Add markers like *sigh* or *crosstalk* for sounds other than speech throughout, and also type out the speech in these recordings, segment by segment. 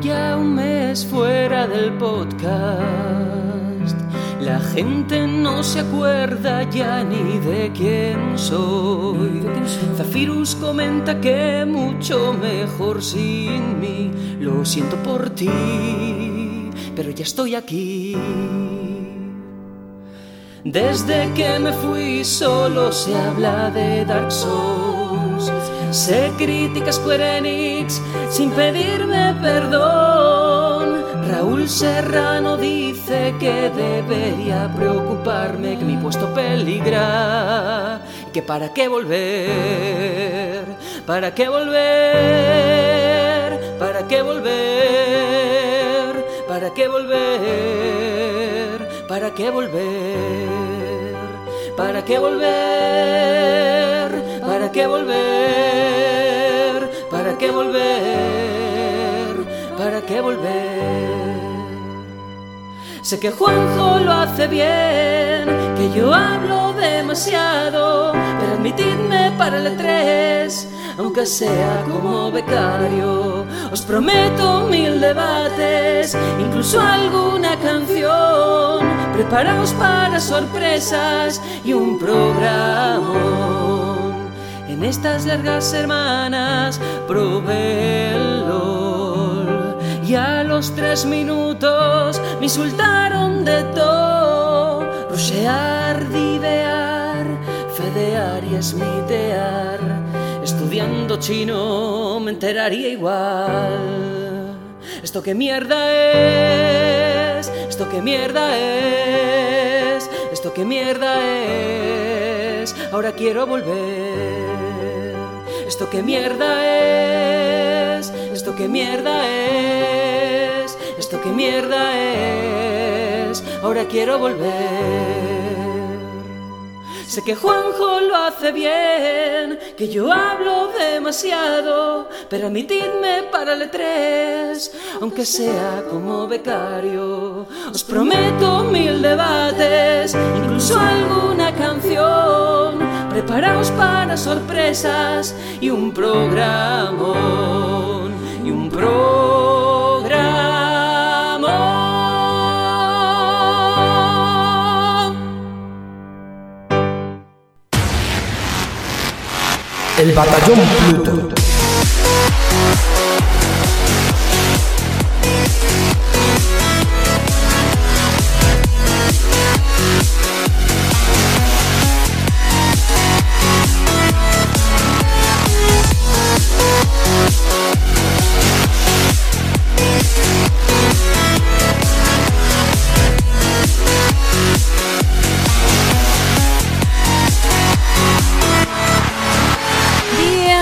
ya un mes fuera del podcast. La gente no se acuerda ya ni de quién soy. Zafirus comenta que mucho mejor sin mí. Lo siento por ti, pero ya estoy aquí. Desde que me fui solo se habla de Dark Souls. Se critica Square Enix sin pedirme perdón. Raúl Serrano dice que debería preocuparme que mi puesto peligra. Que para qué volver, para qué volver, para qué volver, para qué volver, para qué volver, para qué volver, para qué volver, para qué volver. Sé que Juanjo lo hace bien, que yo hablo demasiado, pero admitidme para el E3, aunque sea como becario. Os prometo mil debates, incluso alguna canción. Preparaos para sorpresas y un programa. En estas largas semanas probé LOL y a los tres minutos me insultaron de todo. Rushear, divear, fedear y esmitear. Estudiando chino me enteraría igual. ¿Esto qué mierda es? ¿Esto qué mierda es? ¿Esto qué mierda es? Ahora quiero volver. ¿Esto qué mierda es? ¿Esto qué mierda es? ¿Esto qué mierda es? Ahora quiero volver. Sé que Juanjo lo hace bien, que yo hablo demasiado, pero admitidme para el E3, aunque sea como becario. Os prometo mil debates, incluso alguna canción. Preparaos para sorpresas y un programa. Y un programa. El batallón Pluto.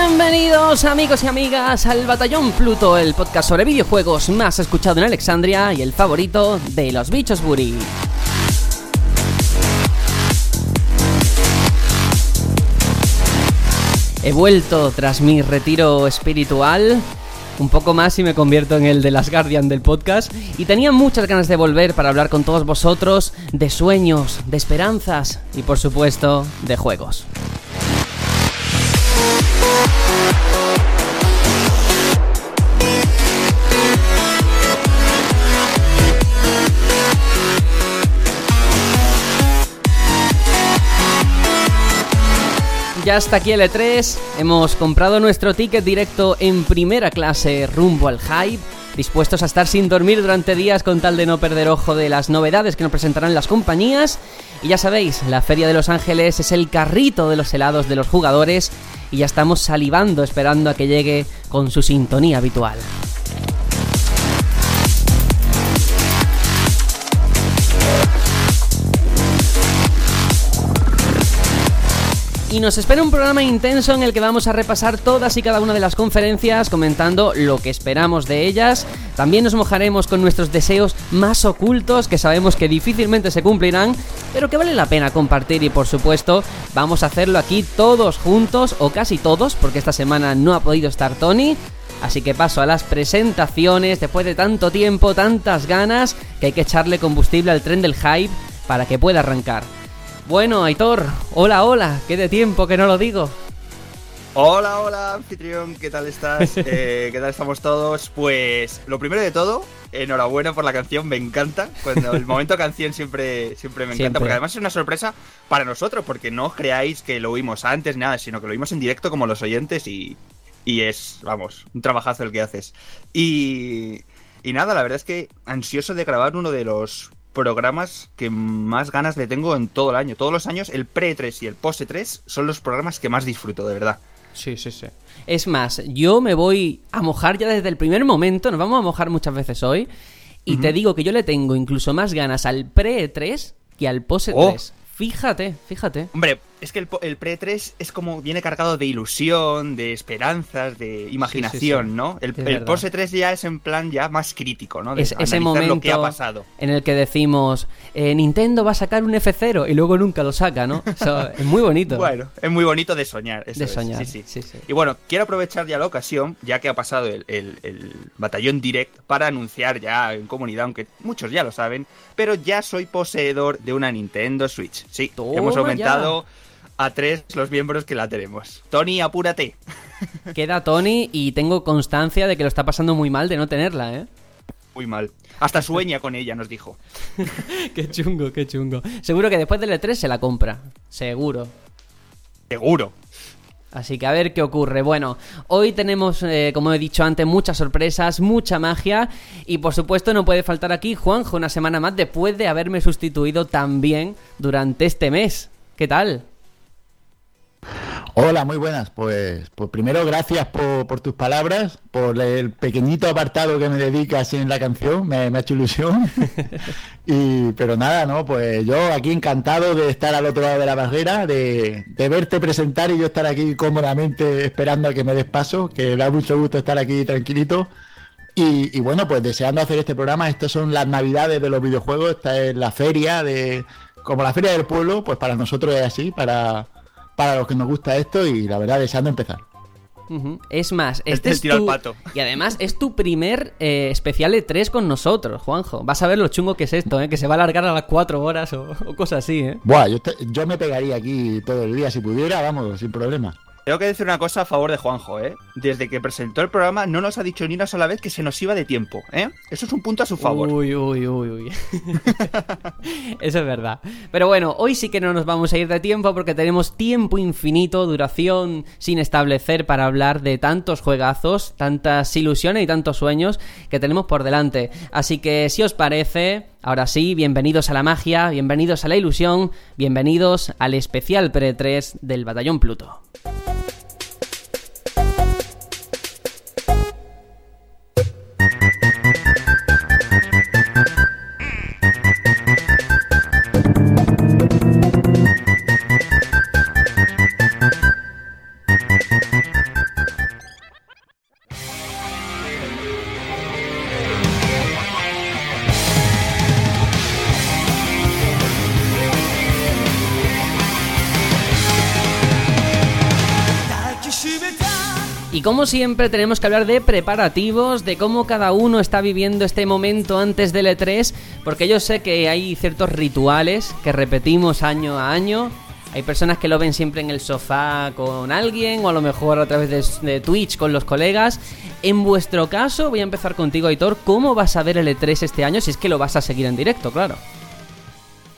Bienvenidos amigos y amigas al Batallón Pluto, el podcast sobre videojuegos más escuchado en Alexandria y el favorito de los bichos Buri. He vuelto tras mi retiro espiritual. Un poco más y me convierto en el de las Guardian del podcast. Y tenía muchas ganas de volver para hablar con todos vosotros de sueños, de esperanzas y por supuesto de juegos. Ya está aquí el E3, hemos comprado nuestro ticket directo en primera clase rumbo al hype, dispuestos a estar sin dormir durante días con tal de no perder ojo de las novedades que nos presentarán las compañías. Y ya sabéis, la Feria de Los Ángeles es el carrito de los helados de los jugadores y ya estamos salivando esperando a que llegue con su sintonía habitual. Y nos espera un programa intenso en el que vamos a repasar todas y cada una de las conferencias, comentando lo que esperamos de ellas. También nos mojaremos con nuestros deseos más ocultos, que sabemos que difícilmente se cumplirán, pero que vale la pena compartir y por supuesto vamos a hacerlo aquí todos juntos, o casi todos, porque esta semana no ha podido estar Tony. Así que paso a las presentaciones, después de tanto tiempo, tantas ganas, que hay que echarle combustible al tren del hype para que pueda arrancar. Bueno, Aitor, hola, hola, qué de tiempo que no lo digo. Hola, hola, anfitrión, ¿qué tal estás? *laughs* Eh, ¿Qué tal estamos todos? Pues lo primero de todo, enhorabuena por la canción, me encanta. Cuando el momento *laughs* canción siempre, siempre me encanta, Siempre. porque además es una sorpresa para nosotros, porque no creáis que lo oímos antes, ni nada, sino que lo oímos en directo como los oyentes y, y es, vamos, un trabajazo el que haces. Y, y nada, la verdad es que ansioso de grabar uno de los programas que más ganas le tengo en todo el año. Todos los años, el pre-3 y el post-3 son los programas que más disfruto, de verdad. Sí, sí, sí. Es más, yo me voy a mojar ya desde el primer momento, nos vamos a mojar muchas veces hoy, y te digo que yo le tengo incluso más ganas al pre-3 que al post-3. Oh. Fíjate, fíjate. Hombre, es que el, el pre-3 es como viene cargado de ilusión, de esperanzas, de imaginación, Sí, sí, sí. ¿no? El, el verdad. post-3 ya es en plan ya más crítico, ¿no? De Es, ese momento lo que ha pasado. en el que decimos, eh, Nintendo va a sacar un F0 y luego nunca lo saca, ¿no? Es muy bonito. *laughs* Bueno, es muy bonito de soñar. eso De es, soñar, sí, sí. sí, sí. Y bueno, quiero aprovechar ya la ocasión, ya que ha pasado el, el- el batallón direct, para anunciar ya en comunidad, aunque muchos ya lo saben, pero ya soy poseedor de una Nintendo Switch. Sí, hemos ya. A tres los miembros que la tenemos. Tony, apúrate. *laughs* Queda Tony y tengo constancia de que lo está pasando muy mal de no tenerla, ¿eh? Muy mal. Hasta sueña con ella, nos dijo. *laughs* qué chungo, qué chungo. Seguro que después del E3 se la compra. Seguro. Seguro. Así que a ver qué ocurre. Bueno, hoy tenemos, eh, como he dicho antes, muchas sorpresas, mucha magia. Y por supuesto no puede faltar aquí Juanjo una semana más después de haberme sustituido también durante este mes. ¿Qué tal? Hola, muy buenas. Pues, pues primero gracias por, por tus palabras, por el pequeñito apartado que me dedicas en la canción, me, me ha hecho ilusión. *laughs* y, pero nada, ¿no? Pues yo aquí encantado de estar al otro lado de la barrera, de, de verte presentar y yo estar aquí cómodamente esperando a que me des paso, que me da mucho gusto estar aquí tranquilito. Y, y bueno, pues deseando hacer este programa, estas son las navidades de los videojuegos, esta es la feria de... Como la feria del pueblo, pues para nosotros es así, para, para los que nos gusta esto y la verdad deseando empezar. Es más, este el es tiro al tu... pato. Y además es tu primer eh, especial E3 con nosotros, Juanjo. Vas a ver lo chungo que es esto, ¿eh? Que se va a alargar a las 4 horas o, o cosas así, ¿eh? Buah, yo, te- yo me pegaría aquí todo el día si pudiera, vamos, sin problema. Tengo que decir una cosa a favor de Juanjo, ¿eh? Desde que presentó el programa no nos ha dicho ni una sola vez que se nos iba de tiempo, ¿eh? Eso es un punto a su favor. Uy, uy, uy, uy. *laughs* Eso es verdad. Pero bueno, hoy sí que no nos vamos a ir de tiempo porque tenemos tiempo infinito, duración sin establecer para hablar de tantos juegazos, tantas ilusiones y tantos sueños que tenemos por delante. Así que si os parece, ahora sí, bienvenidos a la magia, bienvenidos a la ilusión, bienvenidos al especial pre-3 del Batallón Pluto. Y como siempre tenemos que hablar de preparativos, de cómo cada uno está viviendo este momento antes del E3, porque yo sé que hay ciertos rituales que repetimos año a año. Hay personas que lo ven siempre en el sofá con alguien o a lo mejor a través de, de Twitch con los colegas. En vuestro caso, voy a empezar contigo, Aitor. ¿Cómo vas a ver el E3 este año? Si es que lo vas a seguir en directo, claro.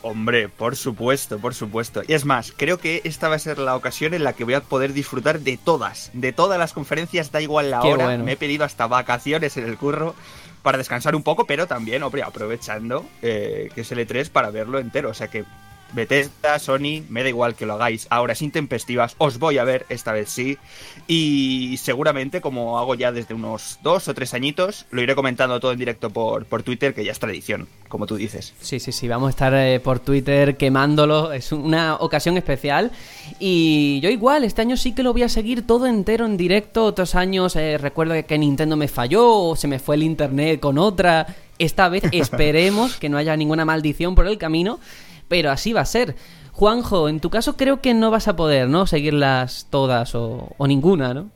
Hombre, por supuesto, por supuesto. Y es más, creo que esta va a ser la ocasión en la que voy a poder disfrutar de todas, de todas las conferencias, da igual la Qué hora. bueno. Me he pedido hasta vacaciones en el curro para descansar un poco, pero también, hombre, aprovechando eh, que es el E3 para verlo entero. O sea que Bethesda, Sony, me da igual que lo hagáis a horas intempestivas, os voy a ver, esta vez sí. Y seguramente, como hago ya desde unos dos o tres añitos, lo iré comentando todo en directo por, por Twitter, que ya es tradición, como tú dices. Sí, sí, sí, vamos a estar eh, por Twitter quemándolo, es una ocasión especial. Y yo igual, este año sí que lo voy a seguir todo entero en directo. Otros años eh, recuerdo que Nintendo me falló o se me fue el internet con otra. Esta vez *laughs* esperemos que no haya ninguna maldición por el camino, pero así va a ser. Juanjo, en tu caso creo que no vas a poder, ¿no? Seguirlas todas o, o ninguna, ¿no?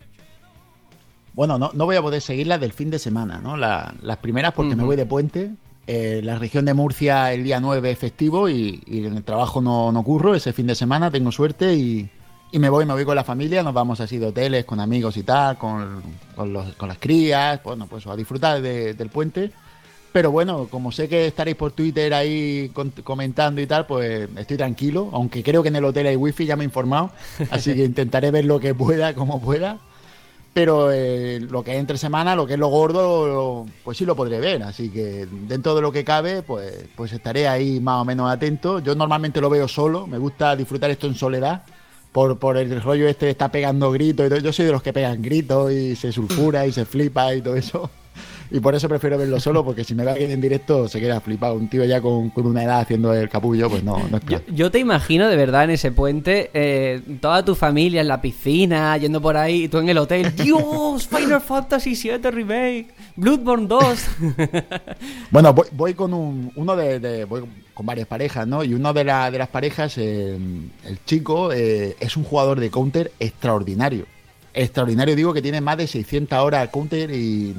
Bueno, no, no voy a poder seguirlas del fin de semana, ¿no? La- las primeras porque me voy de puente. Eh, la región de Murcia el día 9 es festivo y, y en el trabajo no, no curro ese fin de semana, tengo suerte y, y me voy, me voy con la familia, nos vamos así de hoteles, con amigos y tal, con, con, los- con las crías, bueno, pues a disfrutar de- del puente. Pero bueno, como sé que estaréis por Twitter ahí comentando y tal, pues estoy tranquilo, aunque creo que en el hotel hay wifi, ya me he informado, así que *laughs* intentaré ver lo que pueda, como pueda. Pero eh, lo que es entre semana, lo que es lo gordo, lo- pues sí lo podré ver. Así que dentro de lo que cabe, pues, pues estaré ahí más o menos atento. Yo normalmente lo veo solo, me gusta disfrutar esto en soledad. Por, por el rollo este de estar pegando gritos y todo. Yo soy de los que pegan gritos y se sulfura y se flipa y todo eso. Y por eso prefiero verlo solo, porque si me ve alguien en directo se queda flipado. Un tío ya con, con una edad haciendo el capullo, pues no, no es Yo, yo te imagino de verdad en ese puente, eh, toda tu familia en la piscina, yendo por ahí, y tú en el hotel. *laughs* ¡Dios! Final Fantasy VII Remake, Bloodborne 2. *laughs* Bueno, voy, voy con un, uno de, de- voy con varias parejas, ¿no? Y uno de, la- de las parejas, eh, el chico, eh, es un jugador de counter extraordinario. Extraordinario, digo que tiene más de 600 horas counter y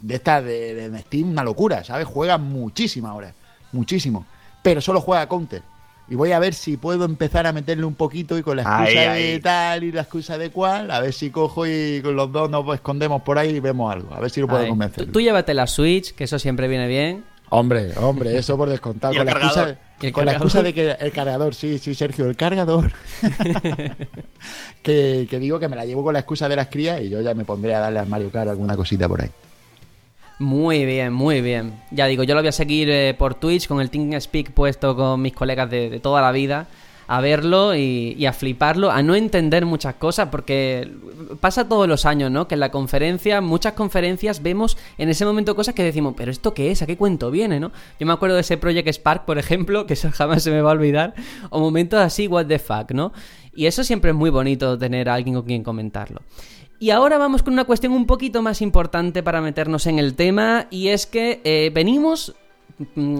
de esta de, de Steam, una locura, ¿sabes? Juega muchísimas horas, muchísimo. Pero solo juega counter. Y voy a ver si puedo empezar a meterle un poquito y con la excusa Ahí, de ahí. tal y la excusa de cual, a ver si cojo y con los dos nos escondemos por ahí y vemos algo. A ver si lo puedo Ay, convencer. tú, tú llévate la Switch, que eso siempre viene bien. Hombre, hombre, eso por descontado. Y Con, el la excusa, cargador. Con la excusa de que el cargador, sí, sí, Sergio, el cargador. *laughs* que, que digo que me la llevo con la excusa de las crías y yo ya me pondré a darle al Mario Kart alguna cosita por ahí. Muy bien, muy bien. Ya digo, yo lo voy a seguir eh, por Twitch con el TeamSpeak puesto con mis colegas de, de toda la vida. A verlo y, y a fliparlo, a no entender muchas cosas, porque pasa todos los años, ¿no? Que en la conferencia, muchas conferencias, vemos en ese momento cosas que decimos, ¿pero esto qué es? ¿A qué cuento viene, no? Yo me acuerdo de ese Project Spark, por ejemplo, que eso *laughs* jamás se me va a olvidar, o momentos así, what the fuck, ¿no? Y eso siempre es muy bonito tener a alguien con quien comentarlo. Y ahora vamos con una cuestión un poquito más importante para meternos en el tema, y es que eh, venimos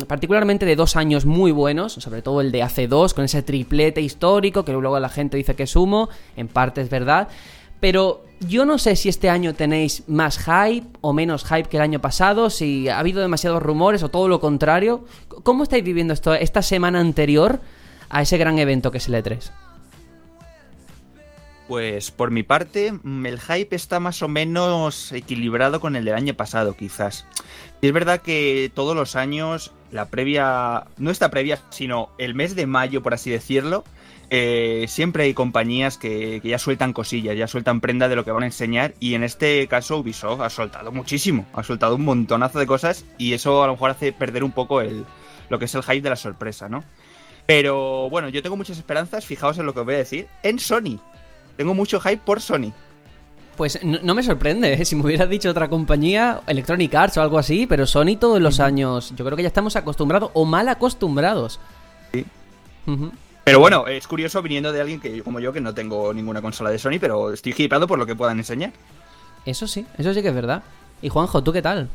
particularmente de dos años muy buenos, sobre todo el de hace dos, con ese triplete histórico, que luego la gente dice que es humo, en parte es verdad, pero yo no sé si este año tenéis más hype o menos hype que el año pasado, si ha habido demasiados rumores o todo lo contrario. ¿Cómo estáis viviendo esto esta semana anterior a ese gran evento que es el E E3? Pues por mi parte, mm, el hype está más o menos equilibrado con el del año pasado, quizás. Y es verdad que todos los años, la previa, no esta previa, sino el mes de mayo, por así decirlo, eh, siempre hay compañías que, ya sueltan cosillas, ya sueltan prenda de lo que van a enseñar. Y en este caso, Ubisoft ha soltado muchísimo, ha soltado un montonazo de cosas y eso a lo mejor hace perder un poco el, lo que es el hype de la sorpresa, ¿no? Pero bueno, yo tengo muchas esperanzas, fijaos en lo que os voy a decir, en Sony. Tengo mucho hype por Sony. Pues no, no me sorprende, ¿eh? *laughs* si me hubieras dicho otra compañía, Electronic Arts o algo así, pero Sony todos los años, yo creo que ya estamos acostumbrados o mal acostumbrados. Sí. Pero bueno, es curioso viniendo de alguien que como yo, que no tengo ninguna consola de Sony, pero estoy hypeado por lo que puedan enseñar. Eso sí, eso sí que es verdad. Y Juanjo, ¿tú qué tal?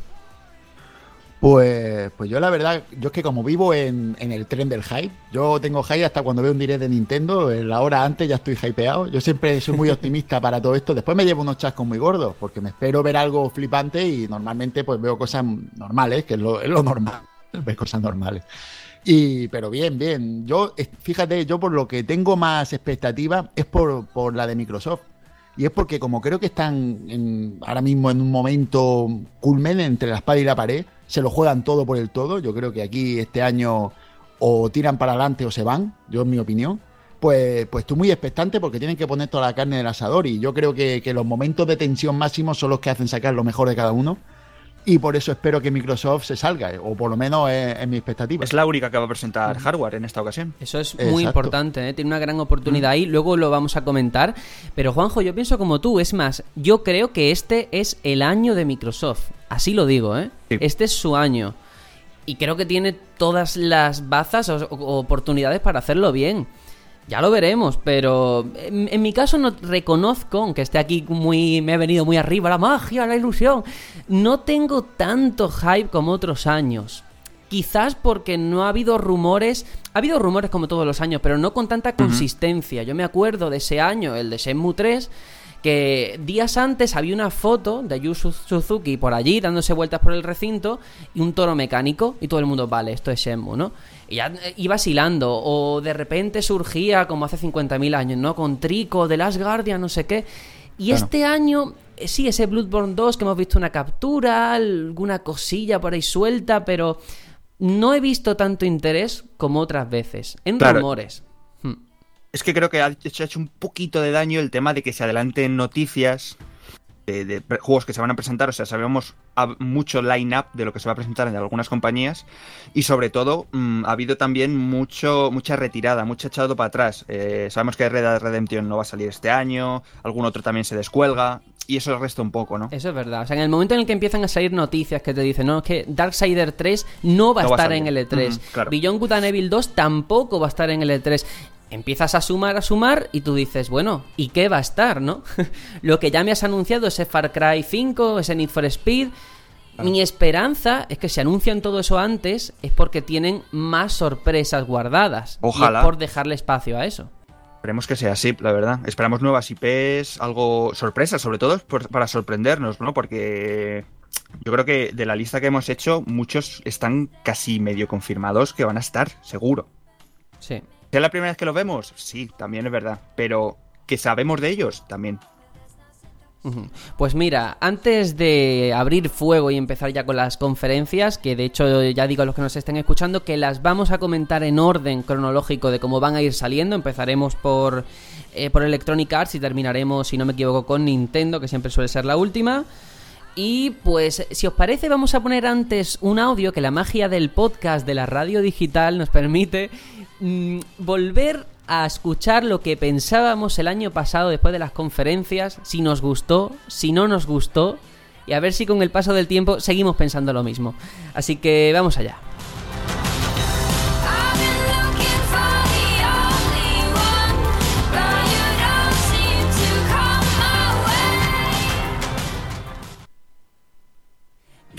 Pues, pues yo la verdad, yo es que como vivo en, en el tren del hype, yo tengo hype hasta cuando veo un direct de Nintendo, en la hora antes ya estoy hypeado. Yo siempre soy muy *laughs* optimista para todo esto. Después me llevo unos chascos muy gordos, porque me espero ver algo flipante y normalmente pues veo cosas normales, que es lo, es lo normal, *laughs* ver cosas normales. Y, pero bien, bien. Yo, eh, fíjate, yo por lo que tengo más expectativa es por, por la de Microsoft. Y es porque como creo que están ahora mismo en un momento culmen entre la espada y la pared, se lo juegan todo por el todo. Yo creo que aquí este año o tiran para adelante o se van, yo en mi opinión. Pues, pues estoy muy expectante porque tienen que poner toda la carne del asador y yo creo que, que los momentos de tensión máximos son los que hacen sacar lo mejor de cada uno. Y por eso espero que Microsoft se salga, o por lo menos es, es mi expectativa. Es la única que va a presentar hardware en esta ocasión. Eso es Exacto. muy importante, ¿eh? tiene una gran oportunidad ahí, luego lo vamos a comentar. Pero Juanjo, yo pienso como tú, es más, yo creo que este es el año de Microsoft, así lo digo, ¿eh? Sí. Este es su año. Y creo que tiene todas las bazas o, o oportunidades para hacerlo bien. Ya lo veremos, pero en, en mi caso no reconozco, aunque esté aquí muy, me he venido muy arriba, la magia, la ilusión, no tengo tanto hype como otros años. Quizás porque no ha habido rumores, ha habido rumores como todos los años, pero no con tanta consistencia. Yo me acuerdo de ese año, el de Shenmue 3, que días antes había una foto de Yu Su- Suzuki por allí dándose vueltas por el recinto y un toro mecánico y todo el mundo, vale, esto es Shenmue, ¿no? Y ya eh, iba hilando o de repente surgía como hace 50.000 años, ¿no? Con Trico, de Last Guardian, no sé qué. Y Claro. este año, eh, sí, ese Bloodborne 2 que hemos visto una captura, alguna cosilla por ahí suelta, pero no he visto tanto interés como otras veces. En Claro. rumores. Hmm. Es que creo que ha hecho un poquito de daño el tema de que se adelanten noticias de, de pre- juegos que se van a presentar. O sea, sabemos a- mucho line-up de lo que se va a presentar en algunas compañías. Y sobre todo, mm, ha habido también mucho, mucha retirada, mucho echado para atrás. Eh, sabemos que Red Dead Redemption no va a salir este año, algún otro también se descuelga. Y eso resta un poco, ¿no? Eso es verdad. O sea, en el momento en el que empiezan a salir noticias que te dicen, no, es que Darksider 3 no va a No va a estar en el E3. Ujú, claro. Beyond Good and Evil 2 tampoco va a estar en el E3. Empiezas a sumar, a sumar y tú dices, bueno, ¿y qué va a estar, no? *laughs* Lo que ya me has anunciado, ese Far Cry 5, ese Need for Speed. Mi esperanza es que si anuncian todo eso antes es porque tienen más sorpresas guardadas. Y es Ojalá. por dejarle espacio a eso. Esperemos que sea así, la verdad. Esperamos nuevas IPs, algo sorpresas, sobre todo por- para sorprendernos, ¿no? Porque yo creo que de la lista que hemos hecho, muchos están casi medio confirmados que van a estar, seguro. Sí. ¿Es la primera vez que los vemos? Sí, también es verdad. Pero que sabemos de ellos, también. Pues mira, antes de abrir fuego y empezar ya con las conferencias, que de hecho ya digo a los que nos estén escuchando que las vamos a comentar en orden cronológico de cómo van a ir saliendo, empezaremos por, eh, por Electronic Arts y terminaremos, si no me equivoco, con Nintendo, que siempre suele ser la última. Y pues, si os parece, vamos a poner antes un audio que la magia del podcast de la radio digital nos permite mm, volver a escuchar lo que pensábamos el año pasado después de las conferencias, si nos gustó, si no nos gustó, y a ver si con el paso del tiempo seguimos pensando lo mismo. Así que vamos allá.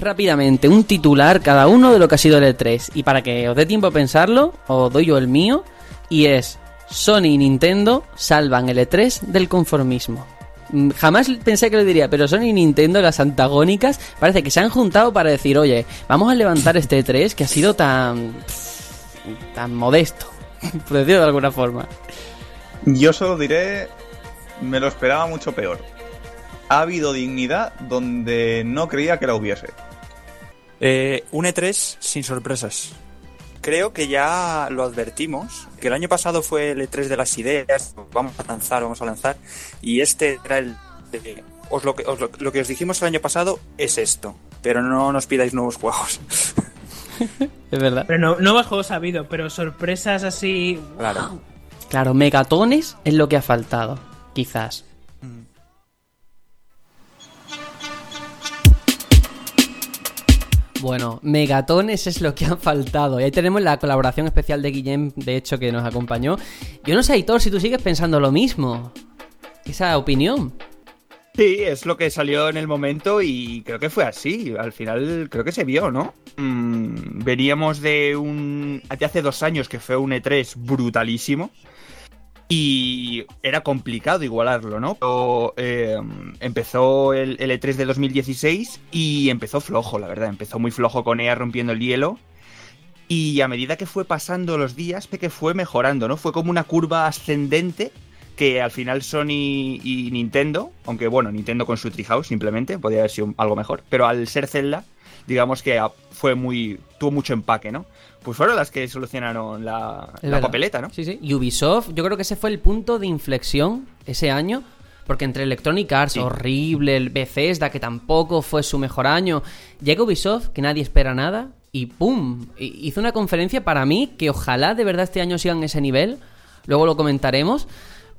Rápidamente, un titular cada uno de lo que ha sido el E3. Y para que os dé tiempo a pensarlo, os doy yo el mío. Y es, Sony y Nintendo salvan el E3 del conformismo. Mm, Jamás pensé que lo diría, pero Sony y Nintendo, las antagónicas, parece que se han juntado para decir, oye, vamos a levantar este E3 que ha sido tan... tan modesto, *laughs* por decirlo de alguna forma. Yo solo diré, me lo esperaba mucho peor. Ha habido dignidad donde no creía que la hubiese. Eh, un E3 sin sorpresas. Creo que ya lo advertimos, que el año pasado fue el E3 de las ideas, vamos a lanzar, vamos a lanzar, y este era el... de- os lo, que, os lo, lo que os dijimos el año pasado es esto, pero no nos pidáis nuevos juegos. *laughs* Es verdad. Pero no, nuevos juegos ha habido, pero sorpresas así. Claro. Claro, megatones es lo que ha faltado, quizás. Bueno, megatones es lo que han faltado. Y ahí tenemos la colaboración especial de Guillem, de hecho, que nos acompañó. Yo no sé, Aitor, si tú sigues pensando lo mismo. Esa opinión. Sí, es lo que salió en el momento y creo que fue así. Al final creo que se vio, ¿no? Mm, veníamos de un... de hace dos años que fue un E3 brutalísimo y era complicado igualarlo, ¿no? Pero, eh, empezó el, el E3 de 2016 y empezó flojo, la verdad. Empezó muy flojo con EA rompiendo el hielo. Y a medida que fue pasando los días, que fue mejorando, ¿no? Fue como una curva ascendente que al final Sony y Nintendo, aunque bueno, Nintendo con su Treehouse simplemente, podría haber sido algo mejor, pero al ser Zelda, digamos que fue muy tuvo mucho empaque, ¿no? Pues fueron las que solucionaron la, la papeleta, ¿no? Sí, sí. Y Ubisoft, yo creo que ese fue el punto de inflexión ese año. Porque entre Electronic Arts, Sí. horrible, el Bethesda, que tampoco fue su mejor año, llega Ubisoft, que nadie espera nada, y ¡pum! Hizo una conferencia para mí que ojalá de verdad este año sigan ese nivel. Luego lo comentaremos.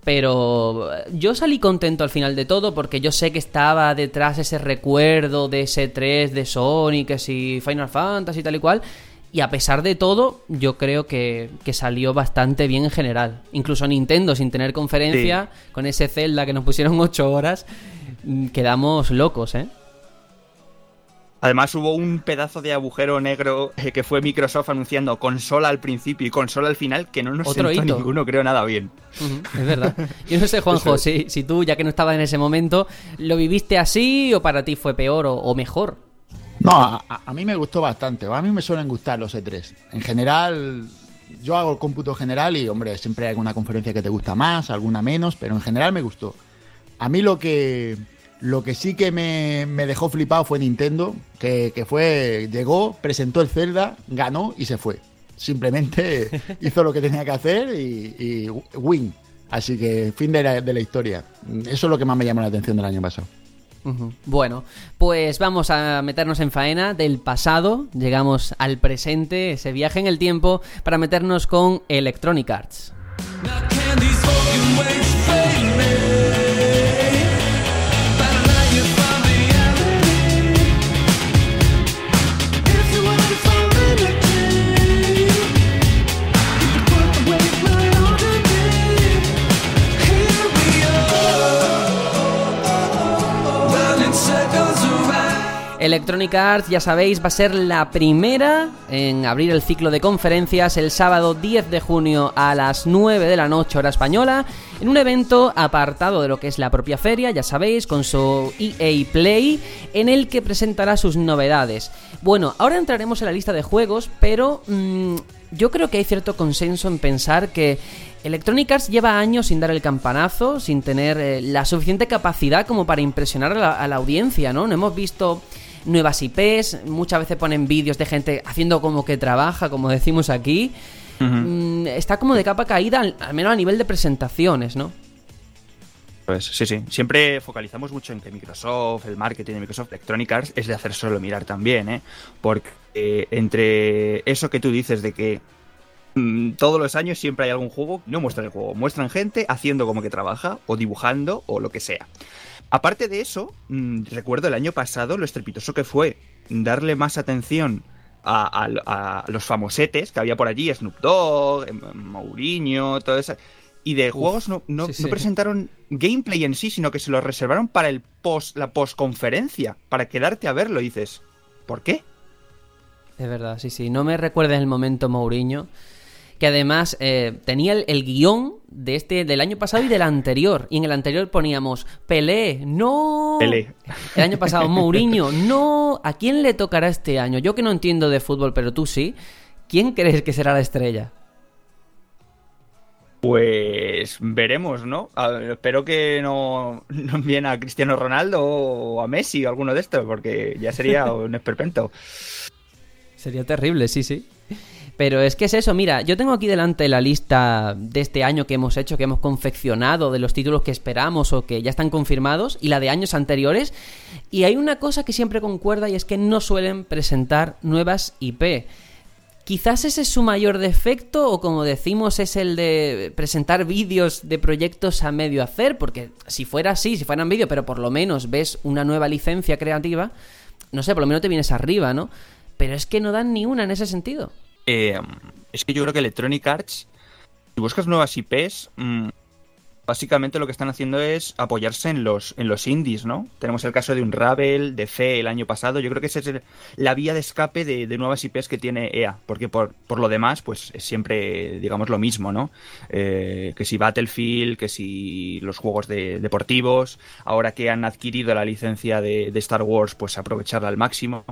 Pero yo salí contento al final de todo porque yo sé que estaba detrás ese recuerdo de ese 3 de Sony, que si Final Fantasy y tal y cual. Y a pesar de todo, yo creo que, que salió bastante bien en general. Incluso Nintendo, sin tener conferencia, con ese Zelda que nos pusieron *laughs* 8 horas, mm, quedamos locos, ¿eh? Además hubo un pedazo de agujero negro eh, que fue Microsoft anunciando consola al principio y consola al final que no nos Otro sentó hito. ninguno creo nada bien. Es verdad. Yo no sé, *laughs* Juanjo, si, si tú, ya que no estabas en ese momento, ¿lo viviste así o para ti fue peor o, o mejor? No, a, a- mí me gustó bastante. A mí me suelen gustar los E3. En general, yo hago el cómputo general y, hombre, siempre hay alguna conferencia que te gusta más, alguna menos, pero en general me gustó. A mí lo que, lo que sí que me, me dejó flipado fue Nintendo, que, que fue, llegó, presentó el Zelda, ganó y se fue. Simplemente *laughs* hizo lo que tenía que hacer y, y win. Así que fin de la, de la historia. Eso es lo que más me llamó la atención del año pasado. Bueno, pues vamos a meternos en faena del pasado, llegamos al presente, ese viaje en el tiempo, para meternos con Electronic Arts. Electronic Arts, ya sabéis, va a ser la primera en abrir el ciclo de conferencias el sábado 10 de junio a las 9 de la noche hora española, en un evento apartado de lo que es la propia feria, ya sabéis, con su EA Play, en el que presentará sus novedades. Bueno, ahora entraremos en la lista de juegos, pero mm, yo creo que hay cierto consenso en pensar que Electronic Arts lleva años sin dar el campanazo, sin tener eh, la suficiente capacidad como para impresionar a la, a la audiencia, ¿no? No hemos visto nuevas IPs, muchas veces ponen vídeos de gente haciendo como que trabaja, como decimos aquí. Mm, está como de capa caída, al, menos a nivel de presentaciones, ¿no? Pues sí, sí. Siempre focalizamos mucho en que Microsoft, el marketing de Microsoft Electronic Arts es de hacer solo mirar también, ¿eh? Porque eh, entre eso que tú dices de que mm, todos los años siempre hay algún juego, no muestran el juego, muestran gente haciendo como que trabaja o dibujando o lo que sea. Aparte de eso, mm, recuerdo el año pasado lo estrepitoso que fue darle más atención a, a- a los famosetes que había por allí, Snoop Dogg, em, Mourinho, todo eso. Y de juegos no, no- sí, sí. no presentaron gameplay en sí, sino que se lo reservaron para el post, la postconferencia, para quedarte a verlo. Y dices, ¿por qué? Es verdad, sí, sí. No me recuerdes el momento Mourinho. Que además eh, tenía el, el guion de este del año pasado y del anterior. Y en el anterior poníamos Pelé, no. Pelé. El año pasado Mourinho, *laughs* no. ¿A quién le tocará este año? Yo que no entiendo de fútbol, pero tú sí. ¿Quién crees que será la estrella? Pues veremos, ¿no? A ver, espero que no, no envíen a Cristiano Ronaldo o a Messi o alguno de estos, porque ya sería *laughs* un esperpento. Sería terrible, sí, sí. Pero es que es eso, mira, yo tengo aquí delante la lista de este año que hemos hecho, que hemos confeccionado, de los títulos que esperamos o que ya están confirmados, y la de años anteriores. Y hay una cosa que siempre concuerda y es que no suelen presentar nuevas IP. Quizás ese es su mayor defecto o como decimos es el de presentar vídeos de proyectos a medio hacer, porque si fuera así, si fueran vídeos, pero por lo menos ves una nueva licencia creativa, no sé, por lo menos te vienes arriba, ¿no? Pero es que no dan ni una en ese sentido. Eh, es que yo creo que Electronic Arts, si buscas nuevas IPs, mm, básicamente lo que están haciendo es apoyarse en los, en los indies, ¿no? Tenemos el caso de Unravel, de Fe el año pasado. Yo creo que esa es la vía de escape de, de nuevas IPs que tiene EA, porque por, por lo demás, pues es siempre, digamos, lo mismo, ¿no? Eh, que si Battlefield, que si los juegos de, deportivos, ahora que han adquirido la licencia de, de Star Wars, pues aprovecharla al máximo.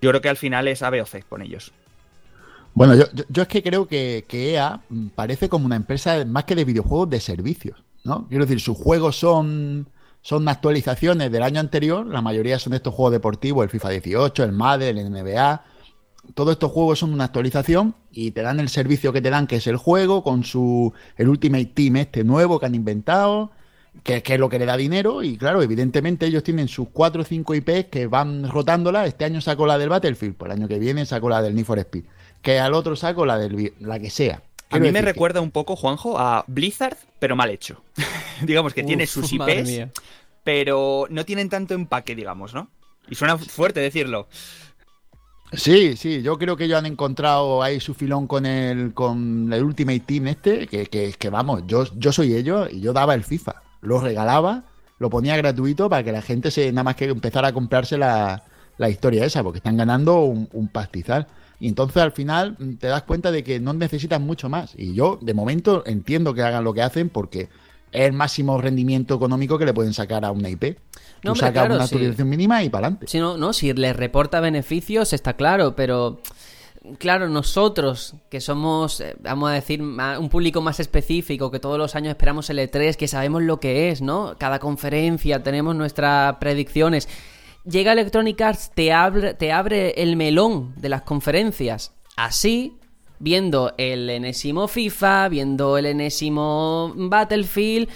Yo creo que al final es A, B o C con ellos. Bueno, yo, yo, es que creo que, EA mm, parece como una empresa más que de videojuegos de servicios, ¿no? Quiero decir, sus juegos son, son actualizaciones del año anterior, la mayoría son estos juegos deportivos, el FIFA 18, el Madden, el NBA. Todos estos juegos son una actualización y te dan el servicio que te dan, que es el juego, con su el Ultimate Team este nuevo que han inventado, que, es lo que le da dinero. Y claro, evidentemente ellos tienen sus 4 o 5 IPs que van rotándola. Este año sacó la del Battlefield, pues el año que viene sacó la del Need for Speed. Que al otro saco la del la que sea. A mí me que- recuerda un poco, Juanjo, a Blizzard, pero mal hecho. *laughs* digamos que tiene sus IPs, pero no tienen tanto empaque, digamos, ¿no? Y suena fuerte decirlo. Sí, sí, yo creo que ellos han encontrado ahí su filón con el, con el Ultimate Team este, que, que, que vamos, yo, yo soy ellos y yo daba el FIFA, lo regalaba, lo ponía gratuito para que la gente se nada más que empezara a comprarse la- la historia esa, porque están ganando un, un pastizal. Y entonces al final te das cuenta de que no necesitas mucho más. Y yo, de momento, entiendo que hagan lo que hacen porque es el máximo rendimiento económico que le pueden sacar a una IP. No, Tú hombre, sacas claro, una sí. actualización mínima y para adelante. Si no, no, si les reporta beneficios está claro, pero claro, nosotros que somos, eh, vamos a decir, un público más específico, que todos los años esperamos el E3, que sabemos lo que es, ¿no? Cada conferencia tenemos nuestras predicciones. Llega Electronic Arts, te abre, el melón de las conferencias. Así, viendo el enésimo FIFA, viendo el enésimo Battlefield,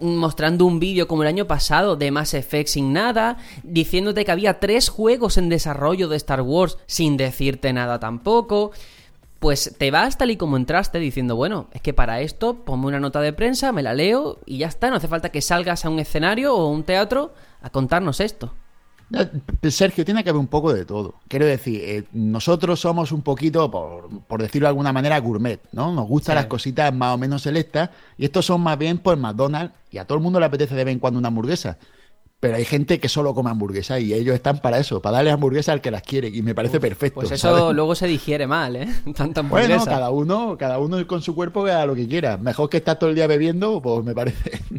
mostrando un vídeo como el año pasado de Mass Effect sin nada, diciéndote que había tres juegos en desarrollo de Star Wars sin decirte nada tampoco. Pues te vas tal y como entraste diciendo, bueno, es que para esto ponme una nota de prensa, me la leo y ya está, no hace falta que salgas a un escenario o un teatro a contarnos esto. Eh, Sergio, tiene que haber un poco de todo. Quiero decir, eh, nosotros somos un poquito, por, por decirlo de alguna manera, gourmet, ¿no? Nos gustan Sí. las cositas más o menos selectas y estos son más bien pues McDonald's y a todo el mundo le apetece de vez en cuando una hamburguesa. Pero hay gente que solo come hamburguesa y ellos están para eso, para darle hamburguesa al que las quiere y me parece perfecto. Pues eso ¿sabes? luego se digiere mal, ¿eh? *laughs* Tanta Bueno, hamburguesa. cada uno, cada uno con su cuerpo que haga lo que quiera. Mejor que estar todo el día bebiendo, pues me parece. *laughs*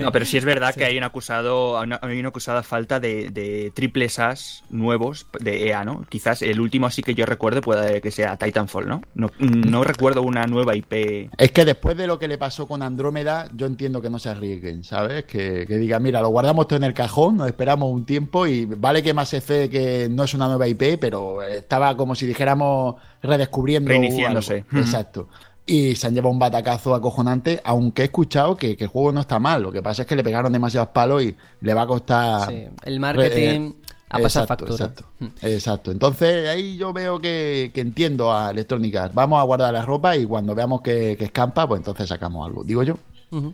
No, pero sí es verdad que hay un acusado, una- hay una acusada falta de, de triples As nuevos de EA, ¿no? Quizás el último así que yo recuerde puede que sea Titanfall, ¿no? No, no recuerdo una nueva IP. Es que después de lo que le pasó con Andrómeda, yo entiendo que no se arriesguen, ¿sabes? Que, que digan, mira, lo guardamos todo en el cajón, nos esperamos un tiempo y vale que más F que no es una nueva IP, pero estaba como si dijéramos redescubriendo. Reiniciándose. algo. Exacto. Y se han llevado un batacazo acojonante, aunque he escuchado que, que el juego no está mal. Lo que pasa es que le pegaron demasiados palos y le va a costar. Sí, el marketing a pasar exacto, factura. Exacto, exacto. Entonces ahí yo veo que, que entiendo a Electronic Arts. Vamos a guardar la ropa y cuando veamos que, que escampa, pues entonces sacamos algo. Digo yo.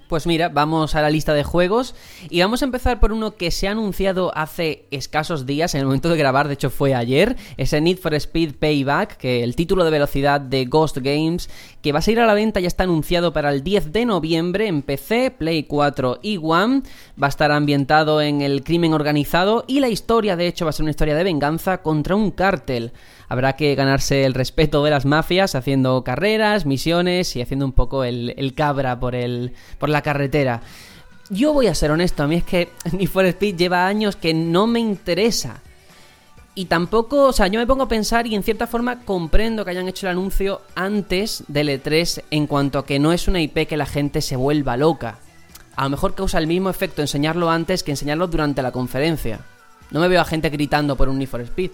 Pues mira, vamos a la lista de juegos y vamos a empezar por uno que se ha anunciado hace escasos días, en el momento de grabar, de hecho fue ayer, ese Need for Speed Payback, que el título de velocidad de Ghost Games, que va a salir a la venta, ya está anunciado para el 10 de noviembre en PC, Play 4 y One, va a estar ambientado en el crimen organizado y la historia de hecho va a ser una historia de venganza contra un cártel. Habrá que ganarse el respeto de las mafias haciendo carreras, misiones y haciendo un poco el cabra por, el, por la carretera. Yo voy a ser honesto, a mí es que *laughs* Need for Speed lleva años que no me interesa. Y tampoco, o sea, yo me pongo a pensar y en cierta forma comprendo que hayan hecho el anuncio antes del E3 en cuanto a que no es una IP que la gente se vuelva loca. A lo mejor causa el mismo efecto enseñarlo antes que enseñarlo durante la conferencia. No me veo a gente gritando por un Need for Speed.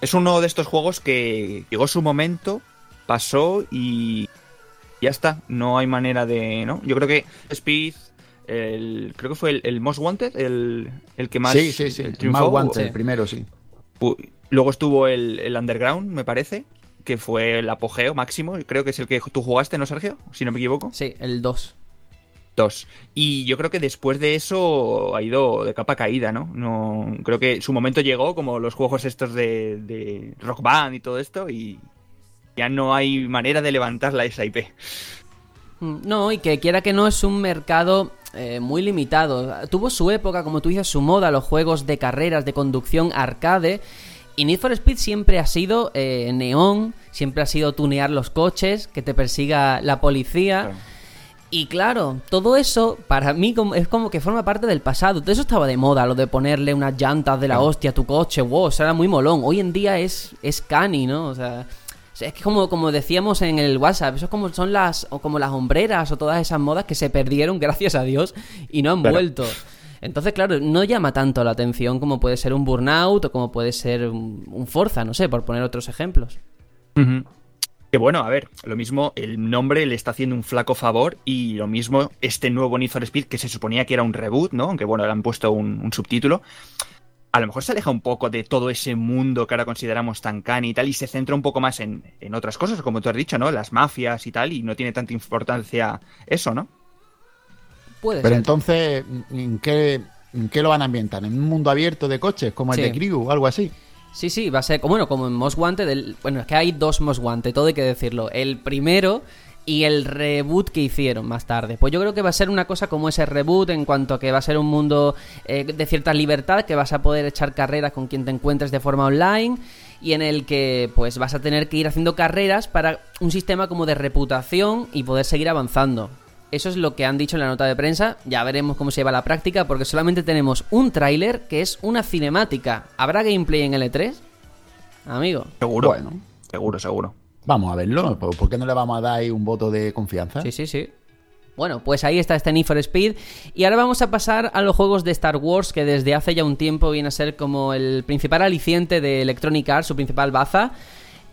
Es uno de estos juegos que llegó su momento, pasó y ya está. No hay manera de. ¿no? Yo creo que Speed. El, creo que fue el, el Most Wanted, el, el que más. sí, sí, sí. el más el primero, sí. Luego estuvo el, el Underground, me parece, que fue el apogeo máximo. Creo que es el que tú jugaste, ¿no, Sergio? Si no me equivoco. Sí, el 2. Dos. Y yo creo que después de eso ha ido de capa caída, ¿no? no creo que su momento llegó, como los juegos estos de, de Rock Band y todo esto, y ya no hay manera de levantarla esa IP. Mm, No, y que quiera que no es un mercado eh, muy limitado. Tuvo su época, como tú dices, su moda, los juegos de carreras, de conducción arcade. Y Need for Speed siempre ha sido eh, neón, siempre ha sido tunear los coches, que te persiga la policía. Y claro, todo eso para mí es como que forma parte del pasado. Todo eso estaba de moda, lo de ponerle unas llantas de la hostia a tu coche, wow, eso era muy molón. Hoy en día es, es cani, ¿no? O sea, o sea, es que como, como decíamos en el WhatsApp, eso es como son las, o como las hombreras o todas esas modas que se perdieron, *laughs* gracias a Dios, y no han vuelto. Entonces, claro, no llama tanto la atención como puede ser un Burnout o como puede ser un, un Forza, no sé, por poner otros ejemplos. Que bueno, a ver, lo mismo el nombre le está haciendo un flaco favor y lo mismo este nuevo Need for Speed que se suponía que era un reboot, ¿no? Aunque bueno, le han puesto un, un subtítulo. A lo mejor se aleja un poco de todo ese mundo que ahora consideramos tan cani y tal y se centra un poco más en, en otras cosas, como tú has dicho, ¿no? Las mafias y tal y no tiene tanta importancia eso, ¿no? Puede Pero ser. entonces, ¿en qué, en qué lo van a ambientar? ¿En un mundo abierto de coches, como el de Crew o algo así? Sí, sí, va a ser como, bueno, como en Most Wanted. el- bueno, es que hay dos Most Wanted, todo hay que decirlo. El primero y el reboot que hicieron más tarde. Pues yo creo que va a ser una cosa como ese reboot en cuanto a que va a ser un mundo eh, de cierta libertad, que vas a poder echar carreras con quien te encuentres de forma online y en el que pues vas a tener que ir haciendo carreras para un sistema como de reputación y poder seguir avanzando. Eso es lo que han dicho en la nota de prensa. Ya veremos cómo se lleva a la práctica porque solamente tenemos un tráiler que es una cinemática. ¿Habrá gameplay en L3? Amigo. Seguro. Bueno. Seguro, seguro. Vamos a verlo. ¿Por qué no le vamos a dar ahí un voto de confianza? Sí, sí, sí. Bueno, pues ahí está este Need for Speed. Y ahora vamos a pasar a los juegos de Star Wars, que desde hace ya un tiempo viene a ser como el principal aliciente de Electronic Arts, su principal baza.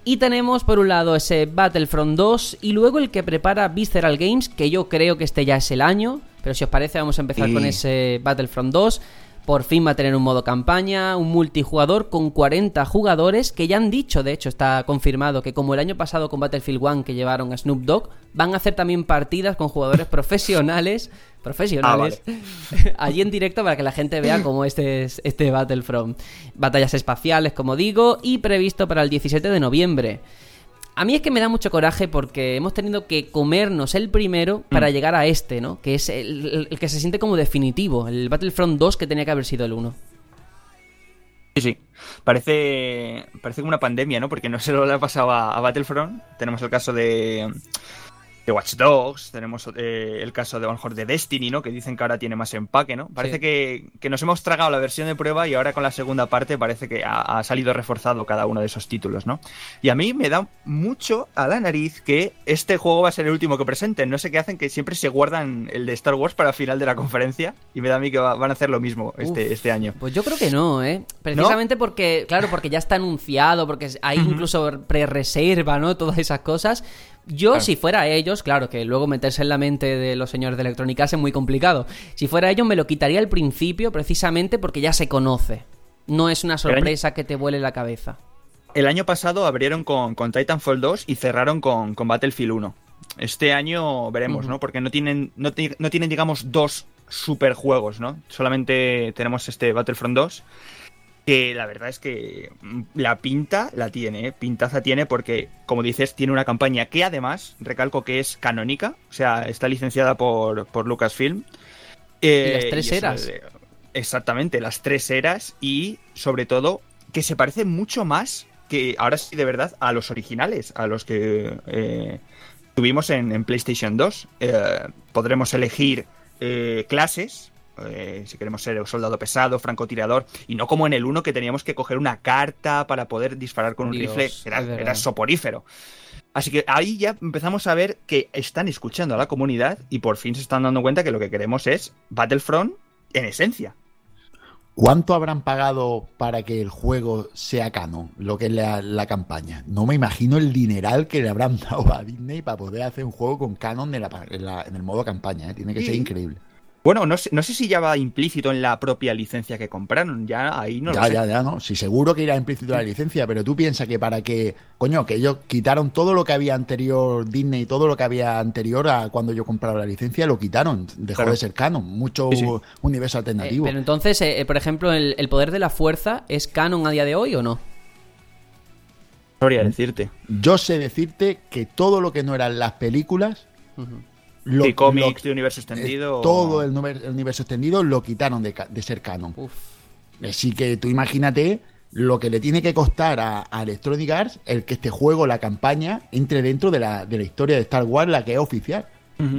Y tenemos por un lado ese Battlefront 2 y luego el que prepara Visceral Games, que yo creo que este ya es el año. Pero si os parece, vamos a empezar con ese Battlefront 2. Por fin va a tener un modo campaña, un multijugador con 40 jugadores que ya han dicho, de hecho está confirmado que como el año pasado con Battlefield 1 que llevaron a Snoop Dogg, van a hacer también partidas con jugadores *laughs* profesionales, profesionales, *laughs* allí en directo para que la gente vea cómo este es este Battlefront. Batallas espaciales, como digo, y previsto para el 17 de noviembre. A mí es que me da mucho coraje porque hemos tenido que comernos el primero para llegar a este, ¿no? Que es el, que se siente como definitivo, el Battlefront 2 que tenía que haber sido el 1. Sí, sí. Parece, parece como una pandemia, ¿no? Porque no se lo le ha pasado a, a Battlefront. Tenemos el caso de, de Watch Dogs, tenemos eh, el caso de a lo mejor de Destiny, ¿no? Que dicen que ahora tiene más empaque, ¿no? Parece Sí. que, que nos hemos tragado la versión de prueba y ahora con la segunda parte parece que ha, ha salido reforzado cada uno de esos títulos, ¿no? Y a mí me da mucho a la nariz que este juego va a ser el último que presenten. No sé qué hacen, que siempre se guardan el de Star Wars para el final de la conferencia y me da a mí que va- van a hacer lo mismo este, Uf. este año. Pues yo creo que no, ¿eh? Precisamente porque, claro, porque ya está anunciado, porque hay incluso pre-reserva, ¿no? Todas esas cosas. Yo, Claro. si fuera ellos, claro, que luego meterse en la mente de los señores de Electronic Arts es muy complicado. Si fuera ellos, me lo quitaría al principio, precisamente porque ya se conoce. No es una sorpresa que te vuele la cabeza. El año pasado abrieron con, con Titanfall 2 y cerraron con, con Battlefield 1. Este año veremos, ¿no? Porque no tienen, no, ti- no tienen, digamos, dos superjuegos, ¿no? Solamente tenemos este Battlefront 2. Que la verdad es que mm, la pinta la tiene, ¿eh? pintaza tiene porque, como dices, tiene una campaña que además, recalco que es canónica, o sea, está licenciada por, por Lucasfilm. Eh, Y las tres eso eras. exactamente, las tres eras y sobre todo que se parece mucho más que ahora sí de verdad a los originales, a los que eh, tuvimos en, en PlayStation 2. Eh, podremos elegir eh, clases. Eh, si queremos ser soldado pesado, francotirador, y no como en el 1 que teníamos que coger una carta para poder disparar con un Dios, rifle, era, soporífero. Así que ahí ya empezamos a ver que están escuchando a la comunidad y por fin se están dando cuenta que lo que queremos es Battlefront en esencia. ¿Cuánto habrán pagado para que el juego sea canon, lo que es la, la campaña? No me imagino el dineral que le habrán *laughs* dado a Disney para poder hacer un juego con canon en, la- en la- en el modo campaña. ¿eh? Tiene que ser increíble. Bueno, no sé, no sé si ya va implícito en la propia licencia que compraron, ya ahí no ya, lo sé. ya, ya, ¿no? Sí, seguro que irá implícito la licencia, pero tú piensas que para que, coño, que ellos quitaron todo lo que había anterior, Disney, todo lo que había anterior a cuando yo compraba la licencia, lo quitaron. Dejó Claro. de ser canon. Mucho Sí, sí. universo Eh, alternativo. pero entonces, eh, eh, por ejemplo, el, el poder de la fuerza es canon a día de hoy o no? Sabría decirte. Yo sé decirte que todo lo que no eran las películas. Lo, Sí, cómics lo- de universo eh, extendido. todo el, universo extendido lo quitaron de, de ser canon. Uf. Así que tú imagínate lo que le tiene que costar a, a Electronic Arts el que este juego, la campaña, entre dentro de la, de la historia de Star Wars, la que es oficial.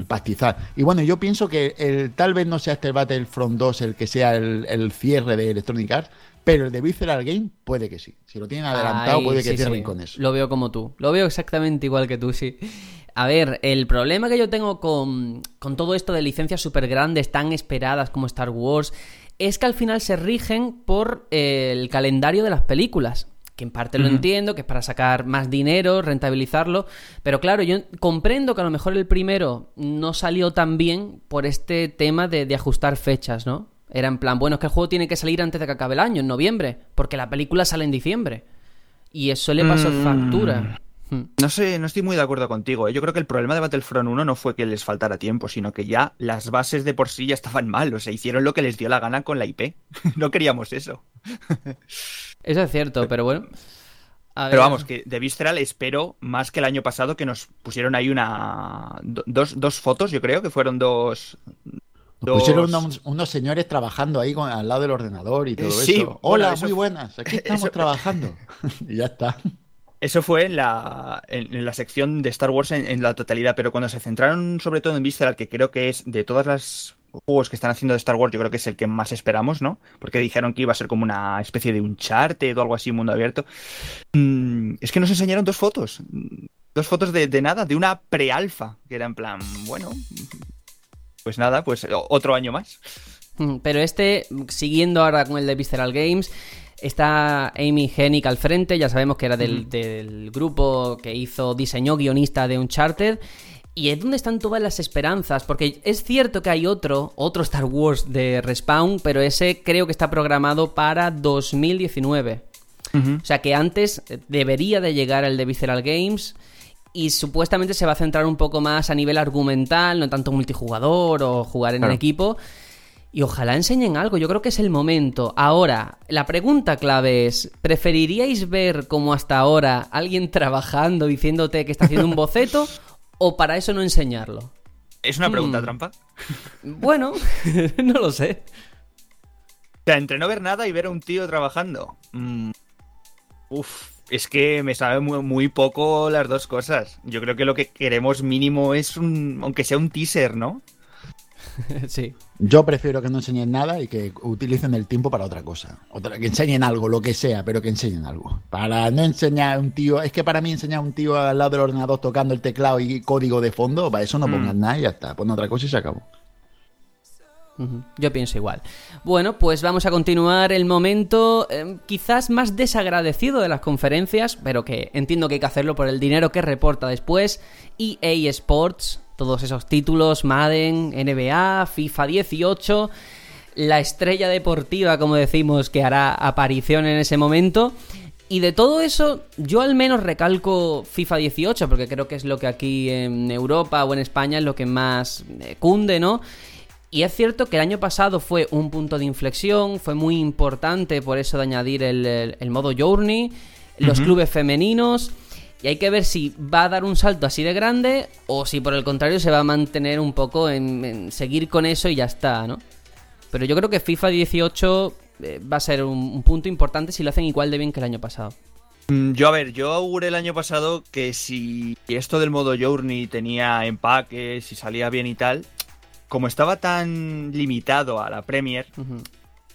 Pastizar. Y bueno, yo pienso que el, tal vez no sea este Battlefront 2 el que sea el, el cierre de Electronic Arts, pero el de Visceral Game puede que sí. Si lo tienen adelantado, Ay, puede que sí, cierren sí. con eso. Lo veo como tú. Lo veo exactamente igual que tú, sí. A ver, el problema que yo tengo con, con todo esto de licencias súper grandes, tan esperadas como Star Wars, es que al final se rigen por eh, el calendario de las películas. Que en parte lo entiendo, que es para sacar más dinero, rentabilizarlo. Pero claro, yo comprendo que a lo mejor el primero no salió tan bien por este tema de, de ajustar fechas, ¿no? Era en plan, bueno, es que el juego tiene que salir antes de que acabe el año, en noviembre, porque la película sale en diciembre. Y eso le pasó Mm. factura. Hmm. No sé, no estoy muy de acuerdo contigo. ¿eh? Yo creo que el problema de Battlefront 1 no fue que les faltara tiempo, sino que ya las bases de por sí ya estaban mal. O sea, hicieron lo que les dio la gana con la IP. *laughs* no queríamos eso. *laughs* Eso es cierto, pero bueno. A Pero vamos, que de Visceral espero más que el año pasado que nos pusieron ahí una. do- Dos, dos fotos, yo creo que fueron dos. Nos pusieron unos, unos señores trabajando ahí con- al lado del ordenador y todo *laughs* sí, eso. bueno, Hola, eso- muy buenas. Aquí estamos eso- trabajando. y ya está. Eso fue en la, en, la sección de Star Wars en, en la totalidad, pero cuando se centraron sobre todo en Visceral, que creo que es de todas las juegos que están haciendo de Star Wars, yo creo que es el que más esperamos, ¿no? Porque dijeron que iba a ser como una especie de Uncharted o algo así, mundo abierto. Mm, es que nos enseñaron dos fotos. Dos fotos de, de nada, de una pre-alfa, que era en plan, bueno, pues nada, pues otro año más. Mm, Pero este, siguiendo ahora con el de Visceral Games, está Amy Hennig al frente, ya sabemos que era del, del grupo que hizo, diseñó guionista de Uncharted. Y es donde están todas las esperanzas, porque es cierto que hay otro, otro Star Wars de Respawn, pero ese creo que está programado para 2019. O sea que antes debería de llegar el de Visceral Games y supuestamente se va a centrar un poco más a nivel argumental, no tanto multijugador o jugar en Claro. equipo. Y ojalá enseñen algo, yo creo que es el momento. Ahora, la pregunta clave es, ¿preferiríais ver como hasta ahora alguien trabajando diciéndote que está haciendo un boceto *laughs* o para eso no enseñarlo? ¿Es una pregunta Mm. trampa? *laughs* Bueno, *laughs* no lo sé. O sea, entre no ver nada y ver a un tío trabajando. Mm, uf, es que me sabe muy, muy poco las dos cosas. Yo creo que lo que queremos mínimo es un. Aunque sea un teaser, ¿no? *laughs* sí. Yo prefiero que no enseñen nada y que utilicen el tiempo para otra cosa. Otra, que enseñen algo, lo que sea, pero que enseñen algo. Para no enseñar a un tío. Es que para mí enseñar a un tío al lado del ordenador tocando el teclado y código de fondo, para eso no Mm. pongan nada y ya está. Pon otra cosa y se acabó. Yo pienso igual. Bueno, pues vamos a continuar el momento eh, quizás más desagradecido de las conferencias, pero que entiendo que hay que hacerlo por el dinero que reporta después. EA Sports, todos esos títulos, Madden, NBA, FIFA 18, la estrella deportiva, como decimos, que hará aparición en ese momento. Y de todo eso, yo al menos recalco FIFA 18, porque creo que es lo que aquí en Europa o en España es lo que más eh, cunde, ¿no? Y es cierto que el año pasado fue un punto de inflexión, fue muy importante por eso de añadir el, el- el modo Journey, los clubes femeninos, y hay que ver si va a dar un salto así de grande o si por el contrario se va a mantener un poco en, en seguir con eso y ya está, ¿no? Pero yo creo que FIFA 18 eh, va a ser un, un punto importante si lo hacen igual de bien que el año pasado. Mm, Yo, a ver, yo auguré el año pasado que si esto del modo Journey tenía empaques, si salía bien y tal, como estaba tan limitado a la Premier.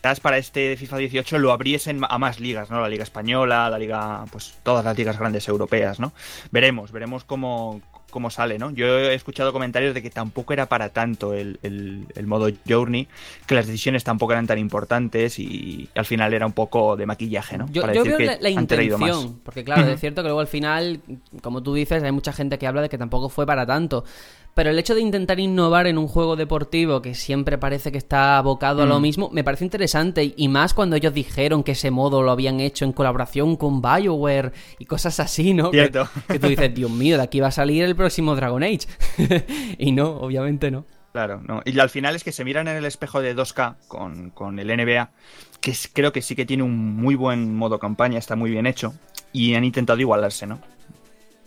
Quizás para este FIFA 18 lo abriesen a más ligas, ¿no? La Liga Española, la Liga, pues todas las ligas grandes europeas, ¿no? Veremos, veremos cómo, cómo sale, ¿no? Yo he escuchado comentarios de que tampoco era para tanto el, el- el modo Journey, que las decisiones tampoco eran tan importantes y al final era un poco de maquillaje, ¿no? Yo, para yo decir veo que la, la intención, porque claro, es cierto que luego al final, como tú dices, hay mucha gente que habla de que tampoco fue para tanto. Pero el hecho de intentar innovar en un juego deportivo que siempre parece que está abocado a lo Mm. mismo, me parece interesante. y- más cuando ellos dijeron que ese modo lo habían hecho en colaboración con BioWare y cosas así, ¿no? Que, que tú dices, Dios mío, de aquí va a salir el próximo Dragon Age. *laughs* y no, obviamente no. Claro, no. Y al final es que se miran en el espejo de 2K con, con el NBA, que es- creo que sí que tiene un muy buen modo campaña, está muy bien hecho, y han intentado igualarse, ¿no?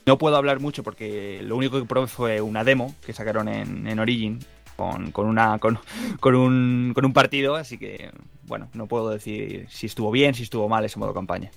No puedo hablar mucho porque lo único que probé fue una demo que sacaron en, en Origin con, con una con, con un, con un partido, así que bueno, no puedo decir si estuvo bien, si estuvo mal ese modo campaña.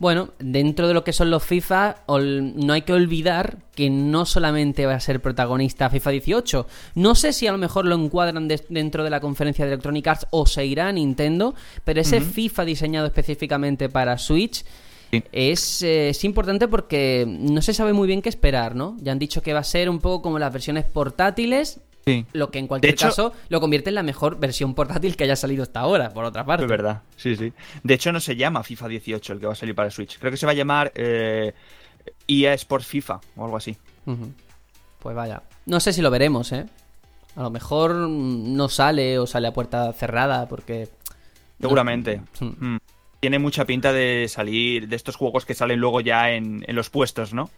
Bueno, dentro de lo que son los FIFA, no hay que olvidar que no solamente va a ser protagonista FIFA 18. No sé si a lo mejor lo encuadran dentro de la conferencia de Electronic Arts o se irá a Nintendo, pero ese FIFA diseñado específicamente para Switch Sí. es, eh, es importante porque no se sabe muy bien qué esperar, ¿no? Ya han dicho que va a ser un poco como las versiones portátiles, Sí. lo que en cualquier hecho- caso lo convierte en la mejor versión portátil que haya salido hasta ahora, por otra parte. Es verdad, sí, sí. De hecho, no se llama FIFA 18 el que va a salir para Switch. Creo que se va a llamar eh, EA Sports FIFA o algo así. Pues vaya. No sé si lo veremos, ¿eh? A lo mejor mm, no sale o sale a puerta cerrada porque... Seguramente. Mm. Mm. Tiene mucha pinta de salir de estos juegos que salen luego ya en, en los puestos, ¿no?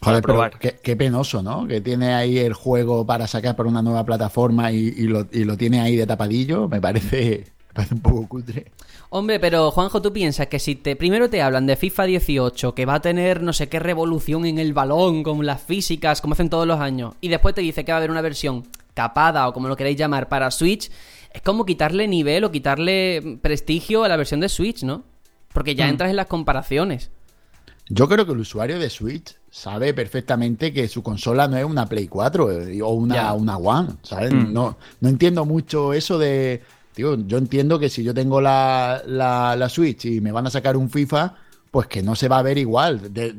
Joder, pero probar. qué, qué penoso, ¿no? Que tiene ahí el juego para sacar por una nueva plataforma y, y lo, y lo tiene ahí de tapadillo. Me parece, me parece un poco cutre. Hombre, pero Juanjo, tú piensas que si te primero te hablan de FIFA 18, que va a tener no sé qué revolución en el balón, con las físicas, como hacen todos los años, y después te dice que va a haber una versión capada o como lo queréis llamar para Switch, es como quitarle nivel o quitarle prestigio a la versión de Switch, ¿no? Porque ya Mm. entras en las comparaciones. Yo creo que el usuario de Switch sabe perfectamente que su consola no es una Play 4 eh, o una, una One, ¿sabes? Mm. No, no entiendo mucho eso de... Tío, yo entiendo que si yo tengo la, la, la Switch y me van a sacar un FIFA, pues que no se va a ver igual. De-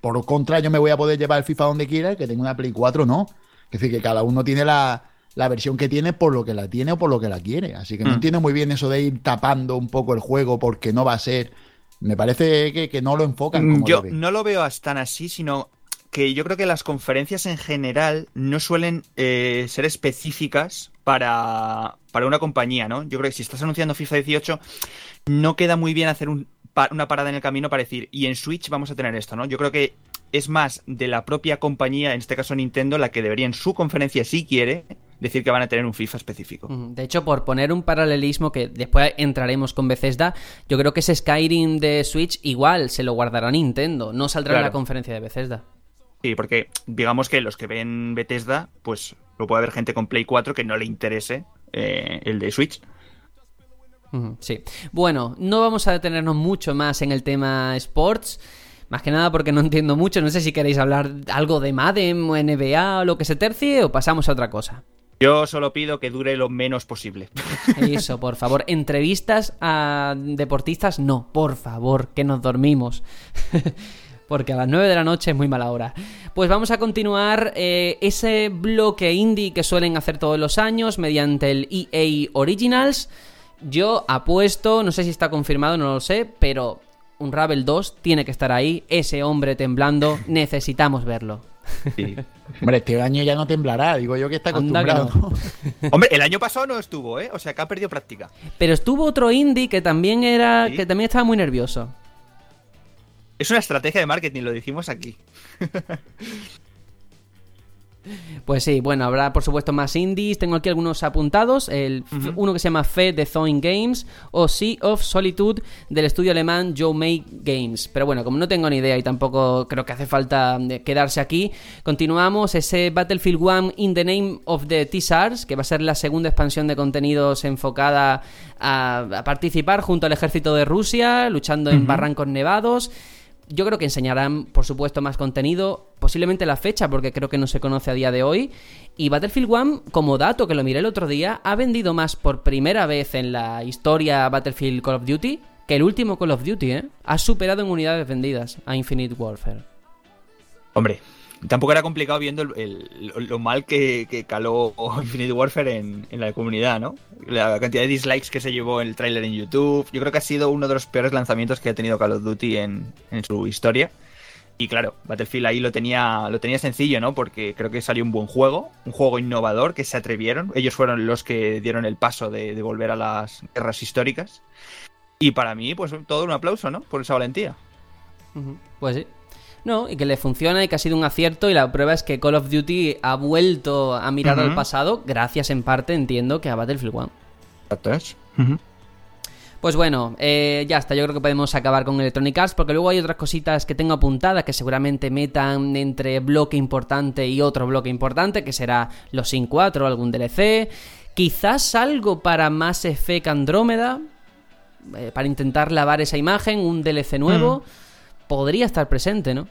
por contra, yo me voy a poder llevar el FIFA donde quiera, que tengo una Play 4, no. Es decir, que cada uno tiene la, la versión que tiene por lo que la tiene o por lo que la quiere. Así que no Mm. entiendo muy bien eso de ir tapando un poco el juego porque no va a ser... Me parece que, que no lo enfocan como Mm, Yo debe. no lo veo tan así, sino que yo creo que las conferencias en general no suelen eh, ser específicas para, para una compañía, ¿no? Yo creo que si estás anunciando FIFA 18, no queda muy bien hacer un una parada en el camino para decir, y en Switch vamos a tener esto, ¿no? Yo creo que es más de la propia compañía, en este caso Nintendo, la que debería en su conferencia, si quiere, decir que van a tener un FIFA específico. De hecho, por poner un paralelismo que después entraremos con Bethesda, yo creo que ese Skyrim de Switch igual se lo guardará Nintendo, no saldrá en la Claro. conferencia de Bethesda. Sí, porque digamos que los que ven Bethesda, pues lo puede haber gente con Play 4 que no le interese eh, el de Switch. Sí. Bueno, no vamos a detenernos mucho más en el tema sports. Más que nada porque no entiendo mucho. No sé si queréis hablar algo de Madden o NBA o lo que se tercie o pasamos a otra cosa. Yo solo pido que dure lo menos posible. *laughs* Eso, por favor. Entrevistas a deportistas, no, por favor, que nos dormimos. *laughs* Porque a las 9 de la noche es muy mala hora. Pues vamos a continuar eh, ese bloque indie que suelen hacer todos los años mediante el EA Originals. Yo apuesto, no sé si está confirmado, no lo sé, pero un Ravel 2 tiene que estar ahí. Ese hombre temblando, necesitamos verlo. Sí. *laughs* Hombre, este año ya no temblará, digo yo que está que acostumbrado. *laughs* Hombre, el año pasado no estuvo, ¿eh? O sea, que ha perdido práctica. Pero estuvo otro indie que también era. ¿Sí? que también estaba muy nervioso. Es una estrategia de marketing, lo dijimos aquí. *laughs* Pues sí, bueno, habrá por supuesto más indies. Tengo aquí algunos apuntados. El, Uno que se llama Fe de Thawing Games o Sea of Solitude del estudio alemán Joe May Games. Pero bueno, como no tengo ni idea y tampoco creo que hace falta eh, quedarse aquí, continuamos ese Battlefield 1 in the Name of the T-SARS, que va a ser la segunda expansión de contenidos enfocada a, a participar junto al ejército de Rusia, luchando en barrancos nevados. Yo creo que enseñarán, por supuesto, más contenido, posiblemente la fecha, porque creo que no se conoce a día de hoy. Y Battlefield 1, como dato que lo miré el otro día, ha vendido más por primera vez en la historia Battlefield Call of Duty que el último Call of Duty, ¿eh? Ha superado en unidades vendidas a Infinite Warfare. Hombre, tampoco era complicado viendo el- el- lo, lo mal que, que caló *laughs* Infinite Warfare en, en la comunidad, ¿no? La cantidad de dislikes que se llevó el tráiler en YouTube. Yo creo que ha sido uno de los peores lanzamientos que ha tenido Call of Duty en, en su historia. Y claro, Battlefield ahí lo tenía, lo tenía sencillo, ¿no? Porque creo que salió un buen juego, un juego innovador que se atrevieron. Ellos fueron los que dieron el paso de, de volver a las guerras históricas. Y para mí, pues todo un aplauso, ¿no? Por esa valentía. Pues sí. No, y que le funciona y que ha sido un acierto. Y la prueba es que Call of Duty ha vuelto a mirar al pasado, gracias en parte, entiendo, que a Battlefield 1. Exacto es. Pues bueno, eh, ya está, yo creo que podemos acabar con Electronic Arts porque luego hay otras cositas que tengo apuntadas que seguramente metan entre bloque importante y otro bloque importante, que será los Sin 4, algún DLC, quizás algo para Mass Effect Andrómeda, eh, para intentar lavar esa imagen, un DLC nuevo, podría estar presente, ¿no?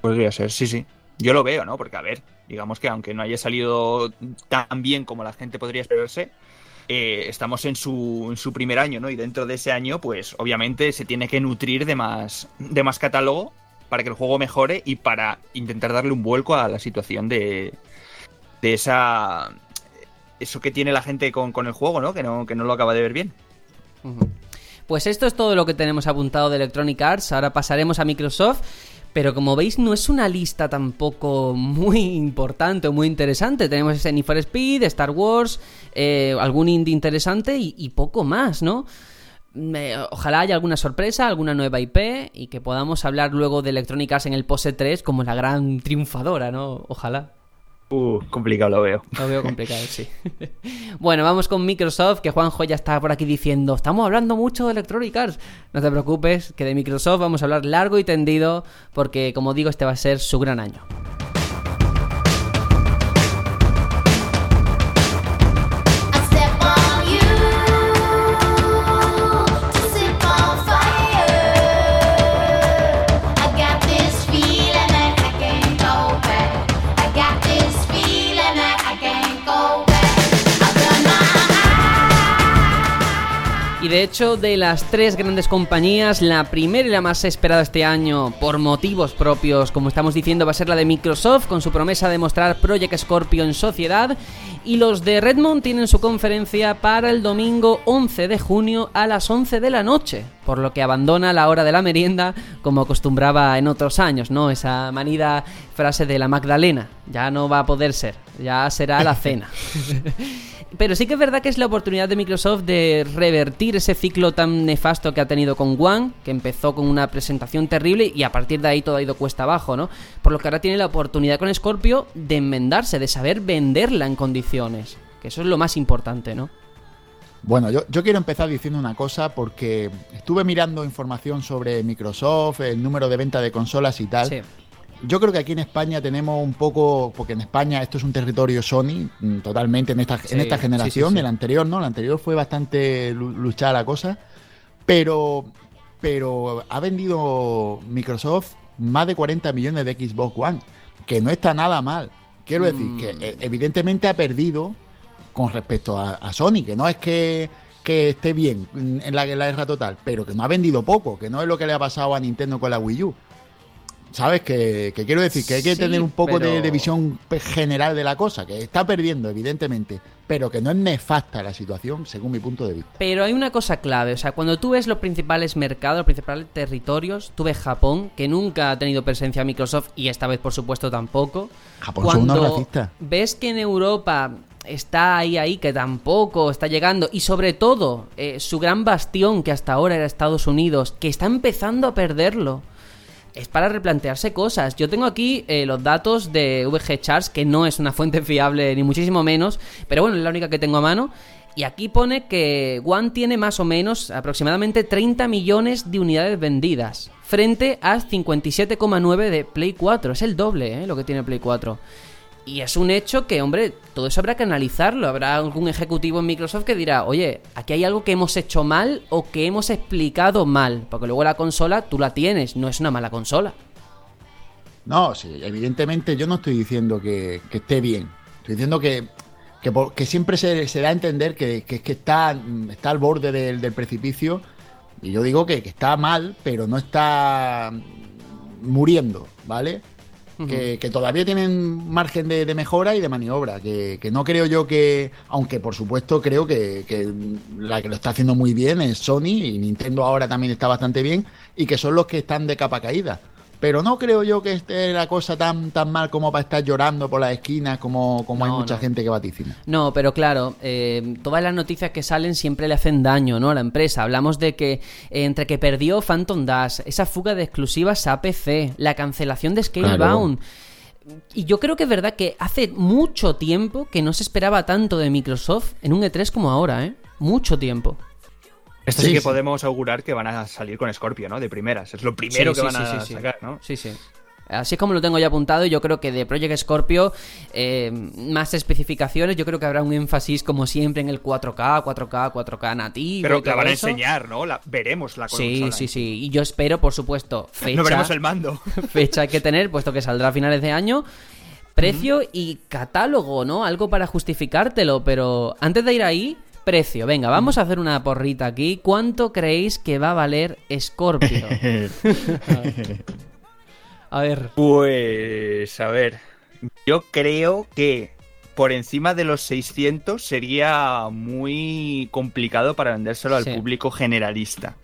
Podría ser, sí, sí. Yo lo veo, ¿no? Porque, a ver, digamos que aunque no haya salido tan bien como la gente podría esperarse, eh, estamos en su, en su primer año, ¿no? Y dentro de ese año, pues obviamente se tiene que nutrir de más, de más catálogo para que el juego mejore y para intentar darle un vuelco a la situación de, de esa... Eso que tiene la gente con, con el juego, ¿no? Que, ¿no? que no lo acaba de ver bien. Ujú. Pues esto es todo lo que tenemos apuntado de Electronic Arts. Ahora pasaremos a Microsoft. Pero como veis, no es una lista tampoco muy importante o muy interesante. Tenemos ese Need for Speed, Star Wars, eh, algún indie interesante y, poco más, ¿no? Ojalá haya alguna sorpresa, alguna nueva IP y que podamos hablar luego de Electronic Arts en el POSE 3 como la gran triunfadora, ¿no? Ojalá. Uh, complicado lo veo. Lo veo complicado, sí. *laughs* bueno, vamos con Microsoft, que Juanjo ya está por aquí diciendo, estamos hablando mucho de Electronic Arts. No te preocupes, que de Microsoft vamos a hablar largo y tendido, porque como digo, este va a ser su gran año. De hecho, de las tres grandes compañías, la primera y la más esperada este año, por motivos propios, como estamos diciendo, va a ser la de Microsoft, con su promesa de mostrar Project Scorpio en sociedad. Y los de Redmond tienen su conferencia para el domingo 11 de junio a las 11 de la noche, por lo que abandona la hora de la merienda, como acostumbraba en otros años, ¿no? Esa manida frase de la Magdalena. Ya no va a poder ser, ya será la cena. *laughs* Pero sí que es verdad que es la oportunidad de Microsoft de revertir ese ciclo tan nefasto que ha tenido con One, que empezó con una presentación terrible y a partir de ahí todo ha ido cuesta abajo, ¿no? Por lo que ahora tiene la oportunidad con Scorpio de enmendarse, de saber venderla en condiciones. Que eso es lo más importante, ¿no? Bueno, yo, yo quiero empezar diciendo una cosa porque estuve mirando información sobre Microsoft, el número de venta de consolas y tal. Sí. Yo creo que aquí en España tenemos un poco, porque en España esto es un territorio Sony, mm, totalmente en esta, Sí, en esta generación, sí, sí. el anterior no, el anterior fue bastante lu- luchada la cosa, pero, pero ha vendido Microsoft más de 40 millones de Xbox One, que no está nada mal. Quiero decir Mm. que eh, evidentemente ha perdido con respecto a, a Sony, que no es que, que esté bien mm, en la guerra total, pero que no ha vendido poco, que no es lo que le ha pasado a Nintendo con la Wii U. ¿Sabes? Que, que quiero decir que hay que Sí, tener un poco de, pero- de visión general de la cosa, que está perdiendo, evidentemente, pero que no es nefasta la situación, según mi punto de vista. Pero hay una cosa clave, o sea, cuando tú ves los principales mercados, los principales territorios, tú ves Japón, que nunca ha tenido presencia Microsoft y esta vez por supuesto tampoco. Japón son racistas. ves que en Europa está ahí, ahí, que tampoco está llegando, y sobre todo eh, su gran bastión que hasta ahora era Estados Unidos, que está empezando a perderlo. Es para replantearse cosas. Yo tengo aquí eh, los datos de VG Charts, que no es una fuente *laughs* fiable ni muchísimo menos, pero bueno, es la única que tengo a mano. Y aquí pone que One tiene más o menos aproximadamente 30 millones de unidades vendidas, frente a 57,9 de Play 4. Es el doble, ¿eh? Lo que tiene Play 4. Y es un hecho que, hombre, todo eso habrá que analizarlo. Habrá algún ejecutivo en Microsoft que dirá, oye, aquí hay algo que hemos hecho mal o que hemos explicado mal. Porque luego la consola tú la tienes, no es una mala consola. No, sí, evidentemente yo no estoy diciendo que, que esté bien. Estoy diciendo que, que, siempre se, da a entender que, que es que está, está al borde del, precipicio. Y yo digo que, está mal, pero no está muriendo, ¿vale? Que, todavía tienen margen de, de mejora y de maniobra. Que, que no creo yo que, aunque por supuesto creo que, que la que lo está haciendo muy bien es Sony y Nintendo ahora también está bastante bien y que son los que están de capa caída. Pero no creo yo que esté la cosa tan, tan mal como para estar llorando por las esquinas como, como hay No, mucha no. gente que vaticina. No, pero claro, eh, todas las noticias que salen siempre le hacen daño, ¿no? A la empresa. Hablamos de que eh, entre que perdió Phantom Dash, esa fuga de exclusivas a PC, la cancelación de Scalebound. Y yo creo que es verdad que hace mucho tiempo que no se esperaba tanto de Microsoft en un E3 como ahora, ¿eh? Mucho tiempo. Esto Sí, sí, que sí. podemos augurar que van a salir con Scorpio, ¿no? De primeras. Es lo primero Sí, que sí, van sí, a sí, sí. sacar, ¿no? Sí, sí. Así es como lo tengo ya apuntado, y yo creo que de Project Scorpio, eh, más especificaciones, yo creo que habrá un énfasis como siempre en el 4K, 4K, 4K nativo. Pero la todo van a enseñar, ¿no? La, veremos la Sí, consola. sí, sí. Y yo espero, por supuesto, fecha. *laughs* No veremos el mando. *laughs* fecha hay que tener, puesto que saldrá a finales de año. Precio y catálogo, ¿no? Algo para justificártelo, pero antes de ir ahí, precio. Venga, vamos a hacer una porrita aquí. ¿Cuánto creéis que va a valer Scorpio? *laughs* a ver. Pues, a ver. Yo creo que por encima de los 600 sería muy complicado para vendérselo Sí. al público generalista.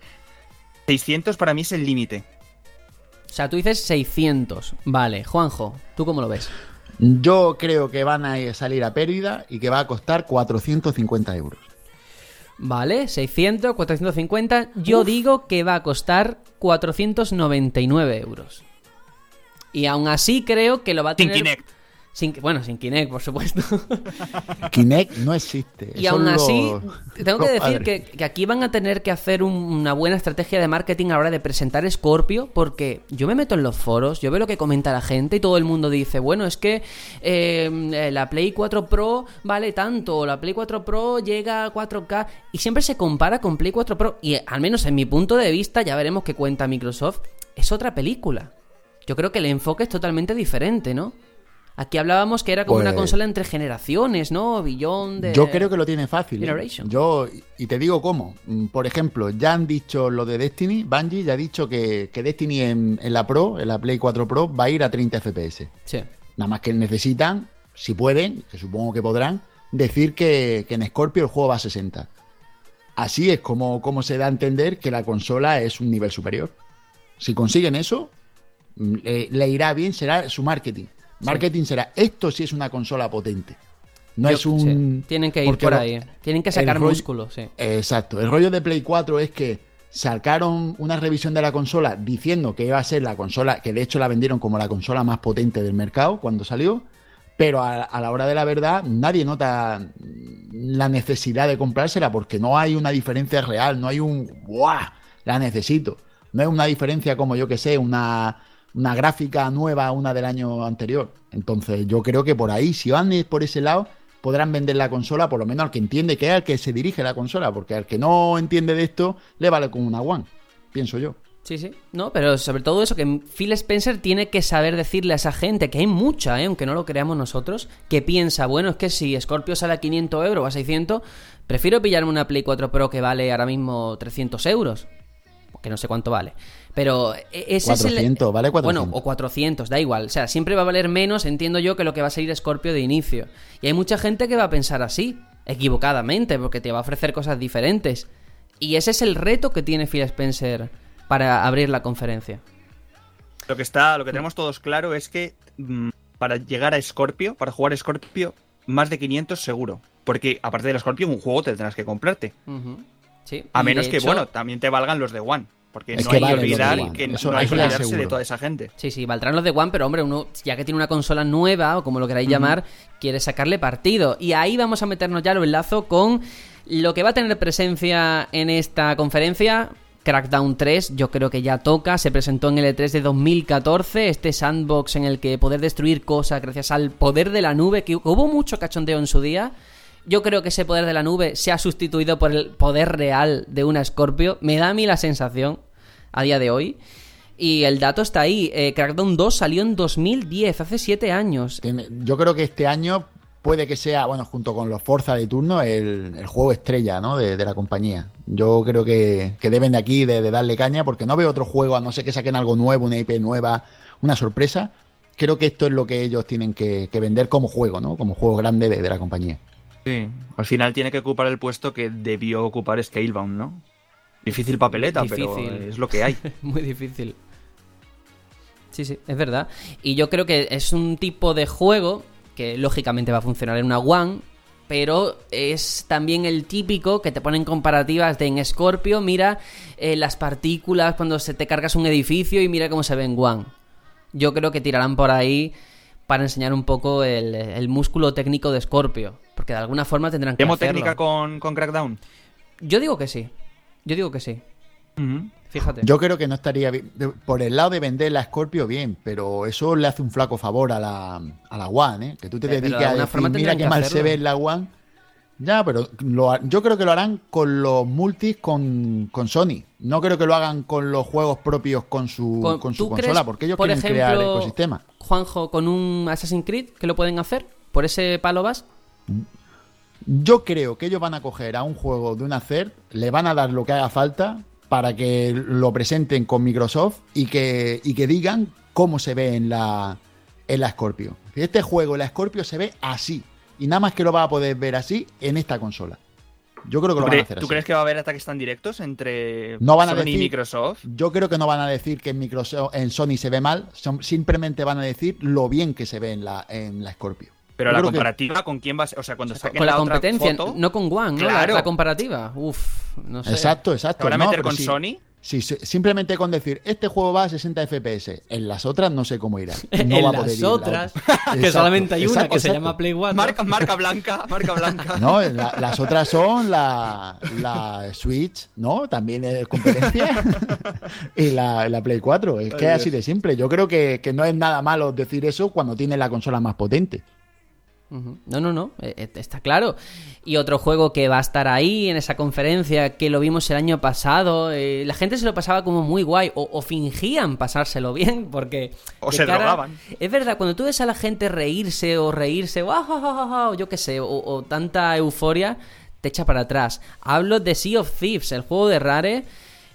600 para mí es el límite. O sea, tú dices 600. Vale, Juanjo, ¿tú cómo lo ves? Yo creo que van a salir a pérdida y que va a costar 450 euros. Vale, 600, 450. Yo digo que va a costar 499 euros. Y aún así creo que lo va a tener... Kinect. Sin, bueno, sin Kinect, por supuesto. *laughs* Kinect no existe. Y aún así, tengo que decir que, que aquí van a tener que hacer un- una buena estrategia de marketing a la hora de presentar Scorpio, porque yo me meto en los foros, yo veo lo que comenta la gente y todo el mundo dice, bueno, es que eh, la Play 4 Pro vale tanto, o la Play 4 Pro llega a 4K, y siempre se compara con Play 4 Pro, y al menos en mi punto de vista, ya veremos qué cuenta Microsoft, es otra película. Yo creo que el enfoque es totalmente diferente, ¿no? Aquí hablábamos que era como una Pues- consola entre generaciones, ¿no? Billón de... Yo creo que lo tiene fácil. ¿eh? Generation. Yo, y te digo cómo. Mm, Por ejemplo, ya han dicho lo de Destiny, Bungie ya ha dicho que, que Destiny en, en la Pro, en la Play 4 Pro, va a ir a 30 FPS. Sí. Nada más que necesitan, si pueden, que supongo que podrán, decir que, que en Scorpio el juego va a 60. Así es como, como se da a entender que la consola es un nivel superior. Si consiguen eso, mm, le, le irá bien, será su marketing. Marketing será, esto sí es una consola potente. No Yo- es un... sí, Tienen que ir por lo- ahí. Tienen que sacar rollo- músculo, sí. Exacto. El rollo de Play 4 es que sacaron una revisión de la consola diciendo que iba a ser la consola, que de hecho la vendieron como la consola más potente del mercado cuando salió, pero a, a la hora de la verdad nadie nota la necesidad de comprársela porque no hay una diferencia real, no hay un ¡buah! La necesito. No es una diferencia como yo que sé, una, una gráfica nueva una del año anterior. Entonces yo creo que por ahí, si van por ese lado, podrán vender la consola, por lo menos al que entiende que es al que se dirige la consola, porque al que no entiende de esto, le vale con una One, pienso yo. Sí, sí. No, pero sobre todo eso, que Phil Spencer tiene que saber decirle a esa gente, que hay mucha, ¿eh? aunque no lo creamos nosotros, que piensa, bueno, es que si Scorpio sale a 500 euros o a 600, prefiero pillarme una Play 4 Pro que vale ahora mismo 300 euros. Que no sé cuánto vale. Pero e- ese es 400, el... vale 400. Bueno, o 400, da igual. O sea, siempre va a valer menos, entiendo yo, que lo que va a salir Scorpio de inicio. Y hay mucha gente que va a pensar así, equivocadamente, porque te va a ofrecer cosas diferentes. Y ese es el reto que tiene Phil Spencer para abrir la conferencia. Lo que está, lo que tenemos todos claro es que mm, para llegar a Scorpio, para jugar Scorpio, más de 500 seguro. Porque aparte del Scorpio, un juego te tendrás que comprarte. Sí. A y menos que, hecho- bueno, también te valgan los de One. Porque Es no que hay que de olvidar que Eso- no hay que olvidarse de seguro. toda esa gente. Sí, sí, valdrán los de One, pero hombre, uno, ya que tiene una consola nueva, o como lo queráis llamar, quiere sacarle partido. Y ahí vamos a meternos ya lo enlazo con lo que va a tener presencia en esta conferencia. Crackdown 3, yo creo que ya toca, se presentó en el E3 de 2014, este sandbox en el que poder destruir cosas gracias al poder de la nube, que hubo mucho cachondeo en su día. Yo creo que ese poder de la nube se ha sustituido por el poder real de una Scorpio. Me da a mí la sensación a día de hoy. Y el dato está ahí. eh, Crackdown 2 salió en 2010, hace 7 años. Yo creo que este año puede que sea, bueno, junto con los Forza de turno, el, juego estrella ¿no? de, la compañía. Yo creo que, que deben de aquí de, darle caña porque no veo otro juego, a no ser que saquen algo nuevo, una IP nueva, una sorpresa. Creo que esto es lo que ellos tienen que, vender como juego, ¿no? Como juego grande de, de la compañía. Sí. Al final tiene que ocupar el puesto que debió ocupar Scalebound, ¿no? Difícil papeleta, pero es lo que hay. *laughs* Muy difícil. Sí, sí, es verdad. Y yo creo que es un tipo de juego que lógicamente va a funcionar en una One, pero es también el típico que te ponen comparativas de en Scorpio, mira eh, las partículas cuando se te cargas un edificio y mira cómo se ve en One. Yo creo que tirarán por ahí para enseñar un poco el, el músculo técnico de Scorpio, porque de alguna forma tendrán que ¿Demo hacerlo. técnica con, con Crackdown? Yo digo que sí. Yo digo que sí. Fíjate. Yo creo que no estaría bien. Por el lado de vender la Scorpio, bien, pero eso le hace un flaco favor a la, a la One, ¿eh? Que tú te Eh, pero de dediques a decir, mira qué mal hacerlo". se ve en la One. Ya, pero lo yo creo que lo harán con los multis con, con Sony. No creo que lo hagan con los juegos propios con su, Con- con su ¿tú consola, crees, porque ellos por quieren crear ejemplo, ecosistema. Juanjo, con un Assassin's Creed, que lo pueden hacer? ¿Por ese palo vas? Yo creo que ellos van a coger a un juego de una CERT, le van a dar lo que haga falta para que lo presenten con Microsoft y que, y que digan cómo se ve en la, en la Scorpio. Este juego, la Scorpio, se ve así. Y nada más que lo va a poder ver así en esta consola. Yo creo que lo ¿Tú, van a hacer tú así. crees que va a haber ataques tan directos entre No van a Sony y decir- Microsoft? Yo creo que no van a decir que en, Microsoft, en Sony se ve mal, son- simplemente van a decir lo bien que se ve en la, en la Scorpio. Pero Yo la que- comparativa, ¿con quién va a ser? O sea, cuando saquen Con la, competencia, foto, no con One, ¿no? La- Claro. La, comparativa. Uf, no sé. Exacto, ¿te exacto. van a no, meter con sí. Sony? Si si- simplemente con decir, este juego va a 60 FPS, en las otras no sé cómo irá. *laughs* No en va a poder las ir la otras, otra. *laughs* que Exacto, solamente hay una exacto, que se llama Play 4. Marca, marca blanca, marca blanca. *laughs* No, la- las otras son la, la Switch, ¿no? También es competencia. y la, la Play 4. Es que es así de simple. Yo creo que, que no es nada malo decir eso cuando tiene la consola más potente. No, no, no, eh, eh, está claro. Y otro juego que va a estar ahí en esa conferencia, que lo vimos el año pasado, eh, la gente se lo pasaba como muy guay, o, o fingían pasárselo *laughs* bien, porque... O se drogaban. Es verdad, cuando tú ves a la gente reírse o reírse, "Ah, ja, ja", o yo qué sé, o, o tanta euforia, te echa para atrás. Hablo de Sea of Thieves, el juego de Rare.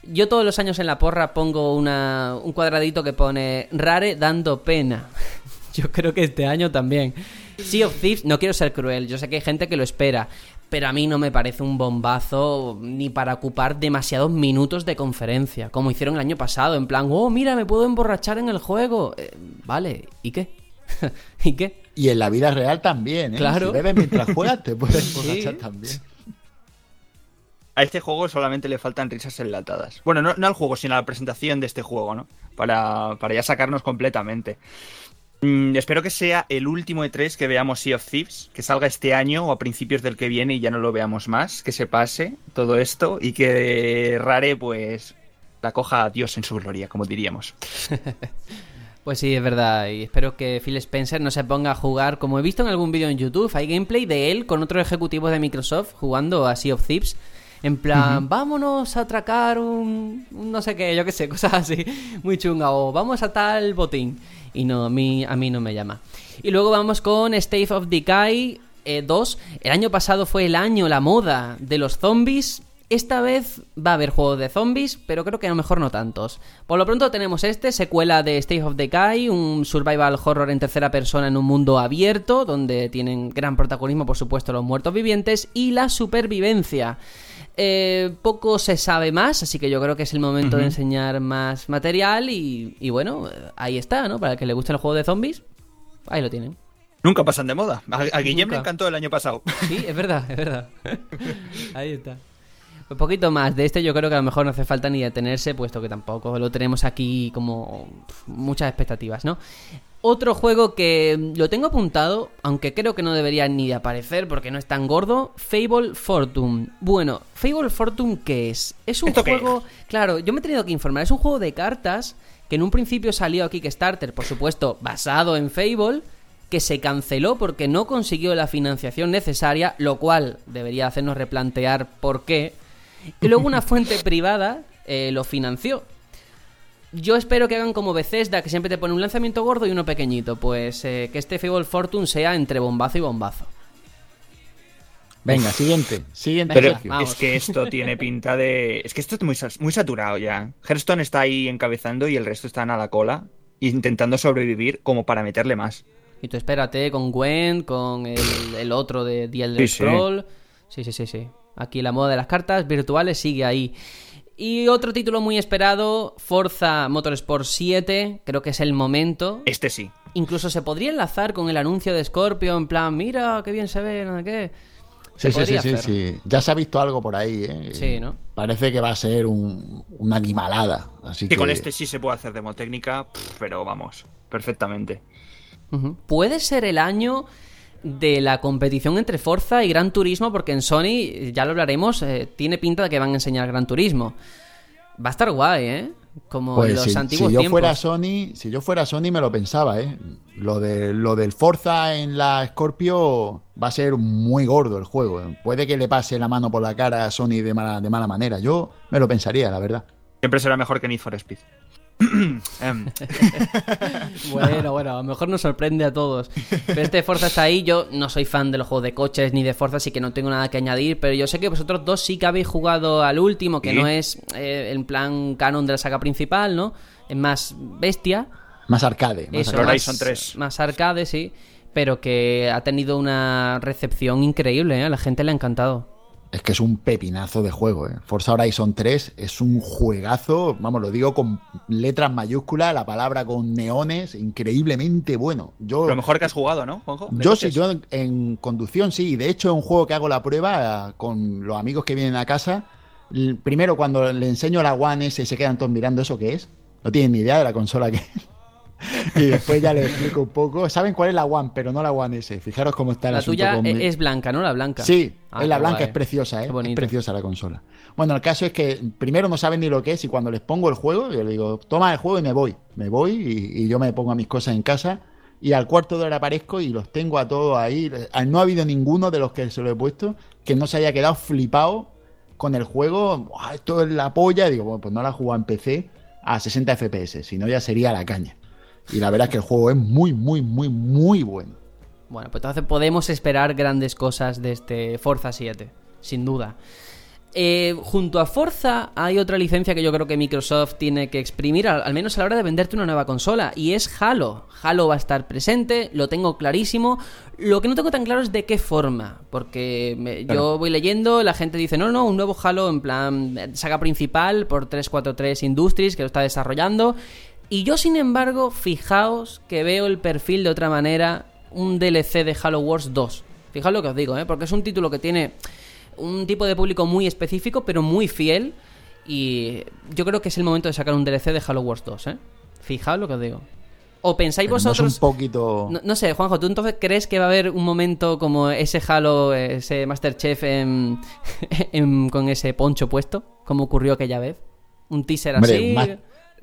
Yo todos los años en la porra pongo una, un cuadradito que pone Rare dando pena. *laughs* Yo creo que este año también. Sea of Thieves, no quiero ser cruel, yo sé que hay gente que lo espera, pero a mí no me parece un bombazo ni para ocupar demasiados minutos de conferencia, como hicieron el año pasado, en plan, oh, mira, me puedo emborrachar en el juego. Eh, vale, ¿y qué? *laughs* ¿Y qué? Y en la vida real también, ¿eh? Claro. Si bebes mientras juegas, te puedes *laughs* Sí. emborrachar también. A este juego solamente le faltan risas enlatadas. Bueno, no, no al juego, sino a la presentación de este juego, ¿no? Para, para ya sacarnos completamente. Mm, espero que sea el último E3 que veamos Sea of Thieves, que salga este año o a principios del que viene y ya no lo veamos más, que se pase todo esto y que Rare, pues, la coja a Dios en su gloria, como diríamos. *laughs* Pues sí, es verdad, y espero que Phil Spencer no se ponga a jugar, como he visto en algún vídeo en YouTube, hay gameplay de él con otros ejecutivos de Microsoft jugando a Sea of Thieves. En plan, vámonos a atracar un, un no sé qué, yo qué sé, *laughs* cosas así, muy chunga, o vamos a tal botín. Y no, a mí, a mí no me llama. Y luego vamos con State of Decay eh, 2. El año pasado fue el año, la moda de los zombies. Esta vez va a haber juegos de zombies, pero creo que a lo mejor no tantos. Por lo pronto tenemos este, secuela de State of Decay, un survival horror en tercera persona en un mundo abierto, donde tienen gran protagonismo, por supuesto, los muertos vivientes y la supervivencia. Eh, poco se sabe más, así que yo creo que es el momento de enseñar más material y, y bueno, ahí está, ¿no? Para el que le guste el juego de zombies, ahí lo tienen. Nunca pasan de moda. A, a Guillem le encantó el año pasado. Sí, es verdad, es verdad. *laughs* Ahí está. Un poquito más de este yo creo que a lo mejor no hace falta ni detenerse, puesto que tampoco lo tenemos aquí como muchas expectativas, ¿no? Otro juego que lo tengo apuntado, aunque creo que no debería ni de aparecer porque no es tan gordo, Fable Fortune. Bueno, Fable Fortune, ¿qué es? Es un ¿Esto qué juego... Claro, yo me he tenido que informar, es un juego de cartas que en un principio salió a Kickstarter, por supuesto, basado en Fable, que se canceló porque no consiguió la financiación necesaria, lo cual debería hacernos replantear por qué. Y luego una *laughs* fuente privada eh, lo financió. Yo espero que hagan como Bethesda, que siempre te pone un lanzamiento gordo y uno pequeñito. Pues eh, que este Fable Fortune sea entre bombazo y bombazo. Venga, siguiente. Siguiente, Pero vamos. es que esto tiene pinta de. Es que esto es muy, saturado ya. Hearthstone está ahí encabezando y el resto están a la cola, intentando sobrevivir como para meterle más. Y tú espérate con Gwen, con el, el otro de The Elder Sí. Sí, sí, sí, sí. Aquí la moda de las cartas virtuales sigue ahí. Y otro título muy esperado, Forza Motorsport 7. Creo que es el momento. Este sí. Incluso se podría enlazar con el anuncio de Scorpio, en plan, mira, qué bien se ve, no sé qué. Se Sí, sí, sí, podría sí. Ya se ha visto algo por ahí, ¿eh? Sí, ¿no? Parece que va a ser un, una animalada. Así Que que con este sí se puede hacer demo técnica, pero vamos, perfectamente. Puede ser el año de la competición entre Forza y Gran Turismo, porque en Sony, ya lo hablaremos, eh, tiene pinta de que van a enseñar Gran Turismo. Va a estar guay, ¿eh? Como Pues los si, antiguos si yo tiempos. fuera Sony, si yo fuera Sony me lo pensaba, ¿eh? Lo de lo del Forza en la Scorpio va a ser muy gordo el juego. ¿eh? Puede que le pase la mano por la cara a Sony de mala, de mala manera. Yo me lo pensaría, la verdad. Siempre será mejor que Need for Speed. *coughs* Em, *laughs* Bueno, bueno, a lo mejor nos sorprende a todos. Pero este Forza está ahí. Yo no soy fan de los juegos de coches ni de Forza, así que no tengo nada que añadir. Pero yo sé que vosotros dos sí que habéis jugado al último, que Sí. no es eh, en plan canon de la saga principal, ¿no? Es más bestia. Más arcade. Más Eso, arcade. Horizon más, 3. Más arcade, sí. Pero que ha tenido una recepción increíble, ¿eh? A la gente le ha encantado. Es que es un pepinazo de juego, ¿eh? Forza Horizon 3 es un juegazo, vamos, lo digo con letras mayúsculas, la palabra con neones, increíblemente bueno. Yo, lo mejor que has jugado, ¿no, Juanjo? ¿De Yo sí, yo en, en conducción sí. De hecho, es un juego que hago la prueba con los amigos que vienen a casa. primero cuando le enseño la One S se quedan todos mirando eso que es. No tienen ni idea de la consola que es. Y después ya les explico un poco. Saben cuál es la One, pero no la One S. Fijaros cómo está el La asunto tuya con e- es blanca, ¿no? La blanca. Sí, Ah, es la blanca, guay. es preciosa, ¿eh? Es preciosa la consola. Bueno, el caso es que primero no saben ni lo que es y cuando les pongo el juego, yo le digo, toma el juego y me voy. Me voy y, y yo me pongo a mis cosas en casa y al cuarto de hora aparezco y los tengo a todos ahí. Ah, No ha habido ninguno de los que se lo he puesto que no se haya quedado flipado con el juego. "Buah, Esto es la polla. Digo, bueno, pues no la jugado en PC a 60 FPS, si no ya sería la caña. Y la verdad es que el juego es muy, muy, muy, muy bueno. Bueno, pues entonces podemos esperar grandes cosas de este Forza 7, sin duda. Eh, junto a Forza hay otra licencia que yo creo que Microsoft tiene que exprimir, al, al menos a la hora de venderte una nueva consola, y es Halo. Halo va a estar presente, lo tengo clarísimo. Lo que no tengo tan claro es de qué forma, porque me- yo voy leyendo, la gente dice, no, no, un nuevo Halo en plan eh, saga principal por 343 Industries que lo está desarrollando. Y yo, sin embargo, fijaos que veo el perfil de otra manera, un DLC de Halo Wars 2. Fijaos lo que os digo, ¿eh? porque es un título que tiene un tipo de público muy específico, pero muy fiel. Y yo creo que es el momento de sacar un DLC de Halo Wars 2, ¿eh? Fijaos lo que os digo. ¿O pensáis Pero no es vosotros... un poquito... No, no sé, Juanjo, ¿tú entonces crees que va a haber un momento como ese Halo, ese Masterchef en- *laughs* en- con ese poncho puesto? Como ocurrió aquella vez. Un teaser Hombre, así.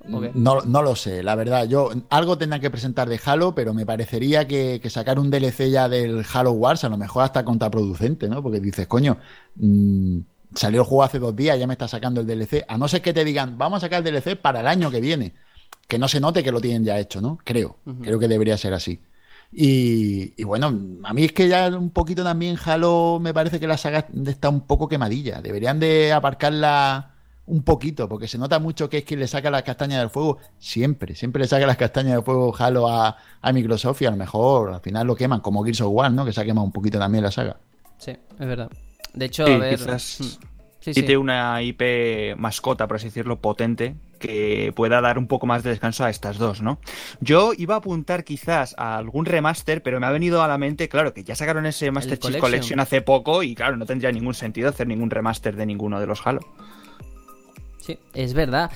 No, no lo sé, la verdad. Yo algo tendrán que presentar de Halo, pero me parecería que, que sacar un DLC ya del Halo Wars a lo mejor hasta contraproducente, ¿no? Porque dices, coño, mm, salió el juego hace dos días, ya me está sacando el DLC. A no ser que te digan, vamos a sacar el DLC para el año que viene. Que no se note que lo tienen ya hecho, ¿no? Creo. Creo que debería ser así. Y, y bueno, a mí es que ya un poquito también Halo me parece que la saga está un poco quemadilla. Deberían de aparcarla un poquito, porque se nota mucho que es quien le saca las castañas del fuego siempre, siempre le saca las castañas del fuego Halo a, a Microsoft y a lo mejor al final lo queman, como Gears of War, ¿no? Que se ha quemado un poquito también la saga. Sí, es verdad. De hecho, Sí, a ver. quizás mm, sí, sí. quite una IP mascota, por así decirlo, potente, que pueda dar un poco más de descanso a estas dos, ¿no? Yo iba a apuntar quizás a algún remaster, pero me ha venido a la mente, claro, que ya sacaron ese Master Chief Collection. Collection hace poco y claro, no tendría ningún sentido hacer ningún remaster de ninguno de los Halo. Sí, es verdad.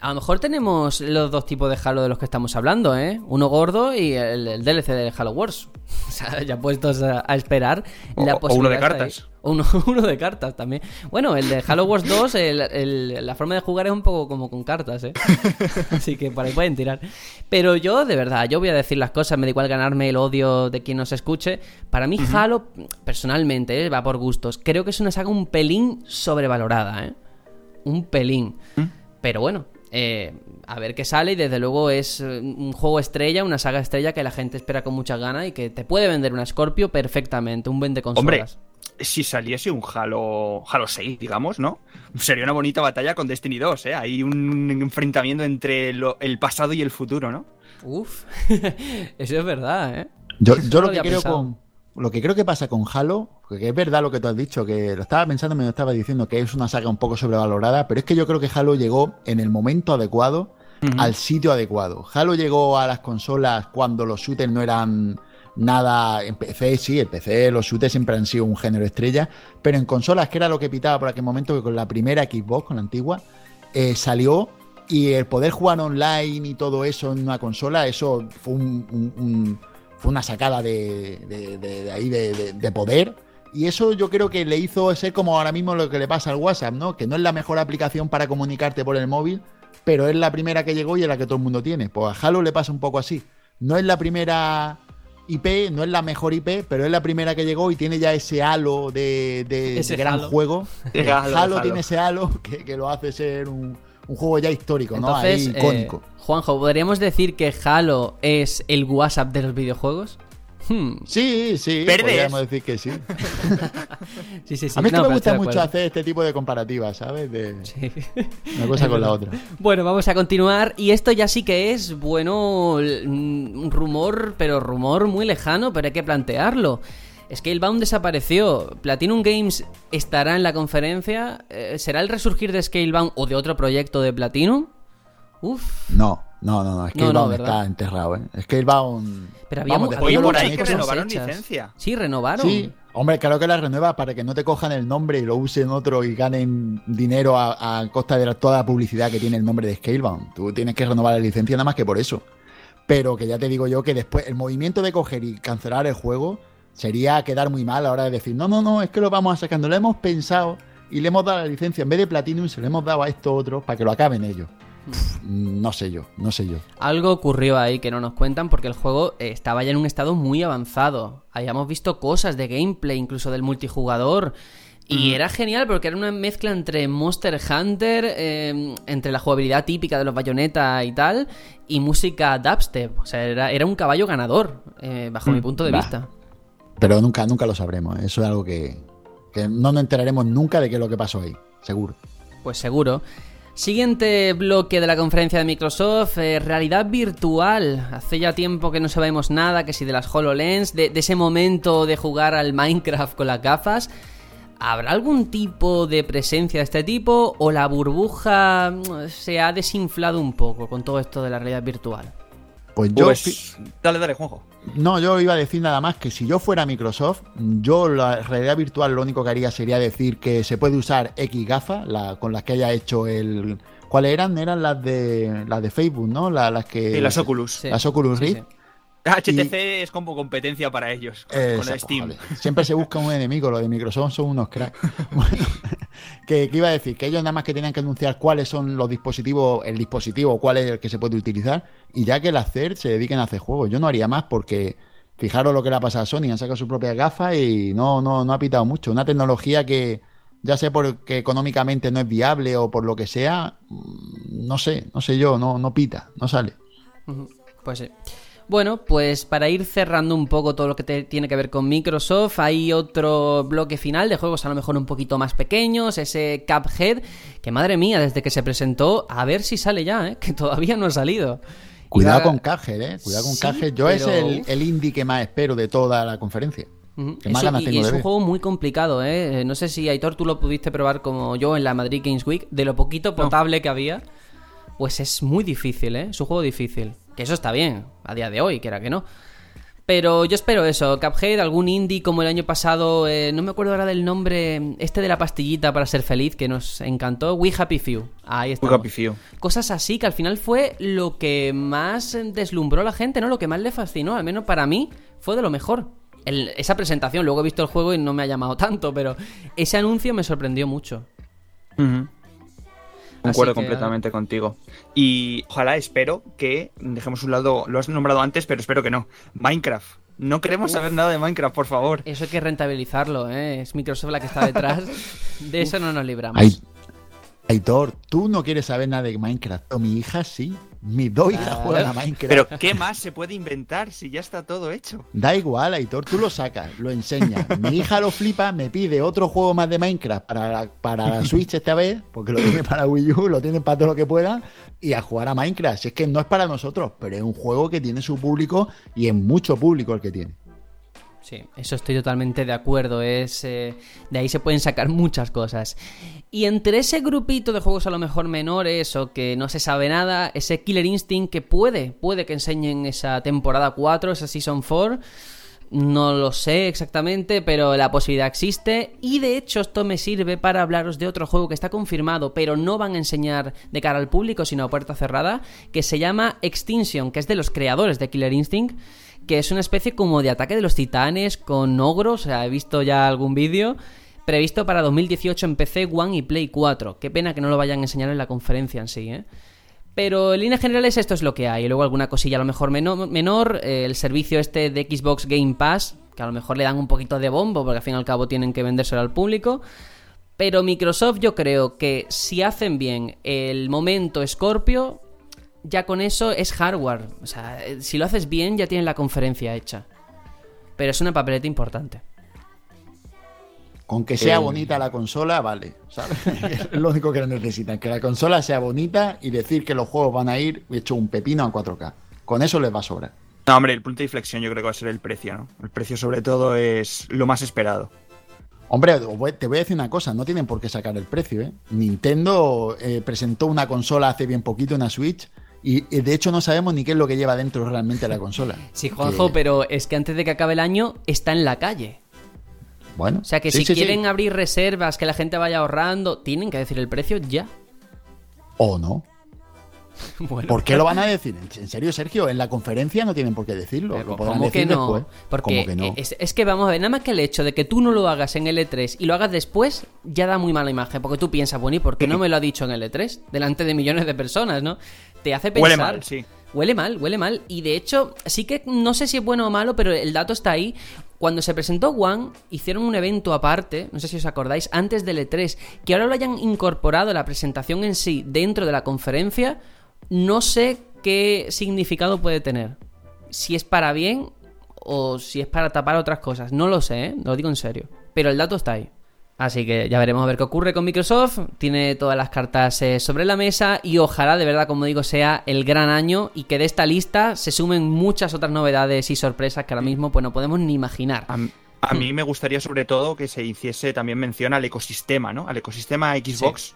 A lo mejor tenemos los dos tipos de Halo de los que estamos hablando, ¿eh? Uno gordo y el, el DLC de Halo Wars. *laughs* O sea, ya puestos a, a esperar. O- la o uno de ahí. cartas. O Uno, *laughs* uno de cartas también. Bueno, el de Halo Wars 2, el- el- la forma de jugar es un poco como con cartas, ¿eh? *laughs* Así que por ahí pueden tirar. Pero yo, de verdad, yo voy a decir las cosas, me da igual ganarme el odio de quien nos escuche. Para mí, Halo, personalmente, ¿eh? va por gustos. Creo que es una saga un pelín sobrevalorada, ¿eh? Un pelín. Pero bueno, eh, a ver qué sale y desde luego es eh, un juego estrella, una saga estrella que la gente espera con muchas ganas y que te puede vender una Scorpio perfectamente, un vende Hombre, consolas. si saliese un Halo, Halo 6, digamos, ¿no? Sería una bonita batalla con Destiny 2, ¿eh? Hay un enfrentamiento entre lo- el pasado y el futuro, ¿no? Uf, *laughs* eso es verdad, ¿eh? Yo, no lo que creo pensado. con lo que creo que pasa con Halo, porque es verdad lo que tú has dicho, que lo estaba pensando, me lo estaba diciendo que es una saga un poco sobrevalorada, pero es que yo creo que Halo llegó en el momento adecuado, al sitio adecuado. Halo llegó a las consolas cuando los shooters no eran nada en PC, sí, el PC, los shooters siempre han sido un género estrella, pero en consolas, que era lo que pitaba por aquel momento, que con la primera Xbox, con la antigua, eh, salió y el poder jugar online y todo eso en una consola, eso fue un- un- un, fue una sacada de, de- de- de ahí de, de- de poder. Y eso yo creo que le hizo ser como ahora mismo lo que le pasa al WhatsApp, ¿no? Que no es la mejor aplicación para comunicarte por el móvil, pero es la primera que llegó y es la que todo el mundo tiene. Pues a Halo le pasa un poco así. No es la primera IP, no es la mejor IP, pero es la primera que llegó y tiene ya ese halo de, de- Ese de gran halo. juego. Halo. tiene ese halo que, que lo hace ser un, un juego ya histórico, ¿no? Entonces, Ahí eh, icónico. Juanjo, ¿podríamos decir que Halo es el WhatsApp de los videojuegos? Hmm, Sí, sí, podríamos decir que sí. *laughs* Sí, sí, sí. A mí es que No, me gusta mucho hacer este tipo de comparativas, ¿sabes? De Sí. una cosa con la *laughs* otra. Bueno, vamos a continuar. Y esto ya sí que es, bueno, l- un rumor, pero rumor muy lejano, pero hay que plantearlo. Scalebound desapareció. Platinum Games estará en la conferencia. Eh, ¿Será el resurgir de Scalebound o de otro proyecto de Platinum? Uf. No, no, no, no. Scalebound está enterrado, ¿eh? Scalebound... Pero había, vamos, había por ahí que renovaron hechas. licencia. Sí, renovaron. Sí, hombre, claro que la renueva para que no te cojan el nombre y lo usen otro y ganen dinero a, a costa de la- toda la publicidad que tiene el nombre de Scalebound. Tú tienes que renovar la licencia nada más que por eso. Pero que ya te digo yo que después el movimiento de coger y cancelar el juego sería quedar muy mal a la hora de decir, no, no, no, es que lo vamos a sacando, lo hemos pensado y le hemos dado la licencia, en vez de Platinum se le hemos dado a esto otro para que lo acaben ellos. Mm, No sé yo, no sé yo. Algo ocurrió ahí que no nos cuentan porque el juego eh, estaba ya en un estado muy avanzado. Habíamos visto cosas de gameplay, incluso del multijugador. Y era genial porque era una mezcla entre Monster Hunter, eh, entre la jugabilidad típica de los bayoneta y tal, y música dubstep. O sea, era, era un caballo ganador, eh, bajo mi punto de bah. vista. Pero nunca, nunca lo sabremos. Eso es algo que, no nos enteraremos nunca de qué es lo que pasó ahí, seguro. Pues seguro. Siguiente bloque de la conferencia de Microsoft, eh, realidad virtual. Hace ya tiempo que no sabemos nada, que si de las HoloLens, de, de ese momento de jugar al Minecraft con las gafas. ¿Habrá algún tipo de presencia de este tipo o la burbuja mm, se ha desinflado un poco con todo esto de la realidad virtual? Pues yo, Pues, dale, dale, Juanjo. no, yo iba a decir nada más que si yo fuera Microsoft, yo la realidad virtual lo único que haría sería decir que se puede usar X gafas, la, con las que haya hecho el. ¿Cuáles eran? Eran las de las de Facebook, ¿no? La- las que. Y las Oculus. Sí. Las Oculus Rift. sí. HTC es como competencia para ellos, con, con Exacto, el Steam. Siempre se busca un enemigo, los de Microsoft son unos cracks. *laughs* Bueno, que, que iba a decir que ellos nada más que tenían que anunciar cuáles son los dispositivos, el dispositivo, cuál es el que se puede utilizar, y ya que el hacer se dediquen a hacer juegos. Yo no haría más porque fijaros lo que le ha pasado a Sony, han sacado sus propias gafas y no, no, no ha pitado mucho. Una tecnología que, ya sea porque económicamente no es viable o por lo que sea, mm, no sé, no sé yo, no, no pita, no sale. Pues sí. Bueno, pues para ir cerrando un poco todo lo que te- tiene que ver con Microsoft, hay otro bloque final de juegos a lo mejor un poquito más pequeños, ese Cuphead, que madre mía, desde que se presentó, a ver si sale ya, ¿eh? *laughs* que todavía no ha salido. Cuidado con Cuphead, eh. Cuidado con Sí, Cuphead. Yo es el, el indie que más espero de toda la conferencia. Eso- y- es un juego muy complicado, ¿eh? No sé si Aitor tú lo pudiste probar como yo en la Madrid Games Week, de lo poquito potable que había, pues es muy difícil, ¿eh? Es un juego difícil. Que eso está bien, a día de hoy, que era que no. Pero yo espero eso, Cuphead, algún indie como el año pasado, eh, no me acuerdo ahora del nombre, este de la pastillita para ser feliz, que nos encantó, We Happy Few. Ahí está. Muy Happy Few. Cosas así que al final fue lo que más deslumbró a la gente, ¿no? Lo que más le fascinó, al menos para mí, fue de lo mejor. El- esa presentación, luego he visto el juego y no me ha llamado tanto, pero ese anuncio me sorprendió mucho. Concuerdo que, completamente contigo. Y ojalá, espero que dejemos un lado, lo has nombrado antes, pero espero que no. Minecraft. No queremos saber nada de Minecraft, por favor. Eso hay que rentabilizarlo, ¿eh? Es Microsoft la que está detrás. *laughs* De eso no nos libramos. Ay- Aitor, tú no quieres saber nada de Minecraft. pero Mi hija sí. Mis dos hijas Claro. juegan a Minecraft. Pero ¿qué más se puede inventar si ya está todo hecho? Da igual, Aitor, tú lo sacas, lo enseñas. *laughs* Mi hija lo flipa, me pide otro juego más de Minecraft para la, para la Switch esta vez, porque lo tiene para Wii U, lo tienen para todo lo que pueda, y a jugar a Minecraft. Si es que no es para nosotros, pero es un juego que tiene su público y es mucho público el que tiene. Sí, eso estoy totalmente de acuerdo. Es eh, de ahí se pueden sacar muchas cosas. Y entre ese grupito de juegos a lo mejor menores o que no se sabe nada, ese Killer Instinct que puede, puede que enseñen esa temporada 4, esa Season 4. No lo sé exactamente, pero la posibilidad existe. Y de hecho, esto me sirve para hablaros de otro juego que está confirmado, pero no van a enseñar de cara al público, sino a puerta cerrada, que se llama Extinction, que es de los creadores de Killer Instinct, que es una especie como de ataque de los titanes con ogros. O sea, he visto ya algún vídeo. Previsto para 2018 en PC, One y Play 4. Qué pena que no lo vayan a enseñar en la conferencia en sí, ¿eh? Pero en líneas generales esto es lo que hay. Luego alguna cosilla a lo mejor meno- menor. eh, el servicio este de Xbox Game Pass, que a lo mejor le dan un poquito de bombo, porque al fin y al cabo tienen que vendérselo al público. Pero Microsoft yo creo que si hacen bien el momento Scorpio, ya con eso es hardware. O sea, eh, si lo haces bien ya tienen la conferencia hecha. Pero es una papeleta importante. Con que sea Eh, bonita la consola, vale. ¿sabes? *laughs* es lo único que necesitan, que la consola sea bonita y decir que los juegos van a ir hecho un pepino a 4K. Con eso les va a sobrar. No, hombre, el punto de inflexión yo creo que va a ser el precio, ¿no? El precio sobre todo es lo más esperado. Hombre, te voy a decir una cosa, no tienen por qué sacar el precio, ¿eh? Nintendo eh, presentó una consola hace bien poquito, una Switch, y eh, de hecho no sabemos ni qué es lo que lleva dentro realmente la consola. *laughs* Sí, Juanjo, Que- pero es que antes de que acabe el año está en la calle. Bueno, O sea que sí, si sí, sí. quieren abrir reservas, que la gente vaya ahorrando, tienen que decir el precio ya. O no. *laughs* Bueno, ¿Por qué lo van a decir? ¿En serio, Sergio? En la conferencia no tienen por qué decirlo. Pero Lo ¿Cómo que no? después. Porque ¿Cómo que no? Es, es que vamos a ver, nada más que el hecho de que tú no lo hagas en el E3 y lo hagas después, ya da muy mala imagen. Porque tú piensas, bueno, ¿y por qué no me lo ha dicho en el E3? Delante de millones de personas, ¿no? Te hace pensar. Huele mal, sí. Huele mal, huele mal. Y de hecho, sí que no sé si es bueno o malo, pero el dato está ahí. Cuando se presentó One, hicieron un evento aparte, no sé si os acordáis, antes del E3, que ahora lo hayan incorporado la presentación en sí dentro de la conferencia, no sé qué significado puede tener. Si es para bien o si es para tapar otras cosas. No lo sé, ¿eh? lo digo en serio. Pero el dato está ahí. Así que ya veremos a ver qué ocurre con Microsoft. Tiene todas las cartas eh, sobre la mesa y ojalá de verdad, como digo, sea el gran año y que de esta lista se sumen muchas otras novedades y sorpresas que ahora mismo pues no podemos ni imaginar. A, a mí me gustaría sobre todo que se hiciese también mención al ecosistema, ¿no? Al ecosistema Xbox.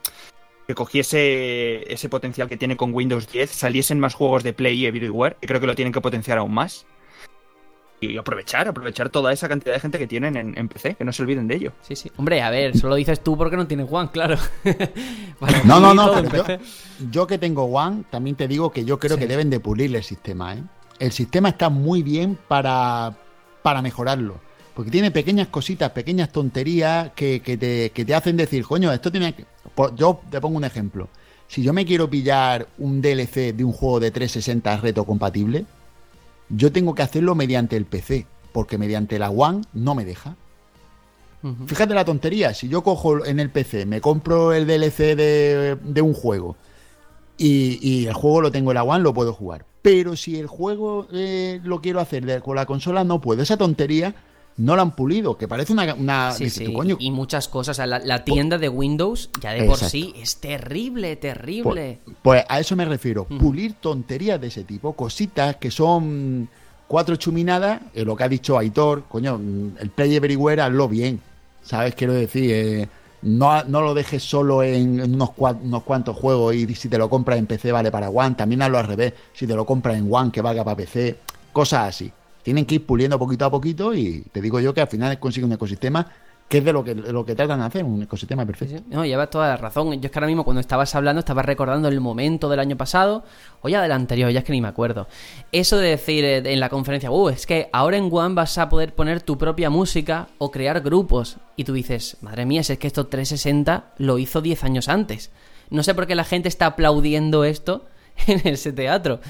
Que cogiese ese potencial que tiene con Windows 10, saliesen más juegos de Play Everywhere, que creo que lo tienen que potenciar aún más. Y aprovechar, aprovechar toda esa cantidad de gente que tienen en, en PC, que no se olviden de ello. Sí, sí. Hombre, a ver, solo dices tú porque no tienes One, claro. *laughs* No, no, no, pero yo, que tengo One, también te digo que yo creo que deben de pulirle el sistema, ¿eh? El sistema está muy bien para, para mejorarlo. Porque tiene pequeñas cositas, pequeñas tonterías que, que te, que te hacen decir, coño, esto tiene que... Yo te pongo un ejemplo. Si yo me quiero pillar un DLC de un juego de 360 reto compatible, yo tengo que hacerlo mediante el PC. Porque mediante la One no me deja. Fíjate la tontería, si yo cojo en el PC, me compro el DLC de, de un juego y, y el juego lo tengo en la One, lo puedo jugar. Pero si el juego eh, lo quiero hacer de- con la consola, no puedo. Esa tontería no la han pulido, que parece una... una Sí, dices sí. tú, coño, Y muchas cosas. O sea, la, la tienda de Windows ya de por sí es terrible, terrible. Pues, pues a eso me refiero. Pulir tonterías de ese tipo, cositas que son cuatro chuminadas, eh, lo que ha dicho Aitor, coño, mm, el Play Everywhere hazlo bien. ¿Sabes? Quiero decir, eh, no, no lo dejes solo en, en unos, cua- unos cuantos juegos y si te lo compras en PC vale para One. También hazlo al revés. Si te lo compras en One que valga para PC. Cosas así. Tienen que ir puliendo poquito a poquito y te digo yo que al final consigue un ecosistema que es de lo que, de lo que tratan de hacer, un ecosistema perfecto. No, llevas toda la razón. Yo es que ahora mismo cuando estabas hablando estaba recordando el momento del año pasado o ya del anterior, ya es que ni me acuerdo. Eso de decir eh, en la conferencia, uh, es que ahora en One vas a poder poner tu propia música o crear grupos. Y tú dices, madre mía, si es que esto 360 lo hizo 10 años antes. No sé por qué la gente está aplaudiendo esto *laughs* en ese teatro.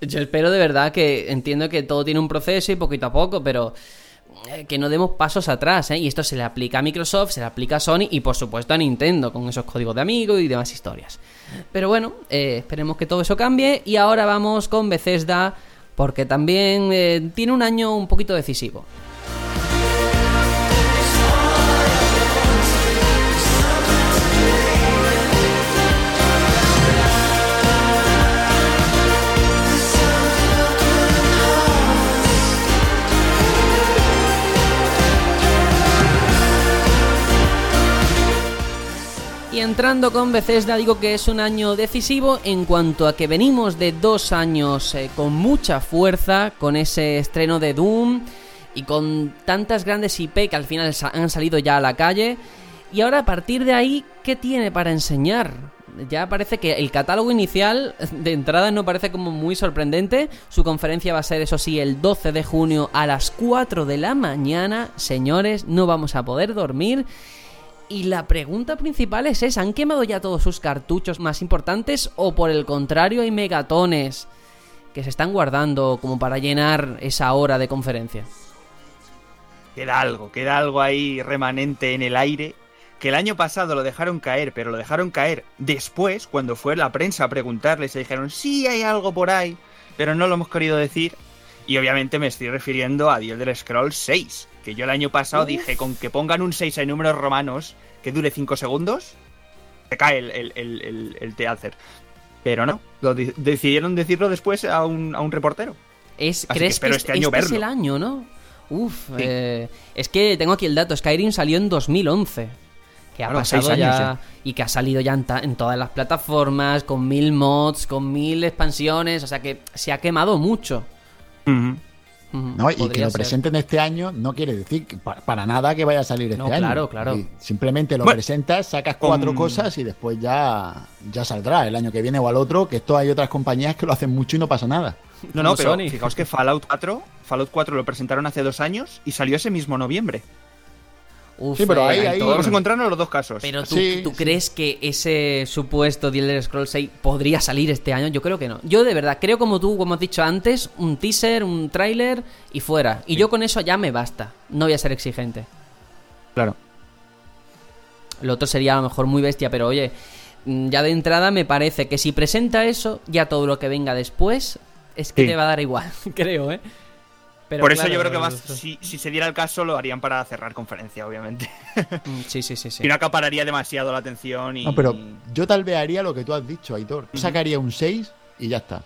Yo espero de verdad que entiendo que todo tiene un proceso y poquito a poco, pero eh, que no demos pasos atrás, ¿eh? Y esto se le aplica a Microsoft, se le aplica a Sony y por supuesto a Nintendo con esos códigos de amigos y demás historias. Pero bueno, eh, esperemos que todo eso cambie y ahora vamos con Bethesda porque también eh, tiene un año un poquito decisivo. Entrando con Bethesda digo que es un año decisivo en cuanto a que venimos de dos años eh, con mucha fuerza, con ese estreno de Doom y con tantas grandes IP que al final han salido ya a la calle. Y ahora a partir de ahí, ¿qué tiene para enseñar? Ya parece que el catálogo inicial *laughs* de entrada no parece como muy sorprendente. Su conferencia va a ser, eso sí, el 12 de junio a las 4 de la mañana. Señores, no vamos a poder dormir. Y la pregunta principal es esa, ¿han quemado ya todos sus cartuchos más importantes o por el contrario hay megatones que se están guardando como para llenar esa hora de conferencia? Queda algo, queda algo ahí remanente en el aire. Que el año pasado lo dejaron caer, pero lo dejaron caer después, cuando fue la prensa a preguntarles, se dijeron, sí hay algo por ahí, pero no lo hemos querido decir. Y obviamente me estoy refiriendo a The Elder Scrolls 6, que yo el año pasado dije, con que pongan un 6 en números romanos que dure 5 segundos, se cae el, el, el, el. Pero no, lo de- decidieron decirlo después a un, a un reportero. Es, Así que ¿Crees que, espero este, este año este es el año, no? Uf, eh, es que tengo aquí el dato. Skyrim salió en 2011. Que ha Claro, pasado años, ya. Y que ha salido ya en, ta- en todas las plataformas, con mil mods, con mil expansiones. O sea que se ha quemado mucho. No, y que lo ser. presenten este año no quiere decir que pa- para, nada que vaya a salir este No, año. claro, claro. Y simplemente lo Bueno, presentas, sacas cuatro con- cosas y después ya, ya saldrá el año que viene o al otro, que esto hay otras compañías que lo hacen mucho y no pasa nada. No, no, pero Sony. fijaos que Fallout 4, Fallout 4 lo presentaron hace dos años y salió ese mismo noviembre. Uf, Sí, pero ahí- eh, ahí- Podemos encontrarnos en los dos casos. Pero tú, Sí, ¿tú sí. crees que ese supuesto The Elder Scrolls 6 podría salir este año? Yo creo que no. Yo de verdad creo como tú, como has dicho antes, un teaser, un tráiler y fuera. Y yo con eso ya me basta. No voy a ser exigente. Claro. Lo otro sería a lo mejor muy bestia, pero oye, mm, ya de entrada me parece que si presenta eso, ya todo lo que venga después es que Sí. te va a dar igual, *laughs* creo, ¿eh? Pero Por eso claro, yo creo que más, si, si se diera el caso, lo harían para cerrar conferencia, obviamente. Mm, Sí, sí, sí, sí. *laughs* Si no acapararía demasiado la atención y. No, pero yo tal vez haría lo que tú has dicho, Aitor. Yo sacaría un 6 y ya está.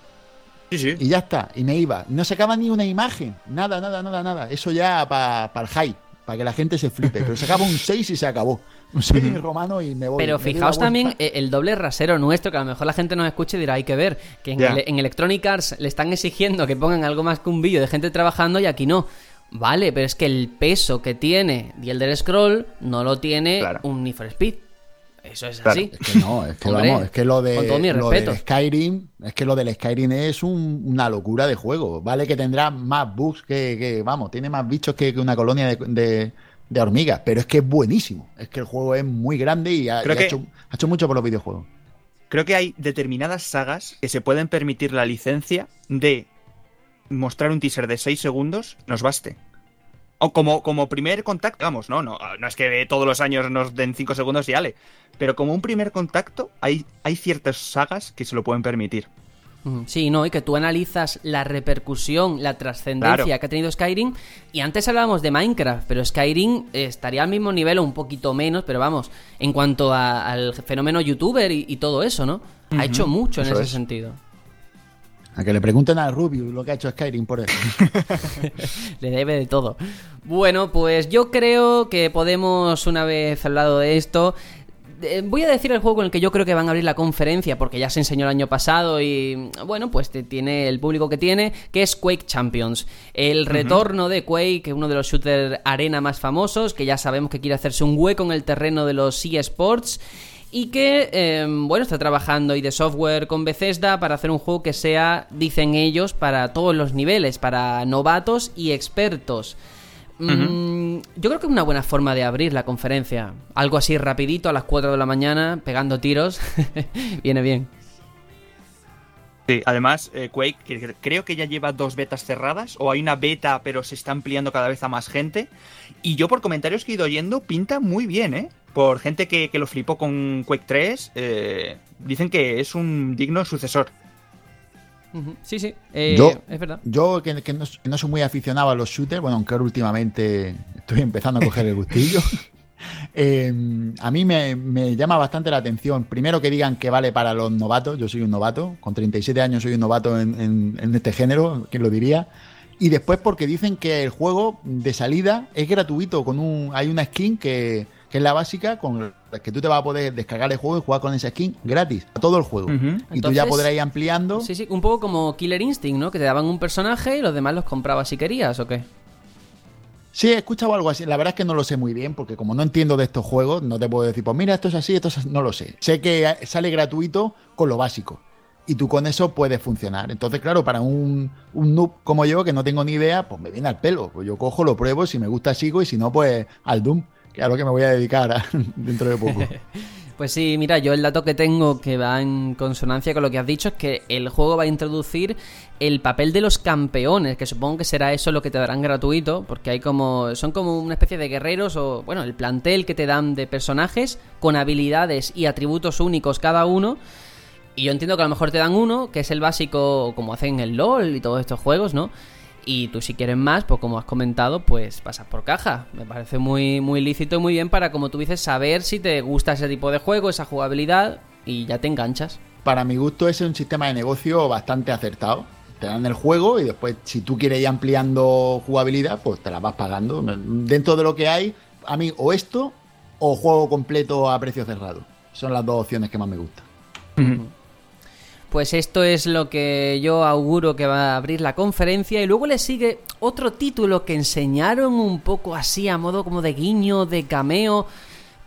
Sí, sí. Y ya está. Y me iba. No sacaba ni una imagen. Nada, nada, nada, nada. Eso ya para el hype. Para que la gente se flipe. Pero sacaba un 6 y se acabó. Un *laughs* 6 romano y me voy. Pero Me fijaos también eh, el doble rasero nuestro, que a lo mejor la gente nos escuche y dirá, hay que ver, que en, en Electronic Arts le están exigiendo que pongan algo más que un vídeo de gente trabajando y aquí no. Vale, pero es que el peso que tiene The Elder Scroll no lo tiene Claro. un Need for Speed. Eso es Claro. así. Es que no, es que Hombre, vamos, es que lo de con todo mi lo del Skyrim, es que lo del Skyrim es un- una locura de juego. Vale que tendrá más bugs que, que, vamos, tiene más bichos que, que una colonia de, de- de hormigas, pero es que es buenísimo. Es que el juego es muy grande y ha, Creo y ha que- hecho, ha hecho mucho por los videojuegos. Creo que hay determinadas sagas que se pueden permitir la licencia de mostrar un teaser de 6 segundos, nos baste. O como, como primer contacto, vamos, no, no, no es que todos los años nos den 5 segundos y ale. Pero como un primer contacto, hay, hay ciertas sagas que se lo pueden permitir. Sí, no, y que tú analizas la repercusión, la trascendencia Claro. que ha tenido Skyrim. Y antes hablábamos de Minecraft, pero Skyrim estaría al mismo nivel o un poquito menos, pero vamos, en cuanto a- al fenómeno youtuber y, y todo eso, ¿no? Ha hecho mucho en ese es. sentido. A que le pregunten a Rubius lo que ha hecho Skyrim por eso. *laughs* Le debe de todo. Bueno, pues yo creo que podemos, una vez hablado de esto, voy a decir el juego con el que yo creo que van a abrir la conferencia, porque ya se enseñó el año pasado y, bueno, pues tiene el público que tiene, que es Quake Champions. El retorno de Quake, uno de los shooter arena más famosos, que ya sabemos que quiere hacerse un hueco en el terreno de los eSports. Y que, eh, bueno, está trabajando y de software con Bethesda para hacer un juego que sea, dicen ellos, para todos los niveles, para novatos y expertos. Mm, yo creo que es una buena forma de abrir la conferencia. Algo así rapidito a las 4 de la mañana, pegando tiros. *laughs* Viene bien. Sí, además, eh, Quake que- que creo que ya lleva dos betas cerradas, o hay una beta, pero se está ampliando cada vez a más gente. Y yo, por comentarios que he ido oyendo, pinta muy bien, ¿eh? Por gente que, que lo flipó con Quake 3, eh, dicen que es un digno sucesor. Sí, sí, eh, Yo- es verdad. Yo, que, que no, que no soy muy aficionado a los shooters, bueno, aunque ahora últimamente estoy empezando a coger el gustillo. *laughs* eh, a mí me, me llama bastante la atención. Primero que digan que vale para los novatos. Yo soy un novato. Con 37 años soy un novato en, en- en este género. ¿Quién lo diría? Y después porque dicen que el juego de salida es gratuito. Con un, hay una skin que, que es la básica con la que tú te vas a poder descargar el juego y jugar con esa skin gratis. A todo el juego. Y tú ya podrás ir ampliando. Sí, sí, un poco como Killer Instinct, ¿no? Que te daban un personaje y los demás los comprabas si querías, ¿o qué? Sí, he escuchado algo así. La verdad es que no lo sé muy bien, porque como no entiendo de estos juegos, no te puedo decir, pues mira, esto es así, esto es así. No lo sé. Sé que sale gratuito con lo básico. Y tú con eso puedes funcionar. Entonces, claro, para un, un noob como yo, que no tengo ni idea, pues me viene al pelo. Pues yo cojo, lo pruebo, si me gusta sigo, y si no, pues al Doom, que a lo que me voy a dedicar *laughs* dentro de poco. *laughs* Pues sí, mira, yo el dato que tengo que va en consonancia con lo que has dicho es que el juego va a introducir el papel de los campeones, que supongo que será eso lo que te darán gratuito, porque hay como son como una especie de guerreros o bueno, el plantel que te dan de personajes con habilidades y atributos únicos cada uno. Y yo entiendo que a lo mejor te dan uno, que es el básico como hacen el LOL y todos estos juegos, ¿no? Y tú si quieres más, pues como has comentado, pues pasas por caja. Me parece muy, muy lícito y muy bien para, como tú dices, saber si te gusta ese tipo de juego, esa jugabilidad, y ya te enganchas. para mi gusto ese es un sistema de negocio bastante acertado te dan el juego y después si tú quieres ir ampliando jugabilidad, pues te la vas pagando. Dentro de lo que hay, a mí o esto o juego completo a precio cerrado. Son las dos opciones que más me gustan. *laughs* Pues esto es lo que yo auguro que va a abrir la conferencia y luego le sigue otro título que enseñaron un poco así a modo como de guiño, de cameo,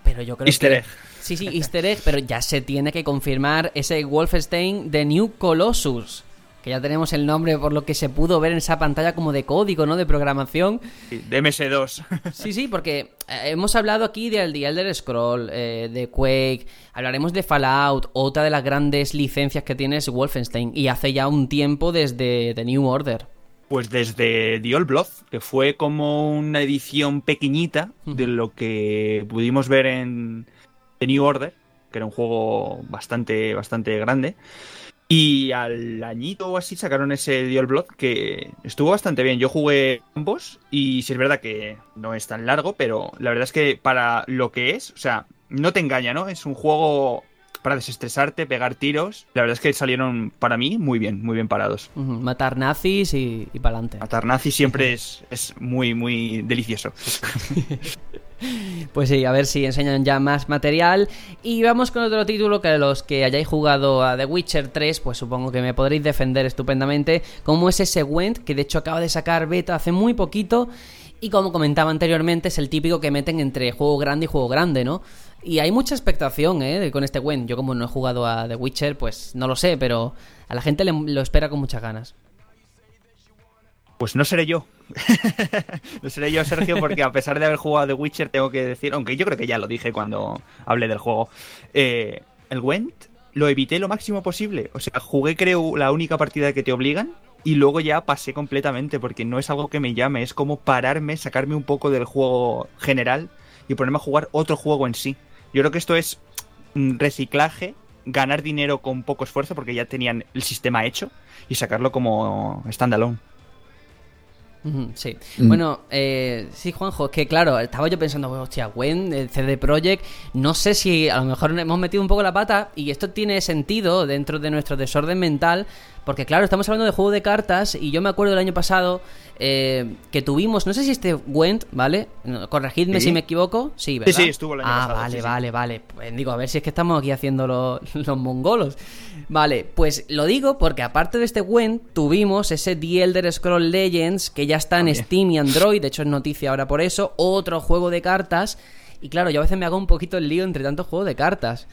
pero yo creo Easter que... egg. Sí, sí, easter egg, pero ya se tiene que confirmar ese Wolfenstein de New Colossus, que ya tenemos el nombre por lo que se pudo ver en esa pantalla como de código, ¿no? De programación. De MS2. *laughs* Sí, sí, porque eh, hemos hablado aquí del The Elder Scroll, eh, de Quake, hablaremos de Fallout, otra de las grandes licencias que tiene es Wolfenstein, y hace ya un tiempo desde The New Order. Pues desde The Old Blood, que fue como una edición pequeñita de lo que pudimos ver en The New Order, que era un juego bastante, bastante grande. Y al añito o así sacaron ese Old Blood que estuvo bastante bien. Yo jugué ambos y sí es verdad que no es tan largo, pero la verdad es que para lo que es, o sea, no te engaña, ¿no? Es un juego para desestresarte, pegar tiros. La verdad es que salieron para mí muy bien, muy bien parados. Matar nazis y, y para adelante. Matar nazis siempre es, es muy, muy delicioso. *laughs* Pues sí, a ver si enseñan ya más material. Y vamos con otro título que los que hayáis jugado a The Witcher 3, pues supongo que me podréis defender estupendamente, como es ese Went, que de hecho acaba de sacar beta hace muy poquito. Y como comentaba anteriormente, es el típico que meten entre juego grande y juego grande, ¿no? Y hay mucha expectación, ¿eh? Con este Went. Yo como no he jugado a The Witcher, pues no lo sé, pero a la gente le- lo espera con muchas ganas. Pues no seré yo. *laughs* no seré yo, Sergio, porque a pesar de haber jugado The Witcher, tengo que decir, aunque yo creo que ya lo dije cuando hablé del juego, eh, el Went lo evité lo máximo posible. O sea, jugué creo la única partida que te obligan y luego ya pasé completamente porque no es algo que me llame, es como pararme, sacarme un poco del juego general y ponerme a jugar otro juego en sí. Yo creo que esto es mm, reciclaje, ganar dinero con poco esfuerzo porque ya tenían el sistema hecho y sacarlo como standalone. Sí. Mm. Bueno, eh, sí, Juanjo, es que claro, estaba yo pensando, hostia, Gwen, el CD Projekt, no sé si a lo mejor hemos metido un poco la pata y esto tiene sentido dentro de nuestro desorden mental, porque claro, estamos hablando de juego de cartas y yo me acuerdo del año pasado eh, que tuvimos, no sé si este Gwent, ¿vale? Corregidme Sí. si me equivoco, sí, ¿verdad? sí, estuvo el año ah, pasado, vale, sí, sí. vale, vale. Pues digo, a ver si es que estamos aquí haciendo lo- *laughs* los mongolos. Vale, pues lo digo porque aparte de este Gwent, tuvimos ese The Elder Scroll Legends que ya está en. Steam y Android, de hecho es noticia ahora por eso, otro juego de cartas. Y claro, yo a veces me hago un poquito el lío entre tantos juegos de cartas.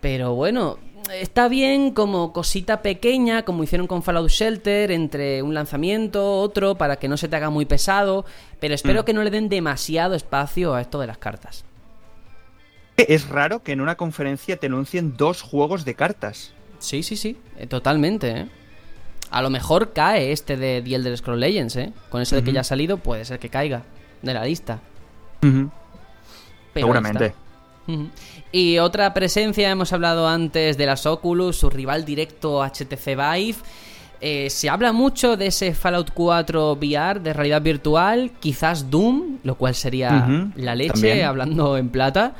Pero bueno, está bien como cosita pequeña, como hicieron con Fallout Shelter, entre un lanzamiento, otro, para que no se te haga muy pesado. Pero espero Mm. que no le den demasiado espacio a esto de las cartas. Es raro que en una conferencia te anuncien dos juegos de cartas. Sí, sí, sí, eh, totalmente, ¿eh? A lo mejor cae este de The Elder Scrolls Legends, ¿eh? Con eso de que ya ha salido, puede ser que caiga de la lista. Seguramente. Y otra presencia, hemos hablado antes de las Oculus, su rival directo HTC Vive. Eh, se habla mucho de ese Fallout 4 VR de realidad virtual, quizás Doom, lo cual sería la leche, también. hablando en plata.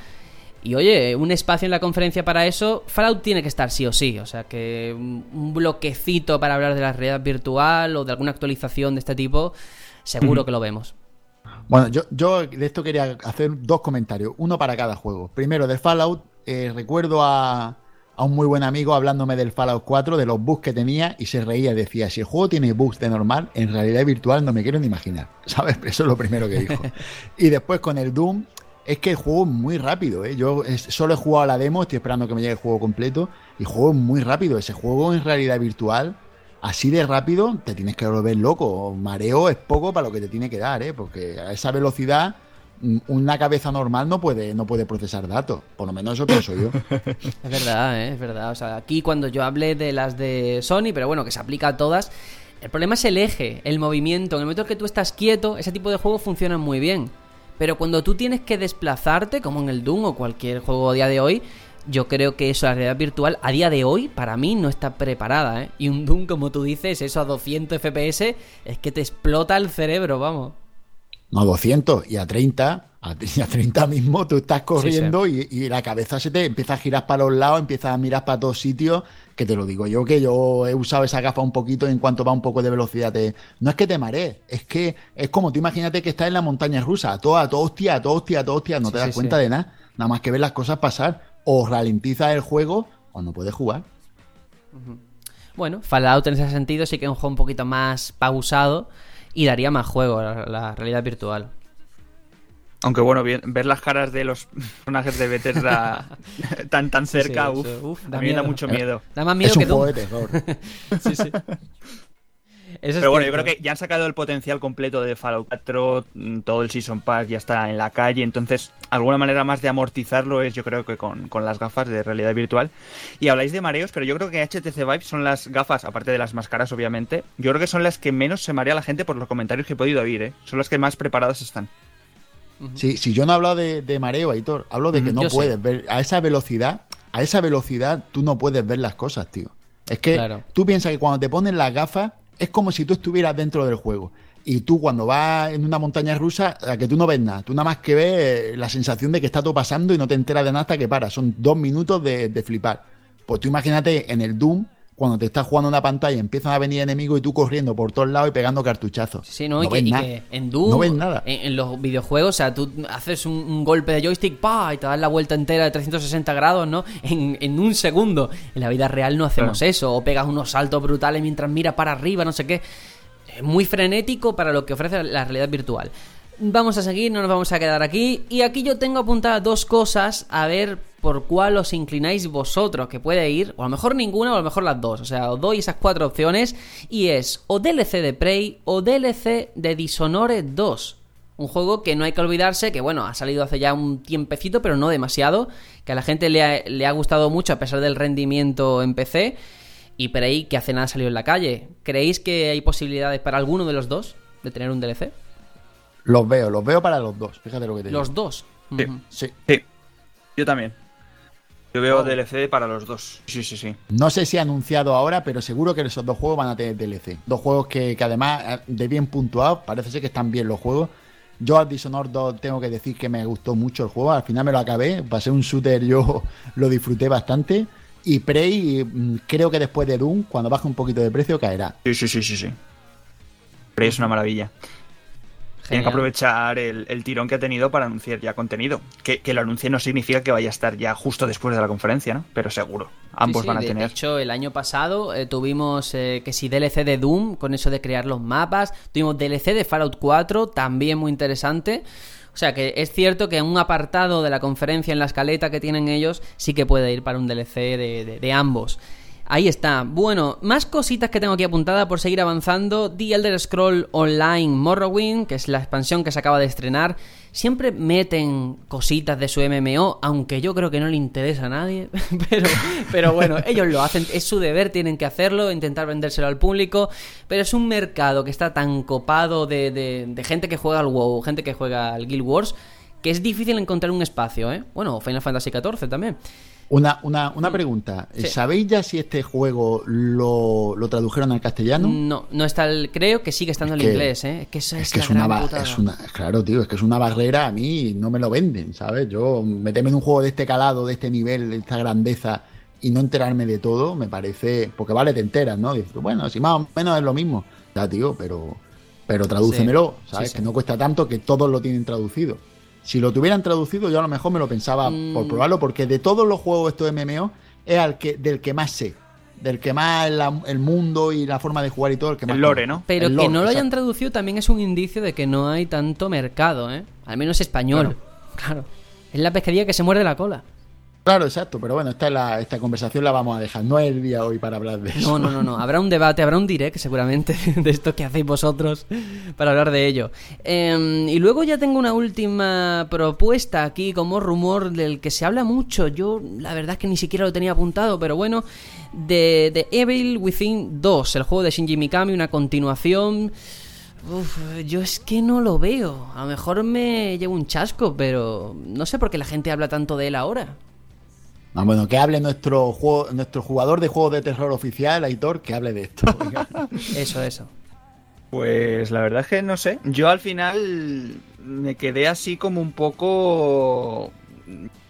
Y oye, un espacio en la conferencia para eso, Fallout tiene que estar sí o sí. O sea que un bloquecito para hablar de la realidad virtual o de alguna actualización de este tipo, seguro que lo vemos. Bueno, yo, yo de esto quería hacer dos comentarios, uno para cada juego. Primero, de Fallout, eh, recuerdo a, a un muy buen amigo hablándome del Fallout 4, de los bugs que tenía, y se reía, decía, si el juego tiene bugs de normal, en realidad virtual no me quiero ni imaginar, *laughs* ¿sabes? Eso es lo primero que dijo. *laughs* y después con el Doom, es que el juego es muy rápido, ¿eh? Yo es- solo he jugado a la demo, estoy esperando que me llegue el juego completo, y el juego es muy rápido, ese juego en realidad virtual... Así de rápido te tienes que volver loco. Mareo es poco para lo que te tiene que dar, ¿eh? porque a esa velocidad mm, una cabeza normal no puede, no puede procesar datos. Por lo menos eso pienso yo. *laughs* Es verdad, ¿eh? es verdad. O sea, aquí cuando yo hablé de las de Sony, pero bueno, que se aplica a todas, el problema es el eje, el movimiento. En el momento que tú estás quieto, ese tipo de juegos funcionan muy bien. Pero cuando tú tienes que desplazarte, como en el Doom o cualquier juego a día de hoy, yo creo que eso, la realidad virtual, a día de hoy, para mí no está preparada, ¿eh? Y un *laughs* Doom, como tú dices, eso a 200 FPS, es que te explota el cerebro, vamos. no a 200, y a 30, a, *laughs* y a 30 mismo tú estás corriendo Y, y la cabeza se te empieza a girar para los lados, empiezas a mirar para todos sitios, que te lo digo yo, que yo he usado esa gafa un poquito y en cuanto va un poco de velocidad te... No es que te marees, es que es como tú imagínate que estás en la montaña rusa, a todo, a todo hostia, a todo hostia, a hostia, no Sí, te das cuenta de nada, nada más que ver las cosas pasar, o ralentizas el juego o no puedes jugar. Bueno, Fallout en ese sentido sí que es un juego un poquito más pausado y daría más juego a la, la realidad virtual. Aunque bueno, bien- ver las caras de los *laughs* personajes de Bethesda *laughs* tan tan Sí, sí, cerca, eso, uf, uf, da da mucho miedo. Da más miedo es un que Doom. juego de terror. *laughs* Sí, sí. Eso es Pero bueno, yo creo que ya han sacado el potencial completo de Fallout 4, mm, todo el Season Pass ya está en la calle, entonces alguna manera más de amortizarlo es yo creo que con, con las gafas de realidad virtual. Y habláis de mareos, pero yo creo que HTC Vive son las gafas, aparte de las más caras obviamente, yo creo que son las que menos se marea la gente por los comentarios que he podido oír, ¿eh? son las que más preparadas están. Sí, si yo no hablo de, de mareo, Aitor, hablo de que Mm, no yo sé. puedes ver a esa velocidad, a esa velocidad tú no puedes ver las cosas, tío. Es que Claro. tú piensas que cuando te ponen las gafas es como si tú estuvieras dentro del juego. Y tú cuando vas en una montaña rusa, que tú no ves nada, tú nada más que ves eh, la sensación de que está todo pasando y no te enteras de nada hasta que para. Son dos minutos de, de flipar. Pues tú imagínate en el Doom, cuando te estás jugando una pantalla, empiezan a venir enemigos y tú corriendo por todos lados y pegando cartuchazos. Sí, ¿no? y, que, ves y nada. que en Doom, No ves nada. En, en los videojuegos, o sea, tú haces un, un golpe de joystick, pa, y te das la vuelta entera de 360 grados, ¿no? En, en un segundo. En la vida real no hacemos Claro. eso. O pegas unos saltos brutales mientras miras para arriba, no sé qué. Es muy frenético para lo que ofrece la realidad virtual. Vamos a seguir, no nos vamos a quedar aquí. Y aquí yo tengo apuntadas dos cosas, a ver por cuál os inclináis vosotros, que puede ir, o a lo mejor ninguna, o a lo mejor las dos. O sea, os doy esas cuatro opciones, y es o DLC de Prey o DLC de Dishonored 2. Un juego que no hay que olvidarse, que bueno, ha salido hace ya un tiempecito, pero no demasiado, que a la gente le ha, gustado mucho a pesar del rendimiento en PC, y Prey que hace nada salió en la calle. ¿Creéis que hay posibilidades para alguno de los dos de tener un DLC? Los veo, los veo para los dos. Fíjate lo que te digo. Los dos. Sí. Sí. Sí, yo también. Yo veo Oh. DLC para los dos. Sí, sí, sí. No sé si ha anunciado ahora, pero seguro que esos dos juegos van a tener DLC. Dos juegos que, que además, eh, de bien puntuados, parece ser que están bien los juegos. Yo a Dishonored 2 tengo que decir que me gustó mucho el juego. Al final me lo acabé. Pasé un shooter, yo *laughs* lo disfruté bastante. Y Prey, mm, creo que después de Doom, cuando baje un poquito de precio, caerá. Sí, sí, sí, sí, sí. Pero es una maravilla. Tienen que aprovechar el, el tirón que ha tenido para anunciar ya contenido. Que, que lo anuncie no significa que vaya a estar ya justo después de la conferencia, ¿no? Pero seguro. Ambos Sí, sí, van a de- tener. De hecho, el año pasado eh, tuvimos eh, que si DLC de Doom, con eso de crear los mapas. Tuvimos DLC de Fallout 4, también muy interesante. O sea que es cierto que un apartado de la conferencia en la escaleta que tienen ellos sí que puede ir para un DLC de, de- de ambos. Ahí está. Bueno, más cositas que tengo aquí apuntada por seguir avanzando. The Elder Scroll Online Morrowind, que es la expansión que se acaba de estrenar. Siempre meten cositas de su MMO, aunque yo creo que no le interesa a nadie. *laughs* Pero, pero bueno, ellos lo hacen, es su deber, tienen que hacerlo, intentar vendérselo al público. Pero es un mercado que está tan copado de, de- de gente que juega al WoW, gente que juega al Guild Wars, que es difícil encontrar un espacio, ¿eh? Bueno, Final Fantasy XIV también. Una, una, una pregunta. Sí. ¿Sabéis ya si este juego lo, lo tradujeron al castellano? No, no está el. Creo que sigue estando Es en que- inglés, ¿eh? Es que es, Es que es una, es una- claro, tío, es que es una barrera a mí no me lo venden, ¿sabes? Yo meterme en un juego de este calado, de este nivel, de esta grandeza y no enterarme de todo, me parece, porque vale, te enteras, ¿no? Dices, bueno, si más o menos es lo mismo, ya, tío, pero, pero tradúcemelo, Sí, ¿sabes? sí. Que no cuesta tanto que todos lo tienen traducido. Si lo tuvieran traducido, yo a lo mejor me lo pensaba Mm. por probarlo, porque de todos los juegos estos MMO es al que, del que más sé. Del que más la- el mundo y la forma de jugar y todo, el que más. El lore. ¿no? Pero El que lore, no lo hayan exacto. traducido también es un indicio de que no hay tanto mercado, ¿eh? Al menos español. Claro. *laughs* Es la pesquería que se muerde la cola. Claro, exacto, pero bueno, esta, es la, esta conversación la vamos a dejar. No es el día hoy para hablar de eso. No, no, no, no. Habrá un debate, habrá un direct seguramente *laughs* de esto que hacéis vosotros para hablar de ello. Eh, y luego ya tengo una última propuesta aquí como rumor del que se habla mucho. Yo la verdad es que ni siquiera lo tenía apuntado, pero bueno, de, de Evil Within 2, el juego de Shinji Mikami, una continuación. Uf, yo es que no lo veo. A lo mejor me llevo un chasco, pero no sé por qué la gente habla tanto de él ahora. Ah, bueno, que hable nuestro juego, nuestro jugador de juegos de terror oficial, Aitor, que hable de esto. *laughs* Eso, eso. Pues la verdad es que no sé. Yo al final me quedé así como un poco